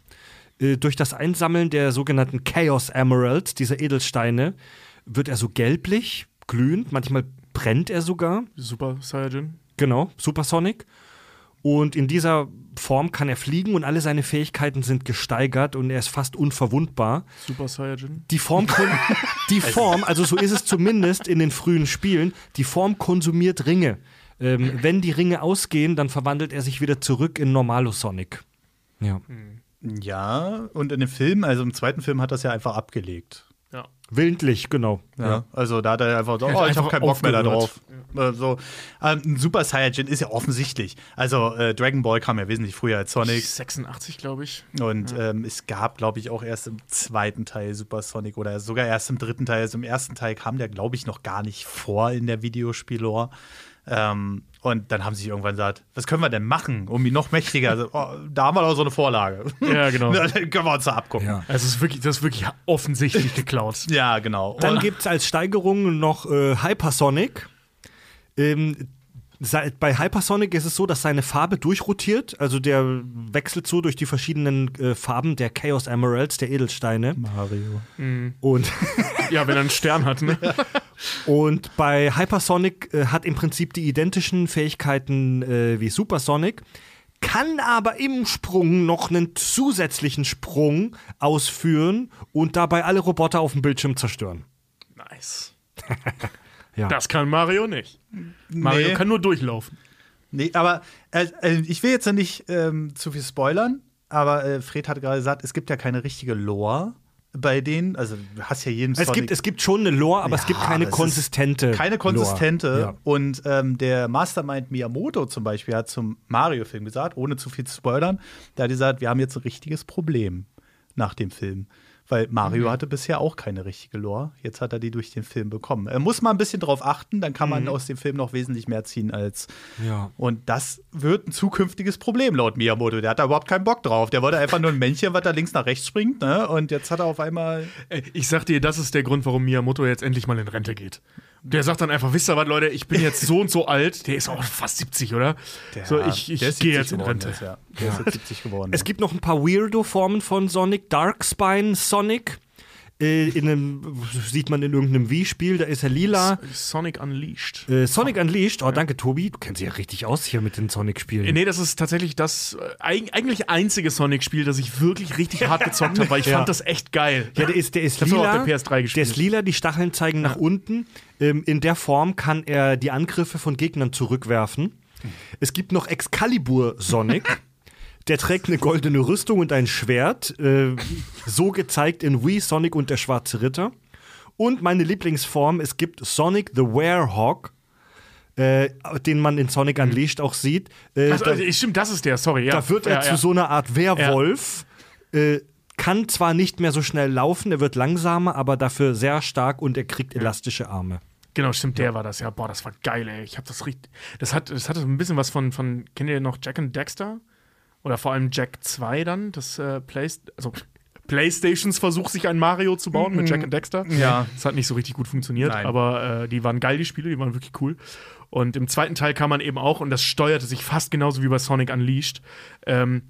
Äh, durch das Einsammeln der sogenannten Chaos Emeralds, dieser Edelsteine, wird er so gelblich, glühend, manchmal brennt er sogar. Super Saiyajin. Genau, Super Sonic. Und in dieser Form kann er fliegen und alle seine Fähigkeiten sind gesteigert und er ist fast unverwundbar. Super Saiyajin. Die Form, die Form, also so ist es zumindest in den frühen Spielen, die Form konsumiert Ringe. Ähm, wenn die Ringe ausgehen, dann verwandelt er sich wieder zurück in Normalo Sonic. Ja. Ja, und in dem Film, also im zweiten Film hat das ja einfach abgelegt. Ja. Willentlich, genau. Ja. Also da hat er einfach so, oh, ich habe keinen Bock mehr da aufgehört. drauf. Äh, so. Ähm, ein Super Saiyajin ist ja offensichtlich. Also äh, Dragon Ball kam ja wesentlich früher als Sonic. 86, glaube ich. Und ähm, es gab, glaube ich, auch erst im zweiten Teil Super Sonic oder sogar erst im dritten Teil. Also im ersten Teil kam der, glaube ich, noch gar nicht vor in der Videospiellore. Ähm, und dann haben sie sich irgendwann gesagt, was können wir denn machen, um ihn noch mächtiger? Also, oh, da haben wir doch so eine Vorlage. Ja, genau. dann können wir uns da abgucken. Ja. Ja, Also es ist wirklich, das ist wirklich offensichtlich geklaut. genau. Dann gibt es als Steigerung noch äh, Hypersonic. Ähm, bei Hypersonic ist es so, dass seine Farbe durchrotiert. Also der wechselt so durch die verschiedenen äh, Farben der Chaos Emeralds, der Edelsteine. Mario. Und, Ja, wenn er einen Stern hat, ne? und bei Hypersonic äh, hat im Prinzip die identischen Fähigkeiten äh, wie Supersonic, kann aber im Sprung noch einen zusätzlichen Sprung ausführen und dabei alle Roboter auf dem Bildschirm zerstören. Nice. Ja. Das kann Mario nicht. Mario Nee. kann nur durchlaufen. Nee, aber äh, äh, ich will jetzt ja nicht ähm, zu viel spoilern, aber äh, Fred hat gerade gesagt, es gibt ja keine richtige Lore bei denen. Also du hast ja jeden Es Sonic- gibt, es gibt schon eine Lore, aber es Ja, gibt keine es konsistente. keine konsistente. Lore. Ja. Und ähm, der Mastermind Miyamoto zum Beispiel hat zum Mario-Film gesagt, ohne zu viel zu spoilern, der hat gesagt, wir haben jetzt ein richtiges Problem nach dem Film. Weil Mario hatte bisher auch keine richtige Lore. Jetzt hat er die durch den Film bekommen. Er muss mal ein bisschen drauf achten, dann kann man aus dem Film noch wesentlich mehr ziehen als. Ja. Und das wird ein zukünftiges Problem laut Miyamoto. Der hat da überhaupt keinen Bock drauf. Der wollte einfach nur ein Männchen, was da links nach rechts springt. Ne? Und jetzt hat er auf einmal. Ich sag dir, das ist der Grund, warum Miyamoto jetzt endlich mal in Rente geht. Der sagt dann einfach, wisst ihr was, Leute, ich bin jetzt so und so alt. Der ist auch fast 70, oder? so, ich, ich der ist gehe 70 jetzt in geworden Rente. Jetzt, ja. Der ist jetzt 70 geworden. Es gibt noch ein paar Weirdo-Formen von Sonic. Darkspine Sonic. Äh, in einem, sieht man in irgendeinem Wii-Spiel, da ist er lila. Sonic Unleashed. Äh, Sonic Unleashed, oh danke Tobi, du kennst dich ja richtig aus hier mit den Sonic-Spielen. Äh, Nee, das ist tatsächlich das äh, eig eigentlich einzige Sonic-Spiel, das ich wirklich richtig hart gezockt habe, weil ich Ja. fand das echt geil. Ja, der ist, der ist lila. auf der PS3 der gespielt. ist lila, die Stacheln zeigen nach unten. Ähm, in der Form kann er die Angriffe von Gegnern zurückwerfen. Es gibt noch Excalibur Sonic. Der trägt eine goldene Rüstung und ein Schwert. Äh, so gezeigt in Wii Sonic und der Schwarze Ritter. Und meine Lieblingsform, es gibt Sonic the Werehog, äh, den man in Sonic Unleashed auch sieht. Äh, Also, also, stimmt, das ist der, sorry. Ja. da wird er ja, zu ja. so einer Art Werwolf. Äh, kann zwar nicht mehr so schnell laufen, er wird langsamer, aber dafür sehr stark und er kriegt elastische Arme. Genau, stimmt, der war das. Ja, boah, das war geil, ey. Ich hab das richtig. Das, hat, das hatte so ein bisschen was von, von. Kennt ihr noch Jack and Dexter? Oder vor allem Jack 2 dann? Das äh, Play, also PlayStations Versuch, sich ein Mario zu bauen mit Jack and Dexter. Ja. Das hat nicht so richtig gut funktioniert, Nein. aber äh, die waren geil, die Spiele, die waren wirklich cool. Und im zweiten Teil kam man eben auch, und das steuerte sich fast genauso wie bei Sonic Unleashed. Ähm,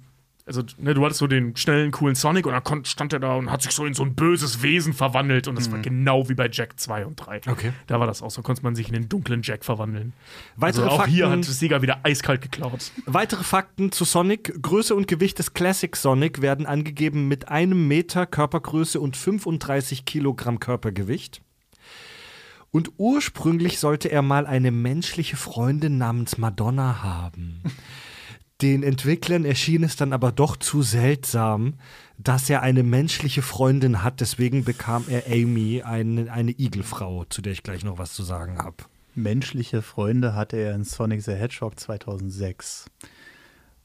also, ne, du hattest so den schnellen, coolen Sonic und dann stand er da und hat sich so in so ein böses Wesen verwandelt. Und das war genau wie bei Jack 2 und 3. Okay. Da war das auch so, konnte man sich in den dunklen Jack verwandeln. Weitere, also auch Fakten, hier hat Sega wieder eiskalt geklaut. weitere Fakten zu Sonic. Größe und Gewicht des Classic Sonic werden angegeben mit einem Meter Körpergröße und 35 Kilogramm Körpergewicht. Und ursprünglich sollte er mal eine menschliche Freundin namens Madonna haben. Den Entwicklern erschien es dann aber doch zu seltsam, dass er eine menschliche Freundin hat. Deswegen bekam er Amy, eine, eine Igelfrau, zu der ich gleich noch was zu sagen habe. Menschliche Freunde hatte er in Sonic the Hedgehog 2006.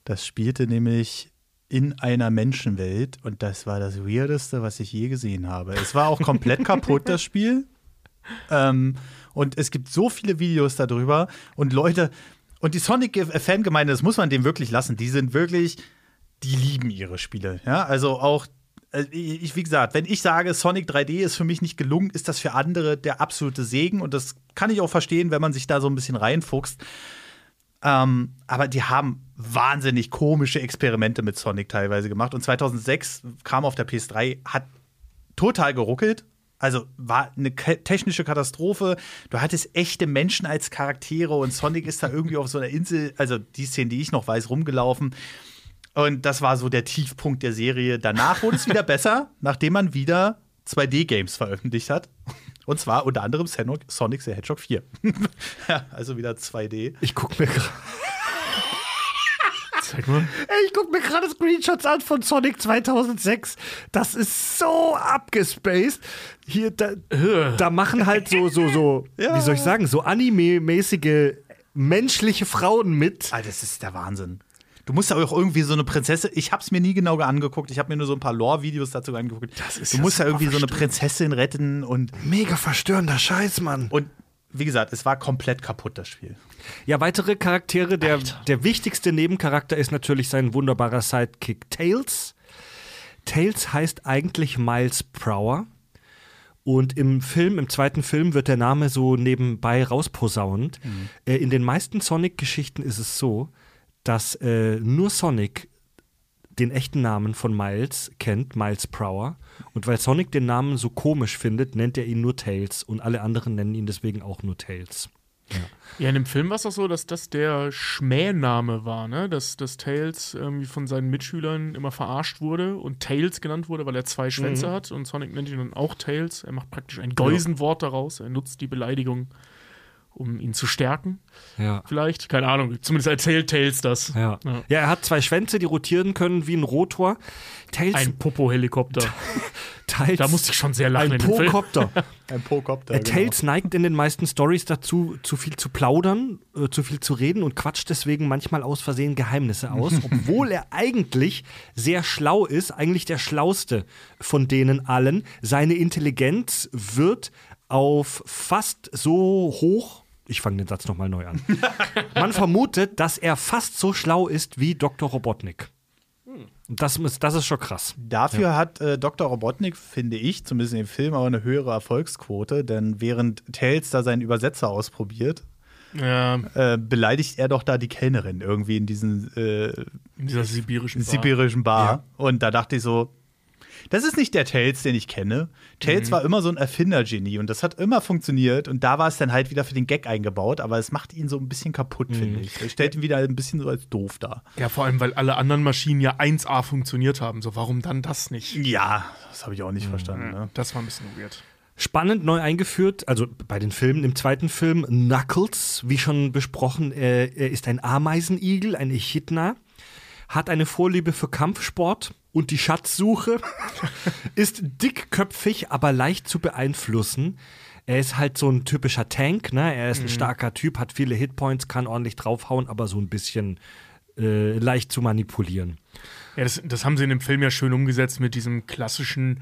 Das spielte nämlich in einer Menschenwelt und das war das Weirdeste, was ich je gesehen habe. Es war auch komplett kaputt, das Spiel. Ähm, und es gibt so viele Videos darüber und Leute, und die Sonic-Fangemeinde, das muss man dem wirklich lassen, die sind wirklich, die lieben ihre Spiele. Ja, also auch, äh, ich, wie gesagt, wenn ich sage, Sonic 3D ist für mich nicht gelungen, ist das für andere der absolute Segen und das kann ich auch verstehen, wenn man sich da so ein bisschen reinfuchst. Ähm, aber die haben wahnsinnig komische Experimente mit Sonic teilweise gemacht. Und 2006 kam auf der PS3, hat total geruckelt. Also war eine technische Katastrophe. Du hattest echte Menschen als Charaktere und Sonic ist da irgendwie auf so einer Insel, also die Szene, die ich noch weiß, rumgelaufen. Und das war so der Tiefpunkt der Serie. Danach wurde es wieder besser, nachdem man wieder 2D-Games veröffentlicht hat. Und zwar unter anderem Sonic the Hedgehog 4. ja, also wieder 2D. Ich guck mir gerade. Zeig mal. Ey, ich guck mir gerade Screenshots an von Sonic 2006. Das ist so abgespaced. Hier, da, da machen halt so, so, so, ja. wie soll ich sagen, so anime-mäßige menschliche Frauen mit. Alter, das ist der Wahnsinn. Du musst ja auch irgendwie so eine Prinzessin. Ich hab's mir nie genau angeguckt. Ich habe mir nur so ein paar Lore-Videos dazu angeguckt. du musst ja irgendwie so eine Prinzessin retten und. Mega verstörender Scheiß, Mann. Und wie gesagt, es war komplett kaputt, das Spiel. Ja, weitere Charaktere. Der, der wichtigste Nebencharakter ist natürlich sein wunderbarer Sidekick Tails. Tails heißt eigentlich Miles Prower. Und im Film, im zweiten Film, wird der Name so nebenbei rausposaunt. Mhm. Äh, in den meisten Sonic-Geschichten ist es so, dass äh, nur Sonic den echten Namen von Miles kennt, Miles Prower. Und weil Sonic den Namen so komisch findet, nennt er ihn nur Tails und alle anderen nennen ihn deswegen auch nur Tails. Ja. ja, in dem Film war es auch so, dass das der Schmähname war, ne? Dass, dass Tails irgendwie von seinen Mitschülern immer verarscht wurde und Tails genannt wurde, weil er zwei Schwänze mhm. hat und Sonic nennt ihn dann auch Tails. Er macht praktisch ein Geusenwort daraus. Er nutzt die Beleidigung um ihn zu stärken. Ja. Vielleicht, keine Ahnung. Zumindest erzählt Tails das. Ja. ja. ja. er hat zwei Schwänze, die rotieren können wie ein Rotor. Tails ein Popo-Helikopter. da musste ich schon sehr lachen. Ein Pokopter. ein Pokopter. Äh, genau. Tails neigt in den meisten Stories dazu, zu viel zu plaudern, äh, zu viel zu reden und quatscht deswegen manchmal aus Versehen Geheimnisse aus, obwohl er eigentlich sehr schlau ist, eigentlich der schlauste von denen allen. Seine Intelligenz wird auf fast so hoch ich fange den Satz nochmal neu an. Man vermutet, dass er fast so schlau ist wie Dr. Robotnik. Das ist, das ist schon krass. Dafür ja. hat äh, Dr. Robotnik, finde ich, zumindest im Film, auch eine höhere Erfolgsquote, denn während Tails da seinen Übersetzer ausprobiert, ja. äh, beleidigt er doch da die Kellnerin irgendwie in diesen äh, in dieser sibirischen Bar. Sibirischen Bar. Ja. Und da dachte ich so, das ist nicht der Tails, den ich kenne. Tails mhm. war immer so ein Erfindergenie und das hat immer funktioniert und da war es dann halt wieder für den Gag eingebaut, aber es macht ihn so ein bisschen kaputt, mhm. finde ich. Er stellt ihn wieder ein bisschen so als doof dar. Ja, vor allem, weil alle anderen Maschinen ja 1A funktioniert haben. So, warum dann das nicht? Ja, das habe ich auch nicht mhm. verstanden. Ne? Das war ein bisschen weird. Spannend neu eingeführt, also bei den Filmen, im zweiten Film Knuckles, wie schon besprochen, er, er ist ein Ameisenigel, ein Echidna, hat eine Vorliebe für Kampfsport und die Schatzsuche, ist dickköpfig, aber leicht zu beeinflussen. Er ist halt so ein typischer Tank, ne? Er ist ein mhm. starker Typ, hat viele Hitpoints, kann ordentlich draufhauen, aber so ein bisschen äh, leicht zu manipulieren. Ja, das, das haben sie in dem Film ja schön umgesetzt mit diesem klassischen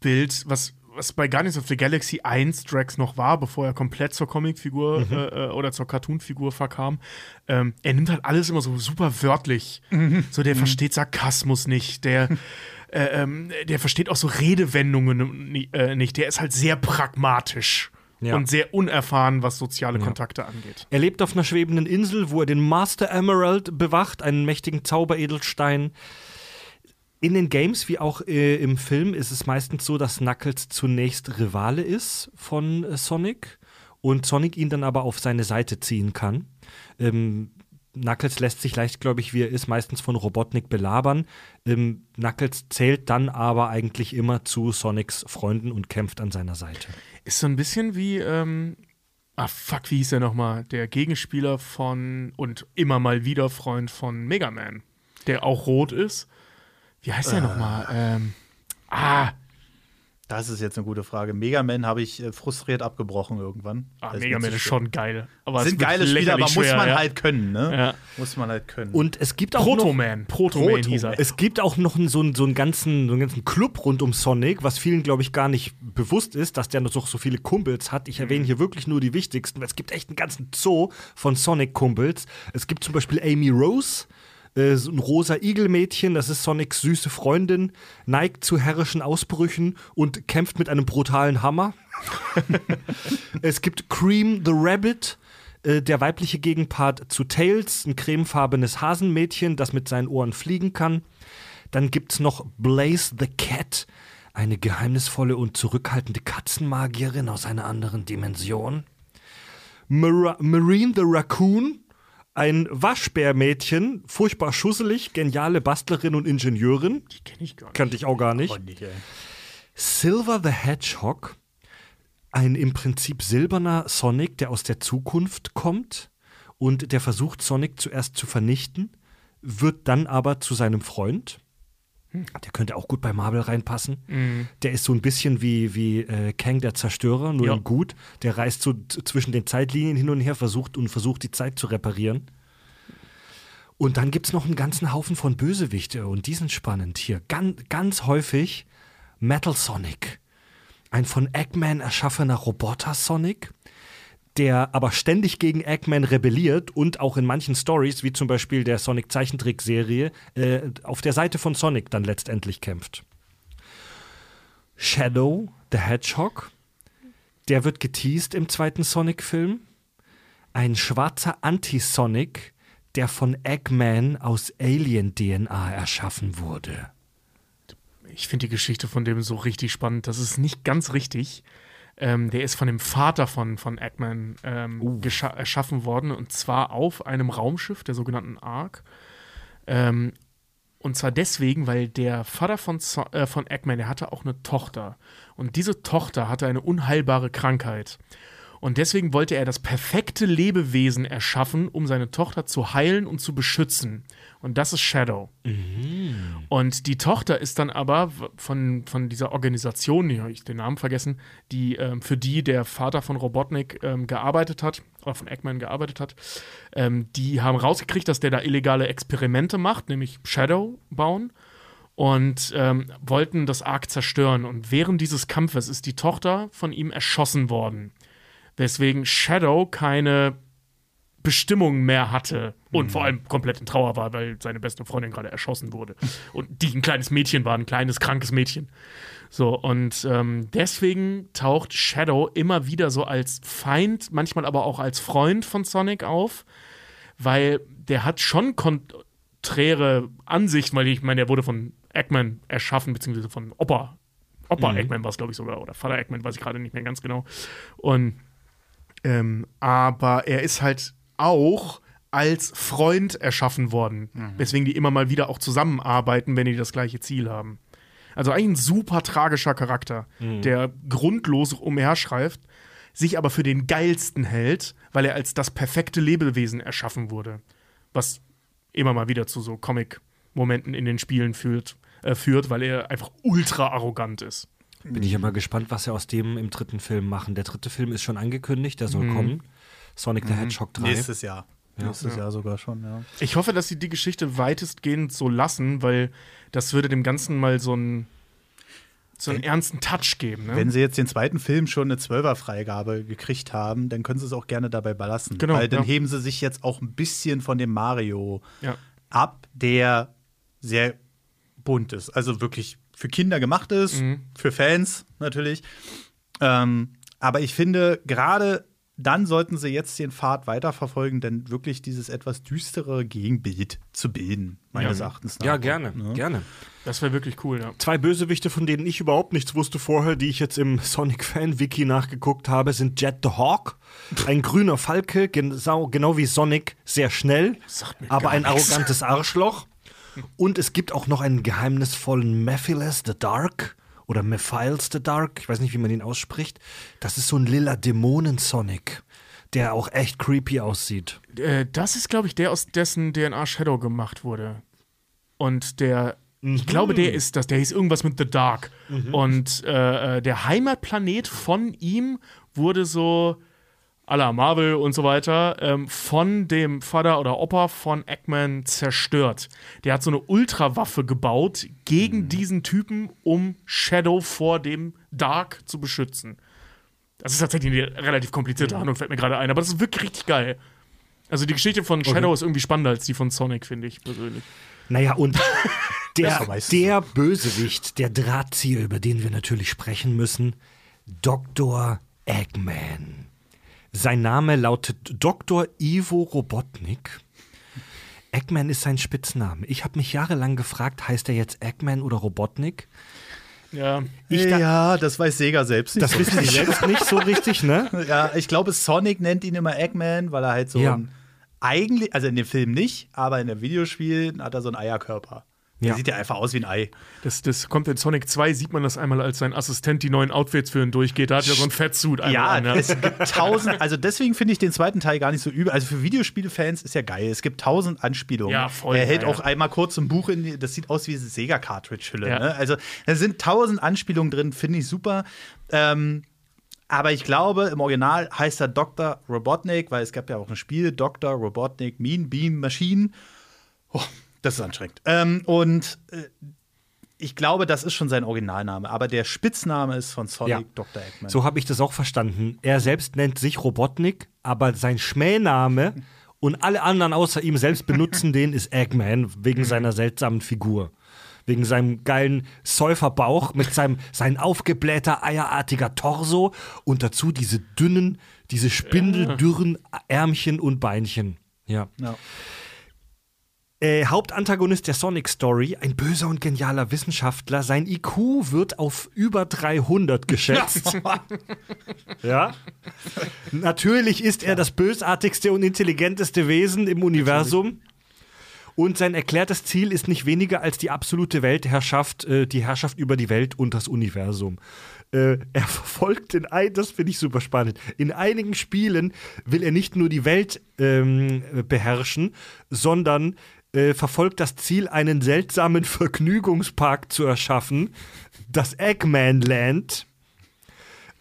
Bild, was was bei Guardians of the Galaxy 1 Drax noch war, bevor er komplett zur Comicfigur mhm. äh, äh, oder zur Cartoonfigur verkam. Ähm, er nimmt halt alles immer so super wörtlich. Mhm. So, der mhm. versteht Sarkasmus nicht, der. Äh, ähm, der versteht auch so Redewendungen äh, nicht. Der ist halt sehr pragmatisch. Ja. und sehr unerfahren, was soziale ja. Kontakte angeht. Er lebt auf einer schwebenden Insel, wo er den Master Emerald bewacht, einen mächtigen Zauberedelstein. In den Games wie auch äh, im Film ist es meistens so, dass Knuckles zunächst Rivale ist von äh, Sonic und Sonic ihn dann aber auf seine Seite ziehen kann. Ähm, Knuckles lässt sich leicht, glaube ich, wie er ist, meistens von Robotnik belabern. Ähm, Knuckles zählt dann aber eigentlich immer zu Sonics Freunden und kämpft an seiner Seite. Ist so ein bisschen wie ähm, Ah, fuck, wie hieß der nochmal? Der Gegenspieler von und immer mal wieder Freund von Mega Man, der auch rot ist. Wie heißt der nochmal? Ähm, ah, Das ist jetzt eine gute Frage. Mega Man habe ich äh, frustriert abgebrochen irgendwann. ah Das Mega Man ist schwer. schon geil. Aber es Sind geile Spiele, aber lächerlich muss schwer, man ja. halt können, ne? Ja. Muss man halt können. Und es gibt auch noch, Proto-Man. Proto-Man Proto-Man. hieß er. es gibt auch noch einen, so, einen, so, einen ganzen, so einen ganzen Club rund um Sonic, was vielen, glaube ich, gar nicht bewusst ist, dass der noch so viele Kumpels hat. Ich erwähne hier wirklich nur die wichtigsten. weil Es gibt echt einen ganzen Zoo von Sonic-Kumpels. Es gibt zum Beispiel Amy Rose, äh, so ein rosa Igelmädchen, das ist Sonics süße Freundin, neigt zu herrischen Ausbrüchen und kämpft mit einem brutalen Hammer. es gibt Cream the Rabbit, äh, der weibliche Gegenpart zu Tails, ein cremefarbenes Hasenmädchen, das mit seinen Ohren fliegen kann. Dann gibt's noch Blaze the Cat, eine geheimnisvolle und zurückhaltende Katzenmagierin aus einer anderen Dimension. Mara Marine the Raccoon, ein Waschbärmädchen, furchtbar schusselig, geniale Bastlerin und Ingenieurin. Die kenne ich gar nicht. Kannte ich auch gar nicht. Nicht. Silver the Hedgehog, ein im Prinzip silberner Sonic, der aus der Zukunft kommt und der versucht, Sonic zuerst zu vernichten, wird dann aber zu seinem Freund. Der könnte auch gut bei Marvel reinpassen. Der ist so ein bisschen wie, wie äh, Kang der Zerstörer, nur Ja. gut. Der reist so zwischen den Zeitlinien hin und her versucht und versucht, die Zeit zu reparieren. Und dann gibt es noch einen ganzen Haufen von Bösewichte und die sind spannend hier. Ganz, ganz häufig Metal Sonic. Ein von Eggman erschaffener Roboter Sonic, der aber ständig gegen Eggman rebelliert und auch in manchen Stories, wie zum Beispiel der Sonic-Zeichentrickserie, äh, auf der Seite von Sonic dann letztendlich kämpft. Shadow, the Hedgehog, der wird geteased im zweiten Sonic-Film. Ein schwarzer Anti-Sonic, der von Eggman aus Alien-DNA erschaffen wurde. Ich finde die Geschichte von dem so richtig spannend. Das ist nicht ganz richtig. Ähm, der ist von dem Vater von, von Eggman ähm, gescha- erschaffen worden und zwar auf einem Raumschiff, der sogenannten Ark. Ähm, und zwar deswegen, weil der Vater von, so äh, von Eggman, der hatte auch eine Tochter. Und diese Tochter hatte eine unheilbare Krankheit. Und deswegen wollte er das perfekte Lebewesen erschaffen, um seine Tochter zu heilen und zu beschützen. Und das ist Shadow. Und die Tochter ist dann aber von, von dieser Organisation, die habe ich den Namen vergessen, die ähm, für die der Vater von Robotnik ähm, gearbeitet hat, oder von Eggman gearbeitet hat, ähm, die haben rausgekriegt, dass der da illegale Experimente macht, nämlich Shadow bauen und ähm, wollten das Ark zerstören. Und während dieses Kampfes ist die Tochter von ihm erschossen worden. Weswegen Shadow keine Bestimmung mehr hatte und vor allem komplett in Trauer war, weil seine beste Freundin gerade erschossen wurde. Und die ein kleines Mädchen war, ein kleines, krankes Mädchen. So, und ähm, deswegen taucht Shadow immer wieder so als Feind, manchmal aber auch als Freund von Sonic auf, weil der hat schon konträre Ansichten, weil ich meine, der wurde von Eggman erschaffen, beziehungsweise von Opa. Opa Eggman war es, glaube ich, sogar, oder Vater Eggman, weiß ich gerade nicht mehr ganz genau. Und ähm, aber er ist halt auch als Freund erschaffen worden. Weswegen die immer mal wieder auch zusammenarbeiten, wenn die das gleiche Ziel haben. Also eigentlich ein super tragischer Charakter, der grundlos umherschreift, sich aber für den geilsten hält, weil er als das perfekte Lebewesen erschaffen wurde. Was immer mal wieder zu so Comic-Momenten in den Spielen führt, äh, führt, weil er einfach ultra arrogant ist. Bin ich ja mal gespannt, was sie aus dem im dritten Film machen. Der dritte Film ist schon angekündigt, der soll kommen. Sonic the Hedgehog 3. Nächstes Jahr. Nächstes Jahr sogar schon, ja. Ich hoffe, dass sie die Geschichte weitestgehend so lassen, weil das würde dem Ganzen mal so einen, so einen ernsten Touch geben. Ne? Wenn sie jetzt den zweiten Film schon eine Zwölferfreigabe gekriegt haben, dann können sie es auch gerne dabei belassen. Genau, Weil dann ja. heben sie sich jetzt auch ein bisschen von dem Mario ja. ab, der sehr bunt ist. Also wirklich für Kinder gemacht ist, Mhm. für Fans natürlich. Ähm, aber ich finde, gerade dann sollten sie jetzt den Pfad weiterverfolgen, denn wirklich dieses etwas düstere Gegenbild zu bilden, meines Ja. Erachtens nach. Ja, gerne, Ne? gerne. Das wäre wirklich cool, ja. Zwei Bösewichte, von denen ich überhaupt nichts wusste vorher, die ich jetzt im Sonic-Fan-Wiki nachgeguckt habe, sind Jet the Hawk, ein grüner Falke, genau, genau wie Sonic, sehr schnell, aber ein arrogantes Arschloch. Und es gibt auch noch einen geheimnisvollen Mephiles the Dark oder Mephiles the Dark, ich weiß nicht, wie man ihn ausspricht. Das ist so ein lila Dämonen-Sonic. der auch echt creepy aussieht. Äh, das ist, glaube ich, der, aus dessen DNA Shadow gemacht wurde. Und der, ich glaube, der ist das. Der hieß irgendwas mit The Dark. Und äh, äh, der Heimatplanet von ihm wurde so la Marvel und so weiter, ähm, von dem Vater oder Opa von Eggman zerstört. Der hat so eine Ultrawaffe gebaut gegen diesen Typen, um Shadow vor dem Dark zu beschützen. Das ist tatsächlich eine relativ komplizierte Handlung, fällt mir gerade ein, aber das ist wirklich richtig geil. Also die Geschichte von Shadow ist irgendwie spannender als die von Sonic, finde ich persönlich. Naja, und der, der Bösewicht, der Drahtzieher, über den wir natürlich sprechen müssen, Dr. Eggman. Sein Name lautet Dr. Ivo Robotnik. Eggman ist sein Spitzname. Ich habe mich jahrelang gefragt, heißt er jetzt Eggman oder Robotnik? Ja, Ich da- ja, das weiß Sega selbst nicht. Das so wissen die selbst nicht so richtig, ne? Ja, ich glaube, Sonic nennt ihn immer Eggman, weil er halt so Ja. ein eigentlich, also in dem Film nicht, aber in der Videospiel hat er so einen Eierkörper. Der Ja. sieht ja einfach aus wie ein Ei. das, das kommt in Sonic 2, sieht man das einmal, als sein Assistent die neuen Outfits für ihn durchgeht. Da hat er so ein Fettsuit einmal Ja, an. Ja. es gibt tausend, also deswegen finde ich den zweiten Teil gar nicht so übel. Also für Videospiele-Fans ist ja geil. Es gibt tausend Anspielungen. Ja, voll, Er hält ja, auch einmal kurz ein Buch in die, das sieht aus wie eine Sega-Cartridge-Hülle. Ne? Also da sind tausend Anspielungen drin, finde ich super. Ähm, aber ich glaube, im Original heißt er Dr. Robotnik, weil es gab ja auch ein Spiel, Dr. Robotnik, Mean Beam Machine. Oh, das ist anstrengend. Ähm, und äh, ich glaube, das ist schon sein Originalname. Aber der Spitzname ist von Sonic Ja. Dr. Eggman. So habe ich das auch verstanden. Er selbst nennt sich Robotnik, aber sein Schmähname und alle anderen außer ihm selbst benutzen den ist Eggman wegen seiner seltsamen Figur. Wegen seinem geilen Säuferbauch mit seinem sein aufgeblähter, eierartiger Torso und dazu diese dünnen, diese spindeldürren Ärmchen und Beinchen. Ja. Ja. Äh, Hauptantagonist der Sonic Story, ein böser und genialer Wissenschaftler. Sein IQ wird auf über 300 geschätzt. ja. Natürlich ist er das bösartigste und intelligenteste Wesen im Universum. Und sein erklärtes Ziel ist nicht weniger als die absolute Weltherrschaft, äh, die Herrschaft über die Welt und das Universum. Äh, er verfolgt in ein, das finde ich super spannend. In einigen Spielen will er nicht nur die Welt ähm, beherrschen, sondern äh, verfolgt das Ziel, einen seltsamen Vergnügungspark zu erschaffen, das Eggman Land.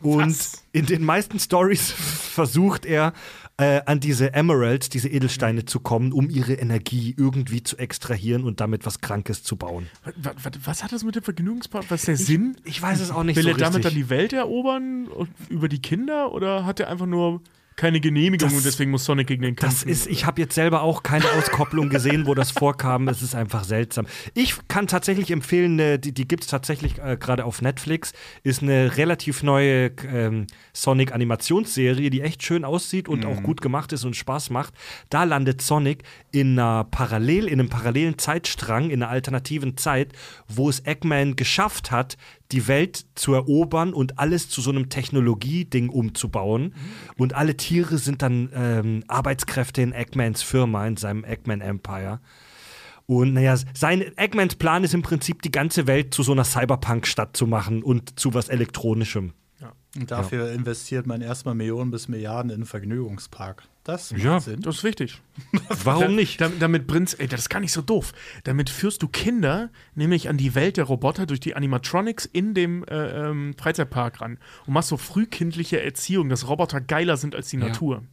Und Was? in den meisten Stories versucht er, äh, an diese Emeralds, diese Edelsteine zu kommen, um ihre Energie irgendwie zu extrahieren und damit was Krankes zu bauen. Was, was, was hat das mit dem Vergnügungspark? Was ist der Sinn? Ich weiß es auch nicht Will so er damit richtig. dann die Welt erobern und über die Kinder oder hat er einfach nur keine Genehmigung Das- und deswegen muss Sonic gegen den Das kämpfen? ist, ich habe jetzt selber auch keine Auskopplung gesehen, wo das vorkam. Es ist einfach seltsam. Ich kann tatsächlich empfehlen, die, die gibt es tatsächlich äh, gerade auf Netflix. Ist eine relativ neue ähm, Sonic-Animationsserie, die echt schön aussieht und auch gut gemacht ist und Spaß macht. Da landet Sonic in einer parallel, in einem parallelen Zeitstrang, in einer alternativen Zeit, wo es Eggman geschafft hat, die Welt zu erobern und alles zu so einem Technologieding umzubauen. Und alle Tiere sind dann ähm, Arbeitskräfte in Eggmans Firma, in seinem Eggman Empire. Und naja, sein Eggmans Plan ist im Prinzip, die ganze Welt zu so einer Cyberpunk-Stadt zu machen und zu was Elektronischem. Und dafür investiert man erstmal Millionen bis Milliarden in einen Vergnügungspark. Das macht Ja, Sinn. Das ist wichtig. Warum nicht? Damit, damit bringst, ey, das ist gar nicht so doof. Damit führst du Kinder nämlich an die Welt der Roboter durch die Animatronics in dem äh, ähm, Freizeitpark ran und machst so frühkindliche Erziehung, dass Roboter geiler sind als die Ja. Natur.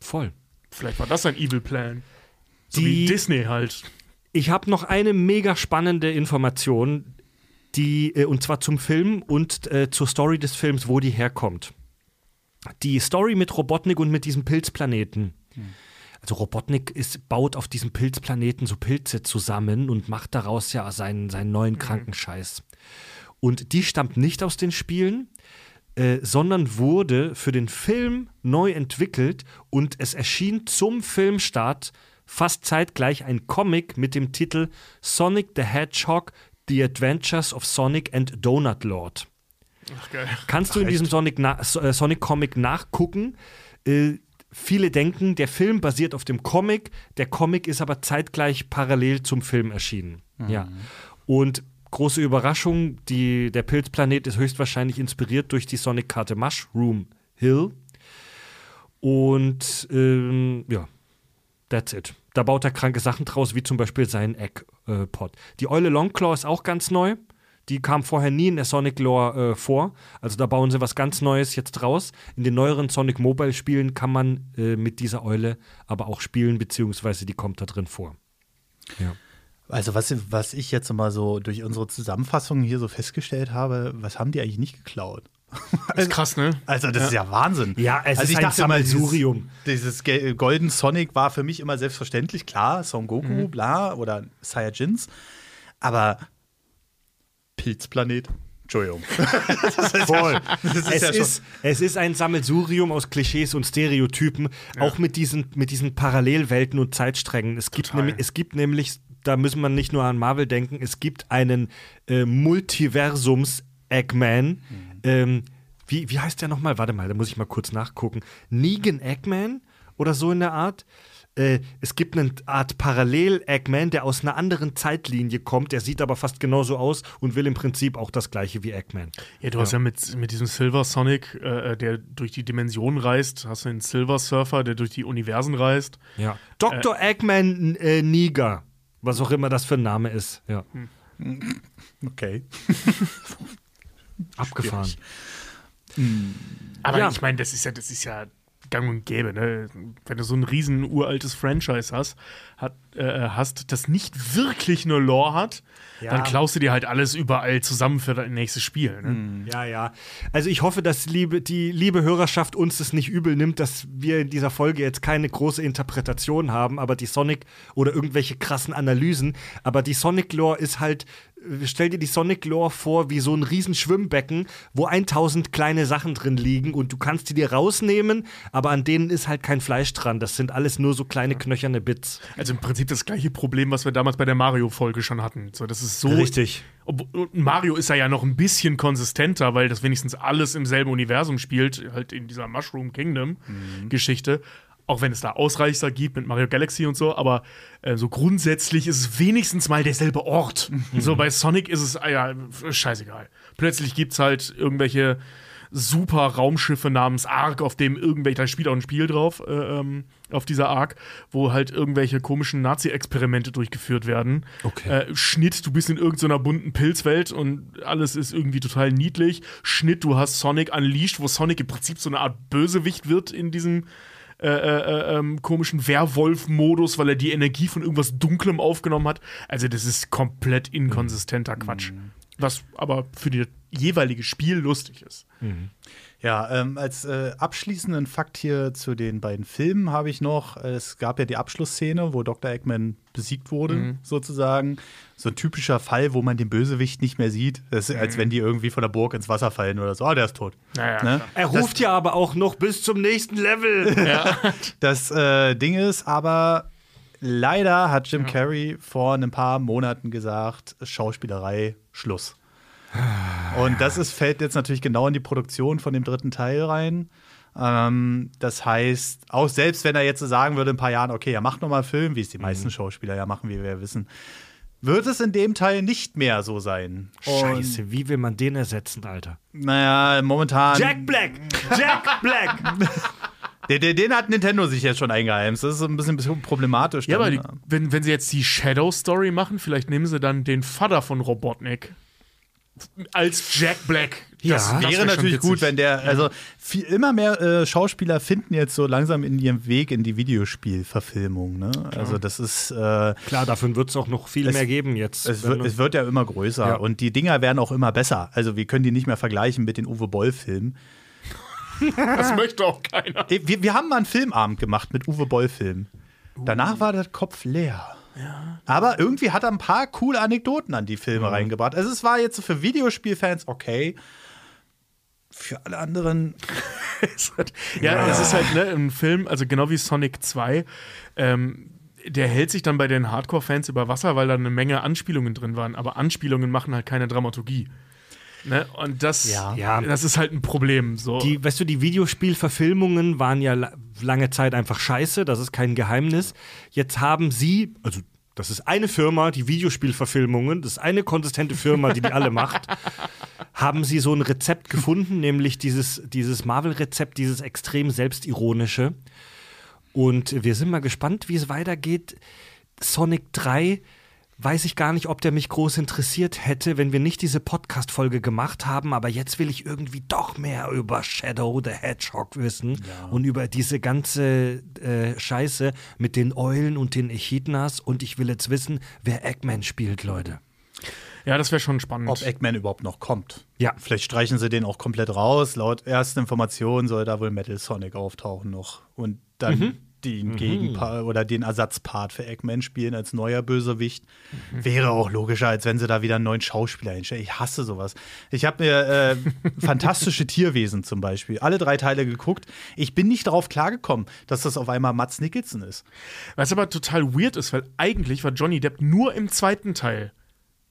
Voll. Vielleicht war das ein Evil Plan. So Die- wie Disney halt. Ich habe noch eine mega spannende Information, die, äh, und zwar zum Film und äh, zur Story des Films, wo die herkommt. Die Story mit Robotnik und mit diesem Pilzplaneten. Also Robotnik ist, baut auf diesem Pilzplaneten so Pilze zusammen und macht daraus ja seinen, seinen neuen Krankenscheiß. Und die stammt nicht aus den Spielen, äh, sondern wurde für den Film neu entwickelt und es erschien zum Filmstart fast zeitgleich ein Comic mit dem Titel Sonic the Hedgehog The Adventures of Sonic and Donut Lord. Ach, geil. Kannst du in diesem Sonic, na äh, Sonic Comic nachgucken? Äh, viele denken, der Film basiert auf dem Comic, der Comic ist aber zeitgleich parallel zum Film erschienen. Ja. Und große Überraschung, die, der Pilzplanet ist höchstwahrscheinlich inspiriert durch die Sonic-Karte Mushroom Hill. Und ähm, ja, that's it. Da baut er kranke Sachen draus, wie zum Beispiel seinen Eggpot. Die Eule Longclaw ist auch ganz neu. Die kam vorher nie in der Sonic Lore äh, vor. Also da bauen sie was ganz Neues jetzt raus. In den neueren Sonic Mobile Spielen kann man äh, mit dieser Eule aber auch spielen, beziehungsweise die kommt da drin vor. Ja. Also was, was ich jetzt mal so durch unsere Zusammenfassung hier so festgestellt habe, was haben die eigentlich nicht geklaut? ist krass, ne? Also das ist ja Wahnsinn. Ja, es also ist ich ein dachte immer, Sammelsurium. Dieses, dieses Golden Sonic war für mich immer selbstverständlich, klar, Son Goku, bla, oder Saiyajins. Aber Pilzplanet, Entschuldigung. Voll. Das ist es, ja ist, es ist ein Sammelsurium aus Klischees und Stereotypen, auch mit diesen, mit diesen Parallelwelten und Zeitsträngen. Es gibt, nämlich, es gibt nämlich, da müssen wir nicht nur an Marvel denken, es gibt einen äh, Multiversums-Eggman. Ähm, wie, wie heißt der nochmal? Warte mal, da muss ich mal kurz nachgucken. Negan Eggman oder so in der Art. Äh, es gibt eine Art Parallel-Eggman, der aus einer anderen Zeitlinie kommt. Der sieht aber fast genauso aus und will im Prinzip auch das gleiche wie Eggman. Ja, du hast ja mit, mit diesem Silver Sonic, äh, der durch die Dimensionen reist, hast du einen Silver Surfer, der durch die Universen reist. Ja. Dr. Eggman äh, Niger. Was auch immer das für ein Name ist. Ja. Okay. Abgefahren. Aber Ja. ich meine, das ist ja, das ist ja gang und gäbe, ne? Wenn du so ein riesen uraltes Franchise hast, hat, äh, hast, das nicht wirklich eine Lore hat, dann klaust du dir halt alles überall zusammen für dein nächstes Spiel. Ne? Ja, ja. Also ich hoffe, dass liebe, die liebe Hörerschaft uns das nicht übel nimmt, dass wir in dieser Folge jetzt keine große Interpretation haben, aber die Sonic oder irgendwelche krassen Analysen. Aber die Sonic-Lore ist halt, äh, stell dir die Sonic-Lore vor wie so ein riesen Schwimmbecken, wo 1000 kleine Sachen drin liegen und du kannst die dir rausnehmen, aber an denen ist halt kein Fleisch dran. Das sind alles nur so kleine knöcherne Bits. Also im Prinzip das gleiche Problem, was wir damals bei der Mario-Folge schon hatten. So, das ist so. Richtig. Mario ist ja ja noch ein bisschen konsistenter, weil das wenigstens alles im selben Universum spielt, halt in dieser Mushroom Kingdom-Geschichte. Auch wenn es da Ausreißer gibt mit Mario Galaxy und so, aber äh, so grundsätzlich ist es wenigstens mal derselbe Ort. So bei Sonic ist es, ah ja, scheißegal. Plötzlich gibt es halt irgendwelche super Raumschiffe namens Ark, auf dem irgendwelche, da spielt auch ein Spiel drauf, äh, ähm, auf dieser Ark, wo halt irgendwelche komischen Nazi-Experimente durchgeführt werden. Okay. Äh, Schnitt, du bist in irgendeiner bunten Pilzwelt und alles ist irgendwie total niedlich. Schnitt, du hast Sonic Unleashed, wo Sonic im Prinzip so eine Art Bösewicht wird in diesem äh, äh, ähm, komischen Werwolf-Modus, weil er die Energie von irgendwas Dunklem aufgenommen hat. Also, das ist komplett inkonsistenter Quatsch. Was aber für die jeweilige Spiel lustig ist. Ja, ähm, als äh, abschließenden Fakt hier zu den beiden Filmen habe ich noch, äh, es gab ja die Abschlussszene, wo Dr. Eggman besiegt wurde, sozusagen. So ein typischer Fall, wo man den Bösewicht nicht mehr sieht. Das ist, Als wenn die irgendwie von der Burg ins Wasser fallen oder so. Ah, der ist tot. Naja, Ne? Er ruft ja aber auch noch bis zum nächsten Level. Das äh, Ding ist aber, leider hat Jim Carrey vor ein paar Monaten gesagt, Schauspielerei, Schluss. Und das ist, fällt jetzt natürlich genau in die Produktion von dem dritten Teil rein. Ähm, das heißt, auch selbst wenn er jetzt so sagen würde in ein paar Jahren, okay, er macht noch mal einen Film, wie es die meisten Schauspieler ja machen, wie wir ja wissen, wird es in dem Teil nicht mehr so sein. Und, Scheiße, wie will man den ersetzen, Alter? naja, momentan. Jack Black! Jack Black! Den, den, den hat Nintendo sich jetzt schon eingeheimst. Das ist ein bisschen, bisschen problematisch. Ja, aber die, wenn, wenn sie jetzt die Shadow-Story machen, vielleicht nehmen sie dann den Vater von Robotnik als Jack Black. Ja, das wäre wär natürlich gut, wenn der, also viel, immer mehr äh, Schauspieler finden jetzt so langsam in ihrem Weg in die Videospielverfilmung. Ne? Also das ist, äh, Klar, davon wird es auch noch viel Es- mehr geben jetzt. es, wird, es wird ja immer größer Ja. und die Dinger werden auch immer besser. Also wir können die nicht mehr vergleichen mit den Uwe Boll-Filmen. Das möchte auch keiner. Wir, wir haben mal einen Filmabend gemacht mit Uwe Boll-Filmen. Danach war der Kopf leer. Aber irgendwie hat er ein paar coole Anekdoten an die Filme reingebracht. Also es war jetzt so für Videospielfans okay. Für alle anderen Es hat- ja, es ist halt ne, ein Film, also genau wie Sonic 2, ähm, der hält sich dann bei den Hardcore-Fans über Wasser, weil da eine Menge Anspielungen drin waren. Aber Anspielungen machen halt keine Dramaturgie. Ne? Und das, Ja. Ja. das ist halt ein Problem. So. Die, weißt du, die Videospielverfilmungen waren ja la lange Zeit einfach scheiße, das ist kein Geheimnis. Jetzt haben sie, also das ist eine Firma, die Videospielverfilmungen, das ist eine konsistente Firma, die die alle macht, haben sie so ein Rezept gefunden, nämlich dieses, dieses Marvel-Rezept, dieses extrem selbstironische. Und wir sind mal gespannt, wie es weitergeht. Sonic 3 weiß ich gar nicht, ob der mich groß interessiert hätte, wenn wir nicht diese Podcast-Folge gemacht haben, aber jetzt will ich irgendwie doch mehr über Shadow the Hedgehog wissen und über diese ganze äh, Scheiße mit den Eulen und den Echidnas und ich will jetzt wissen, wer Eggman spielt, Leute. Ja, das wäre schon spannend. Ob Eggman überhaupt noch kommt. Ja. Vielleicht streichen sie den auch komplett raus. Laut ersten Informationen soll da wohl Metal Sonic auftauchen noch. Und dann den Gegenpart oder den Ersatzpart für Eggman spielen als neuer Bösewicht. Wäre auch logischer, als wenn sie da wieder einen neuen Schauspieler hinstellen. Ich hasse sowas. Ich habe mir äh, fantastische Tierwesen zum Beispiel, alle drei Teile geguckt. Ich bin nicht darauf klargekommen, dass das auf einmal Mats Nicholson ist. Was aber total weird ist, weil eigentlich war Johnny Depp nur im zweiten Teil.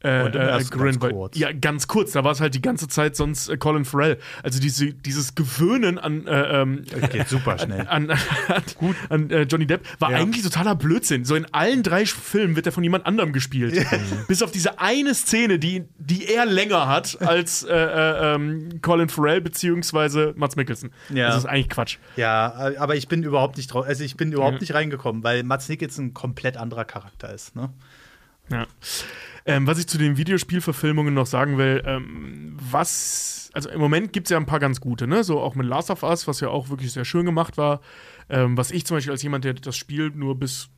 Äh, Und äh, ersten ganz kurz. Ja, ganz kurz. Da war es halt die ganze Zeit sonst äh, Colin Farrell. Also diese, dieses Gewöhnen an, äh, ähm, Geht super schnell. an, an, an, an äh, Johnny Depp war Ja. eigentlich totaler Blödsinn. So in allen drei Filmen wird er von jemand anderem gespielt. Bis auf diese eine Szene, die, die er länger hat als äh, äh, ähm, Colin Farrell beziehungsweise Mats Mikkelsen. Ja. Das ist eigentlich Quatsch. Ja, aber ich bin überhaupt nicht drauf, also ich bin überhaupt nicht reingekommen, weil Mats Nicholson ein komplett anderer Charakter ist. Ne? Ja. Ähm, was ich zu den Videospielverfilmungen noch sagen will, ähm, was, also im Moment gibt es ja ein paar ganz gute, ne? So auch mit Last of Us, was ja auch wirklich sehr schön gemacht war. Ähm, was ich zum Beispiel als jemand, der das Spiel nur bis,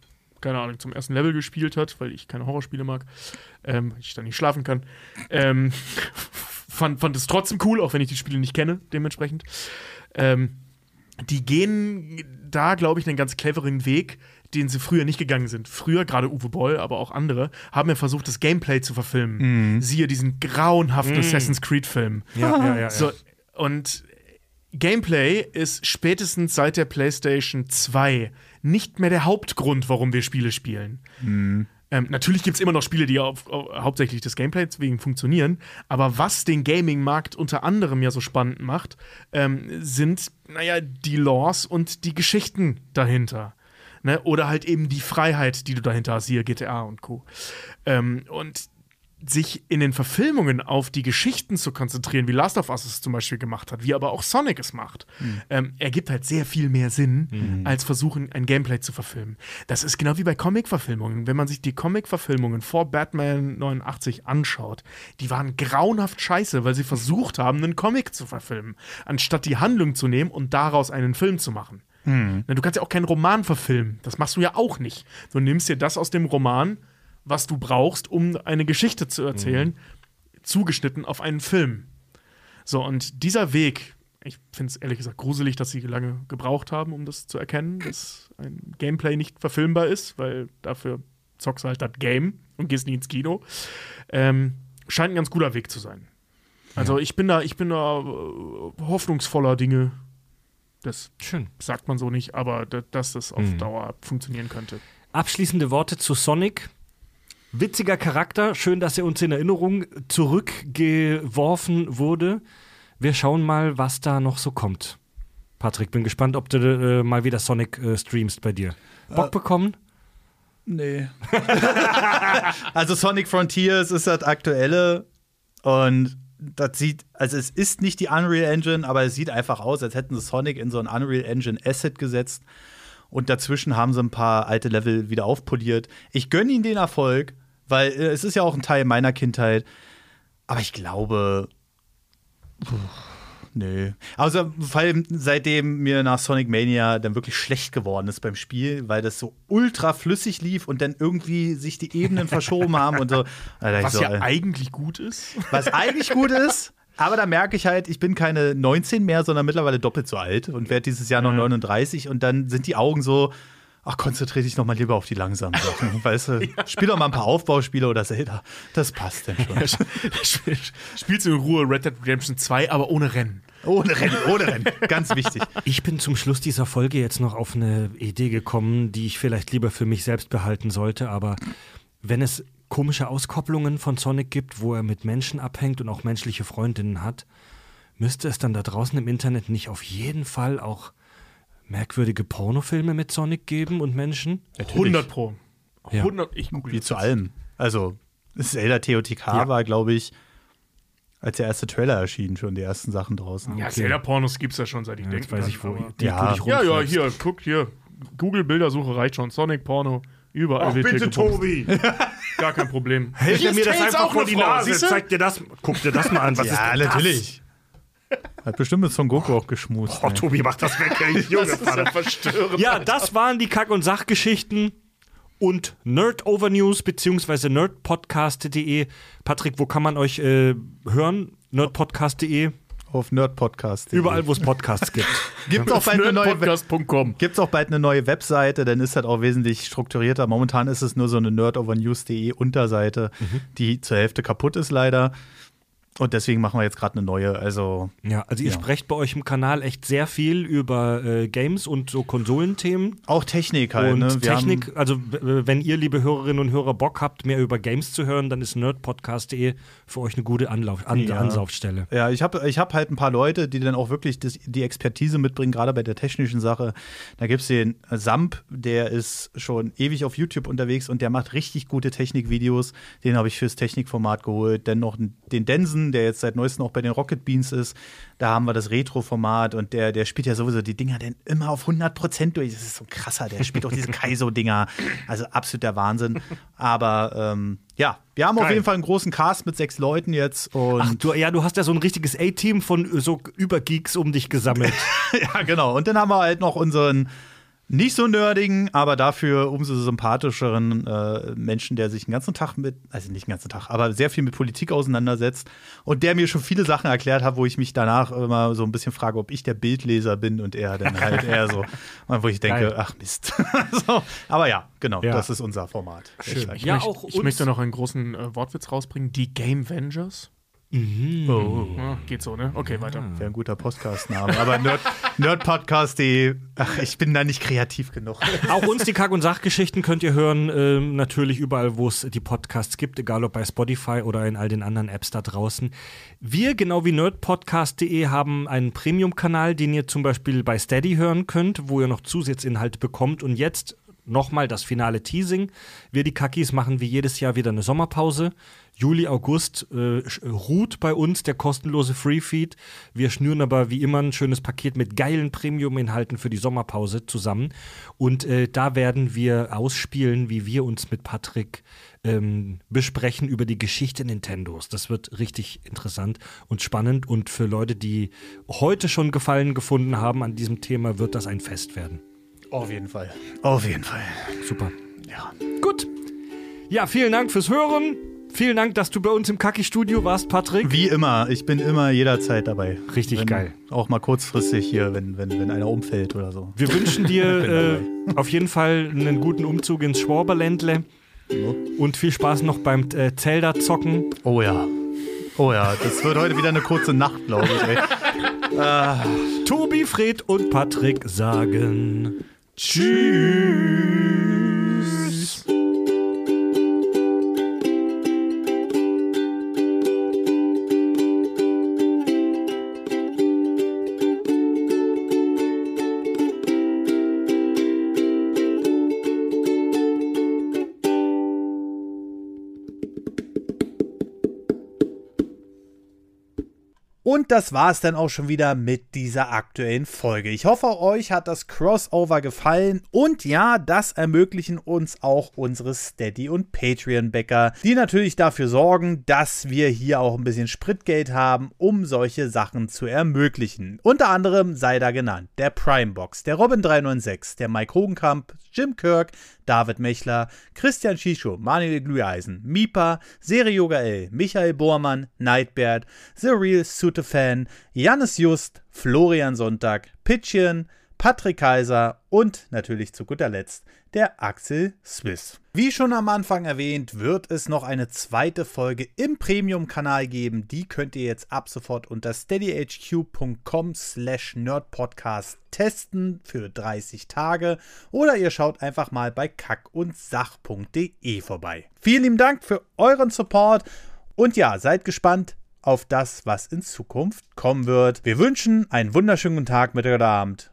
keine Ahnung, zum ersten Level gespielt hat, weil ich keine Horrorspiele mag, ähm, ich da nicht schlafen kann, ähm, fand, fand es trotzdem cool, auch wenn ich die Spiele nicht kenne, dementsprechend. Ähm, die gehen da, glaube ich, einen ganz cleveren Weg, den sie früher nicht gegangen sind. Früher, gerade Uwe Boll, aber auch andere, haben ja versucht, das Gameplay zu verfilmen. Siehe diesen grauenhaften Assassin's Creed-Film. Ja, ja, ja. So, und Gameplay ist spätestens seit der PlayStation 2 nicht mehr der Hauptgrund, warum wir Spiele spielen. Ähm, natürlich gibt es immer noch Spiele, die auf, auf, hauptsächlich des Gameplays wegen funktionieren, aber was den Gaming-Markt unter anderem ja so spannend macht, ähm, sind, naja, die Laws und die Geschichten dahinter. Ne? Oder halt eben die Freiheit, die du dahinter hast, hier GTA und Co. Ähm, und sich in den Verfilmungen auf die Geschichten zu konzentrieren, wie Last of Us es zum Beispiel gemacht hat, wie aber auch Sonic es macht, ähm, ergibt halt sehr viel mehr Sinn, als versuchen, ein Gameplay zu verfilmen. Das ist genau wie bei Comic-Verfilmungen. Wenn man sich die Comic-Verfilmungen vor Batman 89 anschaut, die waren grauenhaft scheiße, weil sie versucht haben, einen Comic zu verfilmen, anstatt die Handlung zu nehmen und daraus einen Film zu machen. Na, Du kannst ja auch keinen Roman verfilmen. Das machst du ja auch nicht. Du nimmst dir das aus dem Roman, was du brauchst, um eine Geschichte zu erzählen, zugeschnitten auf einen Film. So, und dieser Weg, ich finde es ehrlich gesagt gruselig, dass sie lange gebraucht haben, um das zu erkennen, dass ein Gameplay nicht verfilmbar ist, weil dafür zockst du halt das Game und gehst nie ins Kino. Ähm, scheint ein ganz guter Weg zu sein. Also ich bin da, ich bin da äh, hoffnungsvoller Dinge. Das Schön. sagt man so nicht, aber da- dass das auf Dauer funktionieren könnte. Abschließende Worte zu Sonic. Witziger Charakter, schön, dass er uns in Erinnerung zurückgeworfen wurde. Wir schauen mal, was da noch so kommt. Patrick, bin gespannt, ob du äh, mal wieder Sonic äh, streamst bei dir. Bock bekommen? Nee. also Sonic Frontiers ist das aktuelle und das sieht, also es ist nicht die Unreal Engine, aber es sieht einfach aus, als hätten sie Sonic in so ein Unreal Engine Asset gesetzt und dazwischen haben sie ein paar alte Level wieder aufpoliert. Ich gönne ihnen den Erfolg, weil äh, es ist ja auch ein Teil meiner Kindheit, aber ich glaube, puh, nee. Also, vor allem seitdem mir nach Sonic Mania dann wirklich schlecht geworden ist beim Spiel, weil das so ultra flüssig lief und dann irgendwie sich die Ebenen verschoben haben und so. Alter, Was so, ja äh, eigentlich gut ist. was eigentlich gut ist. Aber da merke ich halt, ich bin keine 19 mehr, sondern mittlerweile doppelt so alt und werde dieses Jahr noch 39 und dann sind die Augen so, ach, konzentriere dich noch mal lieber auf die langsamen Sachen. Weißt du, spiel doch mal ein paar Aufbauspiele oder Zelda. Das passt denn schon. Spiel- Spielst du in Ruhe Red Dead Redemption 2, aber ohne Rennen. Ohne Rennen, ohne Rennen. Ganz wichtig. Ich bin zum Schluss dieser Folge jetzt noch auf eine Idee gekommen, die ich vielleicht lieber für mich selbst behalten sollte, aber wenn es komische Auskopplungen von Sonic gibt, wo er mit Menschen abhängt und auch menschliche Freundinnen hat, müsste es dann da draußen im Internet nicht auf jeden Fall auch merkwürdige Pornofilme mit Sonic geben und Menschen? 100 Pro. Ja. 100, ich google Wie zu allem. Also, Zelda TOTK Ja. war, glaube ich, als der erste Trailer erschien, schon die ersten Sachen draußen. Ja, Zelda-Pornos gibt es ja schon seit ich Ja, denke. weiß ich, wo, die, Ja. wo Ja, ja, hier, guck hier. Google-Bildersuche reicht schon. Sonic-Porno. Überall wird hier gepumpt. Tobi. Gar kein Problem. Hält mir ist das einfach auch vor die Frau, Nase? Zeig dir das, guck dir das mal an. Was ist ja, das? natürlich. Hat bestimmt mit Son Goku auch geschmust. Oh, ey. Tobi, mach das weg, ey. Junge, Das ist ja verstörend. Ja, das waren die Kack- und Sachgeschichten und Nerd Over News beziehungsweise nerdpodcast.de. Patrick, wo kann man euch äh, hören? Nerdpodcast.de. Auf Nerdpodcast. Überall, wo es Podcasts gibt. Gibt auch bald eine neue. Gibt's auch bald eine neue Webseite, dann ist das auch wesentlich strukturierter. Momentan ist es nur so eine nerdovernews.de Unterseite, die zur Hälfte kaputt ist leider. Und deswegen machen wir jetzt gerade eine neue. Also Ja, also ihr Ja. sprecht bei euch im Kanal echt sehr viel über äh, Games und so Konsolenthemen. auch Technik halt. und ne? Technik, also wenn ihr, liebe Hörerinnen und Hörer, Bock habt, mehr über Games zu hören, dann ist nerdpodcast.de für euch eine gute Anlauf, An Ja. Ansaufstelle. ja, ich habe ich hab halt ein paar Leute, die dann auch wirklich das, die Expertise mitbringen, gerade bei der technischen Sache. Da gibt's den Samp, der ist schon ewig auf YouTube unterwegs und der macht richtig gute Technikvideos. Den habe ich fürs Technikformat geholt. Dann noch den Densen, der jetzt seit neuestem auch bei den Rocket Beans ist. Da haben wir das Retro-Format und der, der spielt ja sowieso die Dinger dann immer auf 100% durch. Das ist so ein krasser, der spielt auch diese Kaizo-Dinger. Also absoluter Wahnsinn. Aber ähm, ja, wir haben auf Geil. jeden Fall einen großen Cast mit sechs Leuten jetzt. Und Ach, du, ja, du hast ja so ein richtiges A-Team von so Übergeeks um dich gesammelt. ja, genau. Und dann haben wir halt noch unseren nicht so nerdigen, aber dafür umso sympathischeren äh, Menschen, der sich den ganzen Tag mit, also nicht den ganzen Tag, aber sehr viel mit Politik auseinandersetzt und der mir schon viele Sachen erklärt hat, wo ich mich danach immer so ein bisschen frage, ob ich der Bildleser bin und er dann halt eher so, wo ich denke, Geil. ach Mist. so, aber ja, genau, Ja. das ist unser Format. Schön. Ich, Ja, möchte, auch ich möchte noch einen großen äh, Wortwitz rausbringen. Die Game Vengers. Oh. Ja, geht so, ne? Okay, weiter. Wäre ein guter Podcast-Name. Aber Nerd, Nerdpodcast.de, ach, ich bin da nicht kreativ genug. Auch uns die Kack- und Sachgeschichten könnt ihr hören, ähm, natürlich überall, wo es die Podcasts gibt, egal ob bei Spotify oder in all den anderen Apps da draußen. Wir, genau wie nerdpodcast.de, haben einen Premium-Kanal, den ihr zum Beispiel bei Steady hören könnt, wo ihr noch Zusatzinhalte bekommt. Und jetzt nochmal das finale Teasing. Wir, die Kackis, machen wie jedes Jahr wieder eine Sommerpause. Juli, August äh, sch- ruht bei uns der kostenlose Freefeed. Wir schnüren aber wie immer ein schönes Paket mit geilen Premium-Inhalten für die Sommerpause zusammen. Und äh, da werden wir ausspielen, wie wir uns mit Patrick ähm, besprechen über die Geschichte Nintendos. Das wird richtig interessant und spannend. Und für Leute, die heute schon Gefallen gefunden haben an diesem Thema, wird das ein Fest werden. Auf jeden Fall. Auf jeden Fall. Super. Ja. Gut. Ja, vielen Dank fürs Hören. Vielen Dank, dass du bei uns im Kacki-Studio warst, Patrick. Wie immer, ich bin immer jederzeit dabei. Richtig wenn, geil. Auch mal kurzfristig hier, wenn, wenn, wenn einer umfällt oder so. Wir wünschen dir äh, auf jeden Fall einen guten Umzug ins Schwaberländle und viel Spaß noch beim äh, Zelda-Zocken. Oh ja. Oh ja, das wird heute wieder eine kurze Nacht, glaube ich. Ey. Tobi, Fred und Patrick sagen Tschüss. Und das war's dann auch schon wieder mit dieser aktuellen Folge. Ich hoffe, euch hat das Crossover gefallen. Und ja, das ermöglichen uns auch unsere Steady- und Patreon-Bäcker, die natürlich dafür sorgen, dass wir hier auch ein bisschen Spritgeld haben, um solche Sachen zu ermöglichen. Unter anderem sei da genannt der Primebox, der Robin396, der Mike Hogenkamp, Jim Kirk, David Mechler, Christian Schischo, Manuel Glüheisen, Mipa, Serie Yoga L, Michael Bormann, Nightbird, The Real Sutefan, Jannis Just, Florian Sonntag, Pitchen, Patrick Kaiser und natürlich zu guter Letzt der Axel Smith. Wie schon am Anfang erwähnt, wird es noch eine zweite Folge im Premium-Kanal geben. Die könnt ihr jetzt ab sofort unter steadyhq.com slash nerdpodcast testen für 30 Tage oder ihr schaut einfach mal bei kackundsach.de vorbei. Vielen lieben Dank für euren Support und ja, seid gespannt auf das, was in Zukunft kommen wird. Wir wünschen einen wunderschönen Tag, Mittag oder Abend.